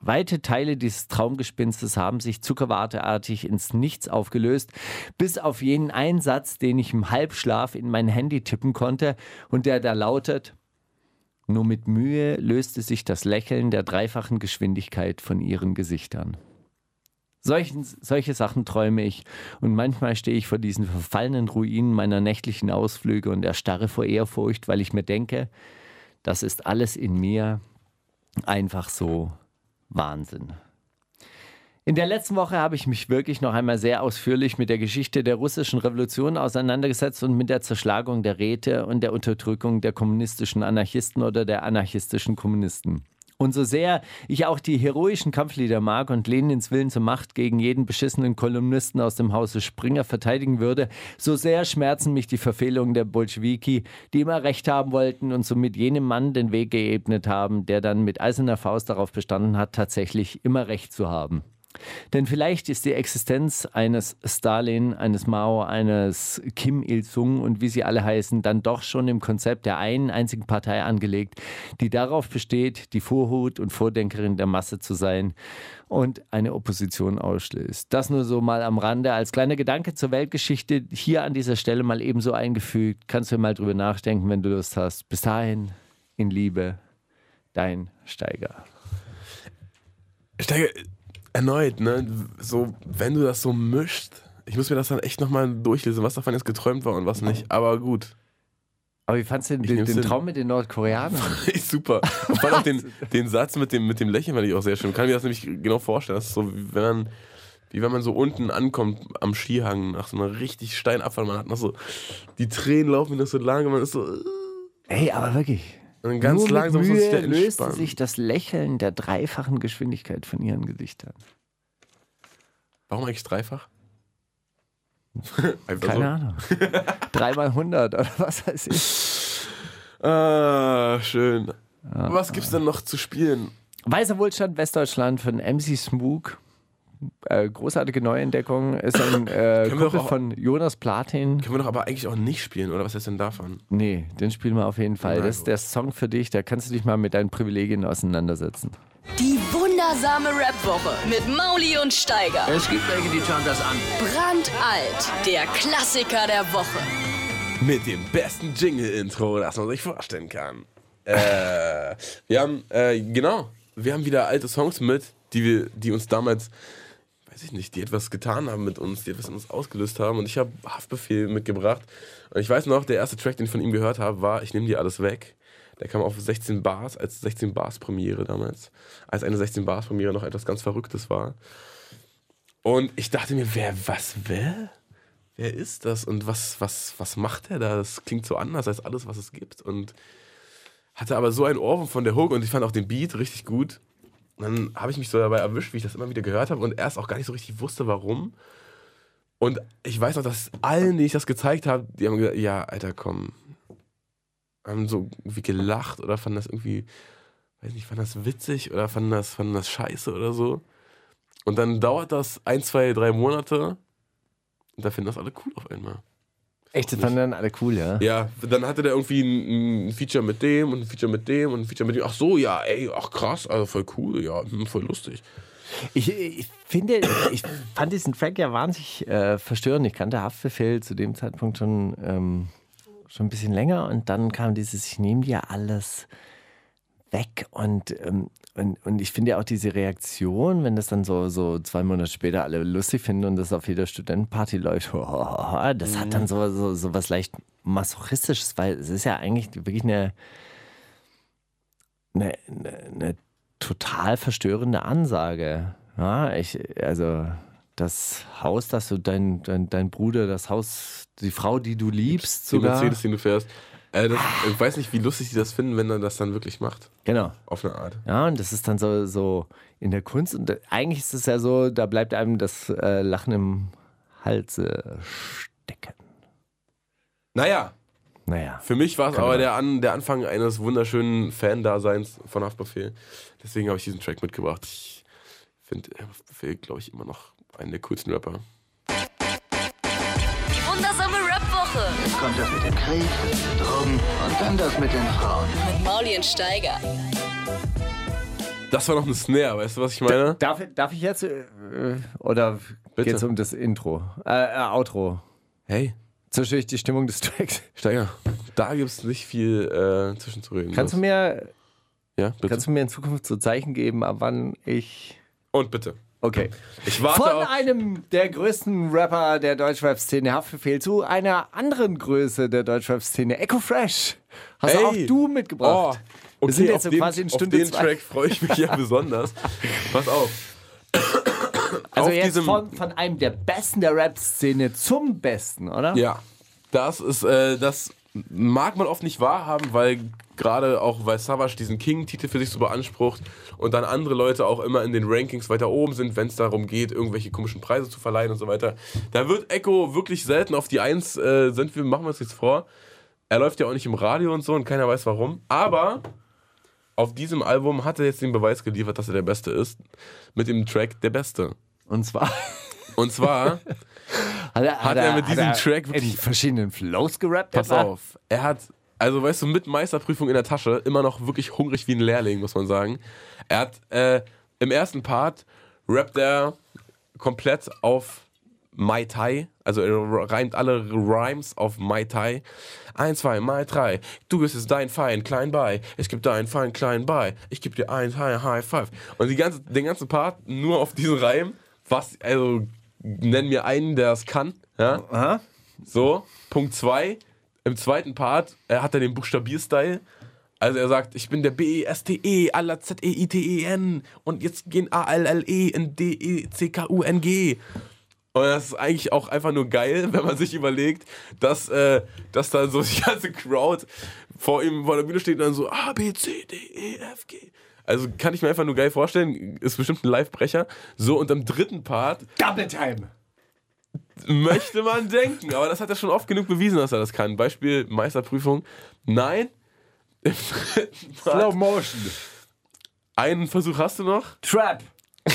Speaker 6: weite Teile dieses Traumgespinstes haben sich zuckerwarteartig ins Nichts aufgelöst, bis auf jenen Einsatz, den ich im Halbschlaf in mein Handy tippen konnte und der da lautet, nur mit Mühe löste sich das Lächeln der dreifachen Geschwindigkeit von ihren Gesichtern. Solchen, solche Sachen träume ich. Und manchmal stehe ich vor diesen verfallenen Ruinen meiner nächtlichen Ausflüge und erstarre vor Ehrfurcht, weil ich mir denke, das ist alles in mir einfach so Wahnsinn. In der letzten Woche habe ich mich wirklich noch einmal sehr ausführlich mit der Geschichte der russischen Revolution auseinandergesetzt und mit der Zerschlagung der Räte und der Unterdrückung der kommunistischen Anarchisten oder der anarchistischen Kommunisten. Und so sehr ich auch die heroischen Kampflieder mag und Lenins Willen zur Macht gegen jeden beschissenen Kolumnisten aus dem Hause Springer verteidigen würde, so sehr schmerzen mich die Verfehlungen der Bolschewiki, die immer Recht haben wollten und somit jenem Mann den Weg geebnet haben, der dann mit eiserner Faust darauf bestanden hat, tatsächlich immer Recht zu haben. Denn vielleicht ist die Existenz eines Stalin, eines Mao, eines Kim Il-sung und wie sie alle heißen, dann doch schon im Konzept der einen einzigen Partei angelegt, die darauf besteht, die Vorhut und Vordenkerin der Masse zu sein und eine Opposition ausschließt. Das nur so mal am Rande als kleiner Gedanke zur Weltgeschichte hier an dieser Stelle mal ebenso eingefügt. Kannst du mal drüber nachdenken, wenn du Lust hast. Bis dahin, in Liebe, dein Steiger.
Speaker 5: Steiger, erneut, ne, so, wenn du das so mischst, ich muss mir das dann echt nochmal durchlesen, was davon jetzt geträumt war und was nicht, aber gut.
Speaker 6: Aber wie fandst du den, den, den Traum mit den Nordkoreanern? [LAUGHS]
Speaker 5: Super. Und fand auch den, den Satz mit dem, mit dem Lächeln fand ich auch sehr schön. Kann mir das nämlich genau vorstellen. Das ist so, wie wenn man, wie wenn man so unten ankommt am Skihang nach so einer richtig steilen Abfall. Man hat noch so, die Tränen laufen noch so lange, man ist so.
Speaker 6: Ey, aber wirklich.
Speaker 5: Und ganz Nur langsam
Speaker 6: mit Mühe sich löste sich das Lächeln der dreifachen Geschwindigkeit von ihren Gesichtern.
Speaker 5: Warum eigentlich dreifach?
Speaker 6: Keine so. Ahnung. Dreimal 100 oder was weiß ich.
Speaker 5: Ah, schön. Ja, was gibt's denn noch zu spielen?
Speaker 6: Weißer Wohlstand Westdeutschland von MC Smook äh, großartige Neuentdeckung. Ist ein äh, Kumpel auch, von Jonas Platin.
Speaker 5: Können wir doch aber eigentlich auch nicht spielen, oder was ist denn davon?
Speaker 6: Nee, den spielen wir auf jeden Fall. das ist der Song für dich, da kannst du dich mal mit deinen Privilegien auseinandersetzen.
Speaker 1: Die wundersame Rap-Woche mit Mauli und Steiger.
Speaker 3: Es gibt welche, die schauen das an.
Speaker 1: Brandalt, der Klassiker der Woche.
Speaker 5: Mit dem besten Jingle-Intro, das man sich vorstellen kann. äh, [LAUGHS] wir haben, äh, genau, wir haben wieder alte Songs mit, die wir, die uns damals, weiß ich nicht, die etwas getan haben mit uns, die etwas in uns ausgelöst haben. Und ich habe Haftbefehl mitgebracht. Und ich weiß noch, der erste Track, den ich von ihm gehört habe, war Ich nehme dir alles weg. Der kam auf 16 Bars, als 16 Bars Premiere damals. Als eine 16 Bars Premiere noch etwas ganz Verrücktes war. Und ich dachte mir, wer, was, wer? Wer ist das und was, was, was macht er da? Das klingt so anders als alles, was es gibt. Und hatte aber so ein Ohrwurm von der Hook und ich fand auch den Beat richtig gut. Und dann habe ich mich so dabei erwischt, wie ich das immer wieder gehört habe und erst auch gar nicht so richtig wusste, warum. Und ich weiß noch, dass allen, denen ich das gezeigt habe, die haben gesagt, ja, Alter, komm. Haben so irgendwie gelacht oder fanden das irgendwie, weiß nicht, fanden das witzig oder fanden das, fanden das scheiße oder so. Und dann dauert das ein, zwei, drei Monate und da finden das alle cool auf einmal.
Speaker 6: Echt, das fanden dann alle cool, ja?
Speaker 5: Ja, dann hatte der irgendwie ein, ein, Feature mit dem und ein Feature mit dem und ein Feature mit dem. Ach so, ja, ey, ach krass, also voll cool, ja, hm, voll lustig.
Speaker 6: Ich, ich finde, ich fand diesen Track ja wahnsinnig äh, verstörend. Ich kannte Haftbefehl zu dem Zeitpunkt schon, ähm, schon ein bisschen länger und dann kam dieses, ich nehme dir alles weg und ähm, und, und ich finde ja auch diese Reaktion, wenn das dann so, so zwei Monate später alle lustig finden und das auf jeder Studentenparty läuft, [LAUGHS] oh, das hat dann so, so, so was leicht Masochistisches, weil es ist ja eigentlich wirklich eine, eine, eine total verstörende Ansage. Ja, ich, also das Haus, das du dein, dein, dein Bruder, das Haus, die Frau, die du liebst, sogar.
Speaker 5: Die Mercedes, den du fährst. Äh, das, ich weiß nicht, wie lustig die das finden, wenn er das dann wirklich macht.
Speaker 6: Genau.
Speaker 5: Auf eine Art.
Speaker 6: Ja, und das ist dann so, so in der Kunst. Und eigentlich ist es ja so, da bleibt einem das äh, Lachen im Hals äh, stecken.
Speaker 5: Naja.
Speaker 6: Naja.
Speaker 5: Für mich war es aber der, An, der Anfang eines wunderschönen Fan-Daseins von Haftbefehl. Deswegen habe ich diesen Track mitgebracht. Ich finde Haftbefehl, glaube ich, immer noch einen der coolsten Rapper.
Speaker 1: Die wundersame Rap-Woche.
Speaker 2: Jetzt kommt das mit dem Krieg, Drogen und dann das mit den Frauen.
Speaker 1: Mit Mauli und Steiger.
Speaker 5: Das war noch eine Snare, weißt du, was ich meine?
Speaker 6: Darf, darf ich jetzt? Äh, oder
Speaker 5: Bitte.
Speaker 6: geht es um das Intro? Äh, äh, Outro.
Speaker 5: Hey,
Speaker 6: ich die Stimmung des Tracks?
Speaker 5: Steiger, da gibt es nicht viel äh, zwischenzureden.
Speaker 6: Kannst du mir,
Speaker 5: Ja, bitte.
Speaker 6: kannst du mir in Zukunft so Zeichen geben, ab wann ich.
Speaker 5: Und bitte.
Speaker 6: Okay.
Speaker 5: Ich warte
Speaker 6: Von
Speaker 5: auf.
Speaker 6: einem der größten Rapper der Deutschrap-Szene Haftbefehl zu einer anderen Größe der Deutschrap-Szene, Echo Fresh. Hast
Speaker 5: Ey.
Speaker 6: auch du mitgebracht.
Speaker 5: Oh,
Speaker 6: Wir sind jetzt
Speaker 5: auf
Speaker 6: so
Speaker 5: den,
Speaker 6: quasi in
Speaker 5: auf
Speaker 6: Stunde
Speaker 5: den
Speaker 6: zwei.
Speaker 5: Track freue ich mich ja [LAUGHS] besonders. Pass auf.
Speaker 6: Also
Speaker 5: auf
Speaker 6: jetzt von, von einem der Besten der Rap-Szene zum Besten, oder?
Speaker 5: Ja, das ist, äh, das mag man oft nicht wahrhaben, weil gerade auch, weil Savage diesen King-Titel für sich so beansprucht und dann andere Leute auch immer in den Rankings weiter oben sind, wenn es darum geht, irgendwelche komischen Preise zu verleihen und so weiter. Da wird Echo wirklich selten auf die Eins, äh, sind wir, machen wir uns jetzt vor. Er läuft ja auch nicht im Radio und so und keiner weiß warum. Aber auf diesem Album hat er jetzt den Beweis geliefert, dass er der Beste ist. Mit dem Track Der Beste.
Speaker 6: Und zwar [LAUGHS]
Speaker 5: Und zwar [LAUGHS]
Speaker 6: hat er,
Speaker 5: Hat er mit diesem Track wirklich-
Speaker 6: in verschiedenen Flows gerappt.
Speaker 5: Pass auf, er hat, also weißt du, mit Meisterprüfung in der Tasche, immer noch wirklich hungrig wie ein Lehrling, muss man sagen. Er hat äh, im ersten Part rappt er komplett auf Mai Tai, also er reimt alle Rhymes auf Mai Tai. Eins, zwei, Mai drei. Du bist es dein Feind, klein bei. Ich geb deinen Feind, klein bei. Ich geb dir ein High, High Five. Und die ganze, den ganzen Part nur auf diesen Reim. Was, also, nenn mir einen, der das kann. Ja?
Speaker 6: Aha.
Speaker 5: So, Punkt 2. Im zweiten Part äh, hat er den Buchstabierstyle. Also er sagt, ich bin der B-E-S-T-E, aller Z-E-I-T-E-N und jetzt gehen A-L-L-E in D-E-C-K-U-N-G. Und das ist eigentlich auch einfach nur geil, [LAUGHS] wenn man sich überlegt, dass, äh, dass dann so die ganze Crowd vor ihm vor der Bühne steht und dann so A, B, C, D, E, F, G. Also kann ich mir einfach nur geil vorstellen, ist bestimmt ein Livebrecher. So, und im dritten Part
Speaker 6: Double Time.
Speaker 5: Möchte man denken, aber das hat er schon oft genug bewiesen, dass er das kann. Beispiel Meisterprüfung. Nein. [LAUGHS] Im dritten
Speaker 6: Slow Motion.
Speaker 5: einen Versuch hast du noch.
Speaker 6: Trap. [LAUGHS]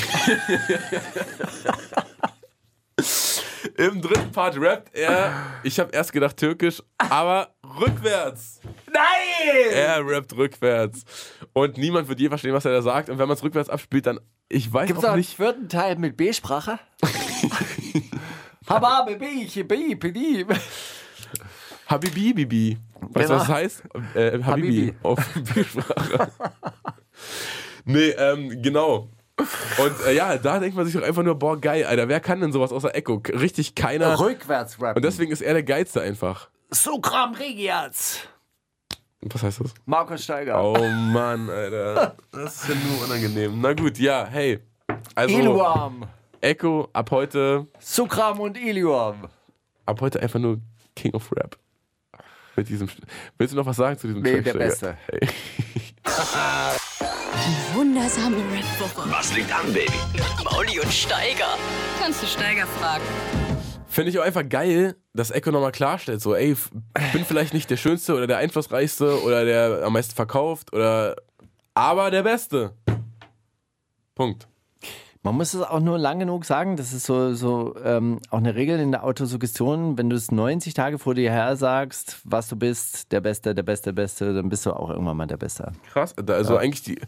Speaker 5: Im dritten Part rappt er, ich habe erst gedacht türkisch, aber rückwärts.
Speaker 6: Nein!
Speaker 5: Er rappt rückwärts. Und niemand wird je verstehen, was er da sagt. Und wenn man es rückwärts abspielt, dann, ich weiß
Speaker 6: Gibt es
Speaker 5: auch
Speaker 6: auch einen
Speaker 5: nicht.
Speaker 6: vierten Teil mit B-Sprache? [LAUGHS] Hababe, B, B, B,
Speaker 5: Habibi, Bibi. Weißt du,
Speaker 6: Genau.
Speaker 5: was das heißt? Äh, Habibi.
Speaker 6: Habibi.
Speaker 5: Auf B-Sprache. Nee, ähm, genau. Und äh, ja, da denkt man sich doch einfach nur, boah, geil, Alter, wer kann denn sowas außer Echo? Richtig keiner.
Speaker 6: Rückwärts rappen.
Speaker 5: Und deswegen ist er der Geilste einfach.
Speaker 6: Sukram Regiaz.
Speaker 5: Was heißt das?
Speaker 6: Markus Steiger.
Speaker 5: Oh Mann, Alter. [LAUGHS] Das ist ja nur unangenehm. Na gut, ja, hey. Also,
Speaker 6: Iluam.
Speaker 5: Echo ab heute,
Speaker 6: Sukram und Ilium.
Speaker 5: ab heute einfach nur King of Rap. Mit diesem. Willst du noch was sagen zu diesem
Speaker 6: Nee, der? Beste. [LAUGHS]
Speaker 5: Hey.
Speaker 1: Wundersame Rap-Woche.
Speaker 3: Was liegt an, Baby?
Speaker 1: Mauli und Steiger. Kannst du Steiger fragen?
Speaker 5: Finde ich auch einfach geil, dass Echo nochmal klarstellt, so, ey, f- bin vielleicht nicht der Schönste oder der Einflussreichste oder der am meisten verkauft oder, aber der Beste. Punkt.
Speaker 6: Man muss es auch nur lang genug sagen, das ist so, so ähm, auch eine Regel in der Autosuggestion, wenn du es 90 Tage vor dir her sagst, was du bist, der Beste, der Beste, der Beste, dann bist du auch irgendwann mal der Beste.
Speaker 5: Krass. Also eigentlich die,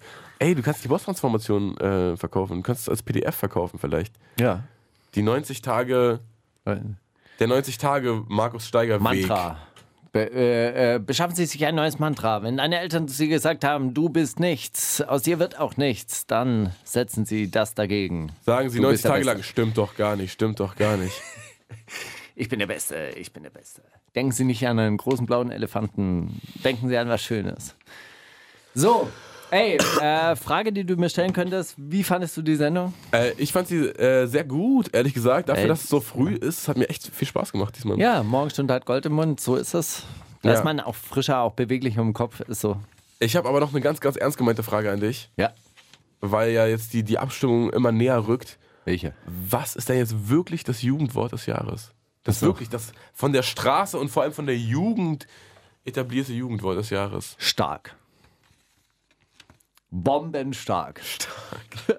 Speaker 5: ey, du kannst die Boss-Transformation äh, verkaufen, du kannst es als PDF verkaufen vielleicht.
Speaker 6: Ja.
Speaker 5: Die 90 Tage, der 90 Tage Markus Steiger Weg.
Speaker 6: Be äh, äh, beschaffen Sie sich ein neues Mantra. Wenn deine Eltern zu Sie gesagt haben, du bist nichts, aus dir wird auch nichts, dann setzen Sie das dagegen.
Speaker 5: Sagen sie
Speaker 6: Du
Speaker 5: 90
Speaker 6: bist der
Speaker 5: Tage lang, stimmt doch gar nicht, stimmt doch gar nicht. [LAUGHS]
Speaker 6: Ich bin der Beste, ich bin der Beste. Denken Sie nicht an einen großen blauen Elefanten, denken Sie an was Schönes. So, ey, äh, Frage, die du mir stellen könntest, wie fandest du die Sendung?
Speaker 5: äh, ich fand sie äh, sehr gut, ehrlich gesagt. Dafür,
Speaker 6: Ey.
Speaker 5: dass es so früh ist, hat mir echt viel Spaß gemacht diesmal.
Speaker 6: Ja, Morgenstunde hat Gold im Mund, so ist es. Da
Speaker 5: Ja.
Speaker 6: ist man auch frischer, auch beweglicher im Kopf, ist so.
Speaker 5: Ich habe aber noch eine ganz, ganz ernst gemeinte Frage an dich,
Speaker 6: Ja.
Speaker 5: weil ja jetzt die, die Abstimmung immer näher rückt.
Speaker 6: Welche?
Speaker 5: Was ist denn jetzt wirklich das Jugendwort des Jahres? Das
Speaker 6: so.
Speaker 5: wirklich, das von der Straße und vor allem von der Jugend etablierte Jugendwort des Jahres.
Speaker 6: Stark. Bombenstark. Stark. [LAUGHS]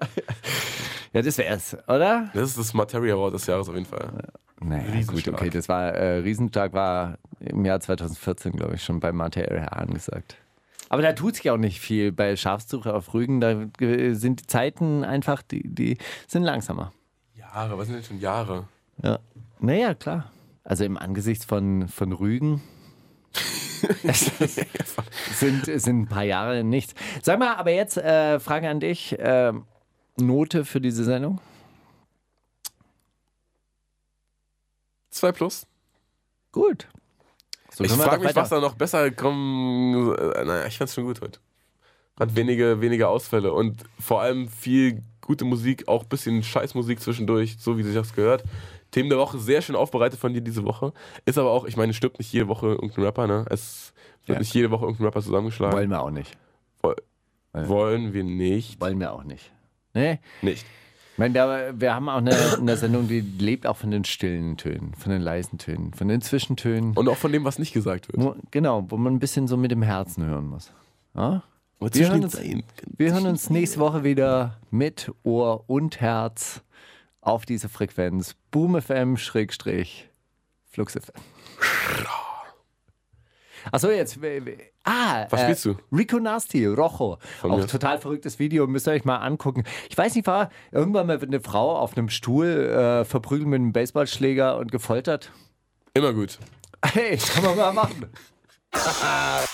Speaker 6: ja, das wär's, oder?
Speaker 5: Das ist das Materia-Wort des Jahres auf jeden Fall.
Speaker 6: Naja, gut, okay, das war, äh, Riesenstark war im Jahr 2014, glaube ich, schon bei Materia angesagt. Aber da tut sich auch nicht viel. Bei Schafssuche auf Rügen, da sind die Zeiten einfach, die, die sind langsamer.
Speaker 5: Jahre, was sind denn schon Jahre?
Speaker 6: Ja. Naja, klar. Also im Angesicht von, von Rügen [LAUGHS] sind, sind ein paar Jahre nichts. Sag mal, aber jetzt äh, Frage an dich. Äh, Note für diese Sendung?
Speaker 5: Zwei plus.
Speaker 6: Gut. So
Speaker 5: ich frage mich,
Speaker 6: weiter-
Speaker 5: was da noch besser kommen. Äh, naja, ich fand's schon gut heute. Hat wenige, wenige Ausfälle und vor allem viel gute Musik, auch ein bisschen Scheißmusik zwischendurch, so wie sich das gehört. Themen der Woche sehr schön aufbereitet von dir diese Woche. Ist aber auch, ich meine, stirbt nicht jede Woche irgendein Rapper, ne? Es wird
Speaker 6: Ja.
Speaker 5: nicht jede Woche irgendein Rapper zusammengeschlagen.
Speaker 6: Wollen wir auch nicht.
Speaker 5: Woll- Wollen wir nicht.
Speaker 6: Wollen wir auch nicht. Nee?
Speaker 5: Nicht.
Speaker 6: Ich meine, wir, wir haben auch eine, eine Sendung, die lebt auch von den stillen Tönen, von den leisen Tönen, von den Zwischentönen.
Speaker 5: Und auch von dem, was nicht gesagt wird.
Speaker 6: Wo, genau, wo man ein bisschen so mit dem Herzen hören muss. Ja? Wir hören, uns, wir hören uns nächste Woche wieder mit Ohr und Herz auf diese Frequenz. Boom FM Schrägstrich Flux FM. Achso, jetzt. Ah,
Speaker 5: Was spielst du?
Speaker 6: Rico Nasty, Rojo.
Speaker 5: Von
Speaker 6: Auch
Speaker 5: mir.
Speaker 6: total verrücktes Video, müsst ihr euch mal angucken. Ich weiß nicht, war irgendwann mal eine Frau auf einem Stuhl äh, verprügelt mit einem Baseballschläger und gefoltert?
Speaker 5: Immer gut.
Speaker 6: Hey, kann man mal machen. [LAUGHS]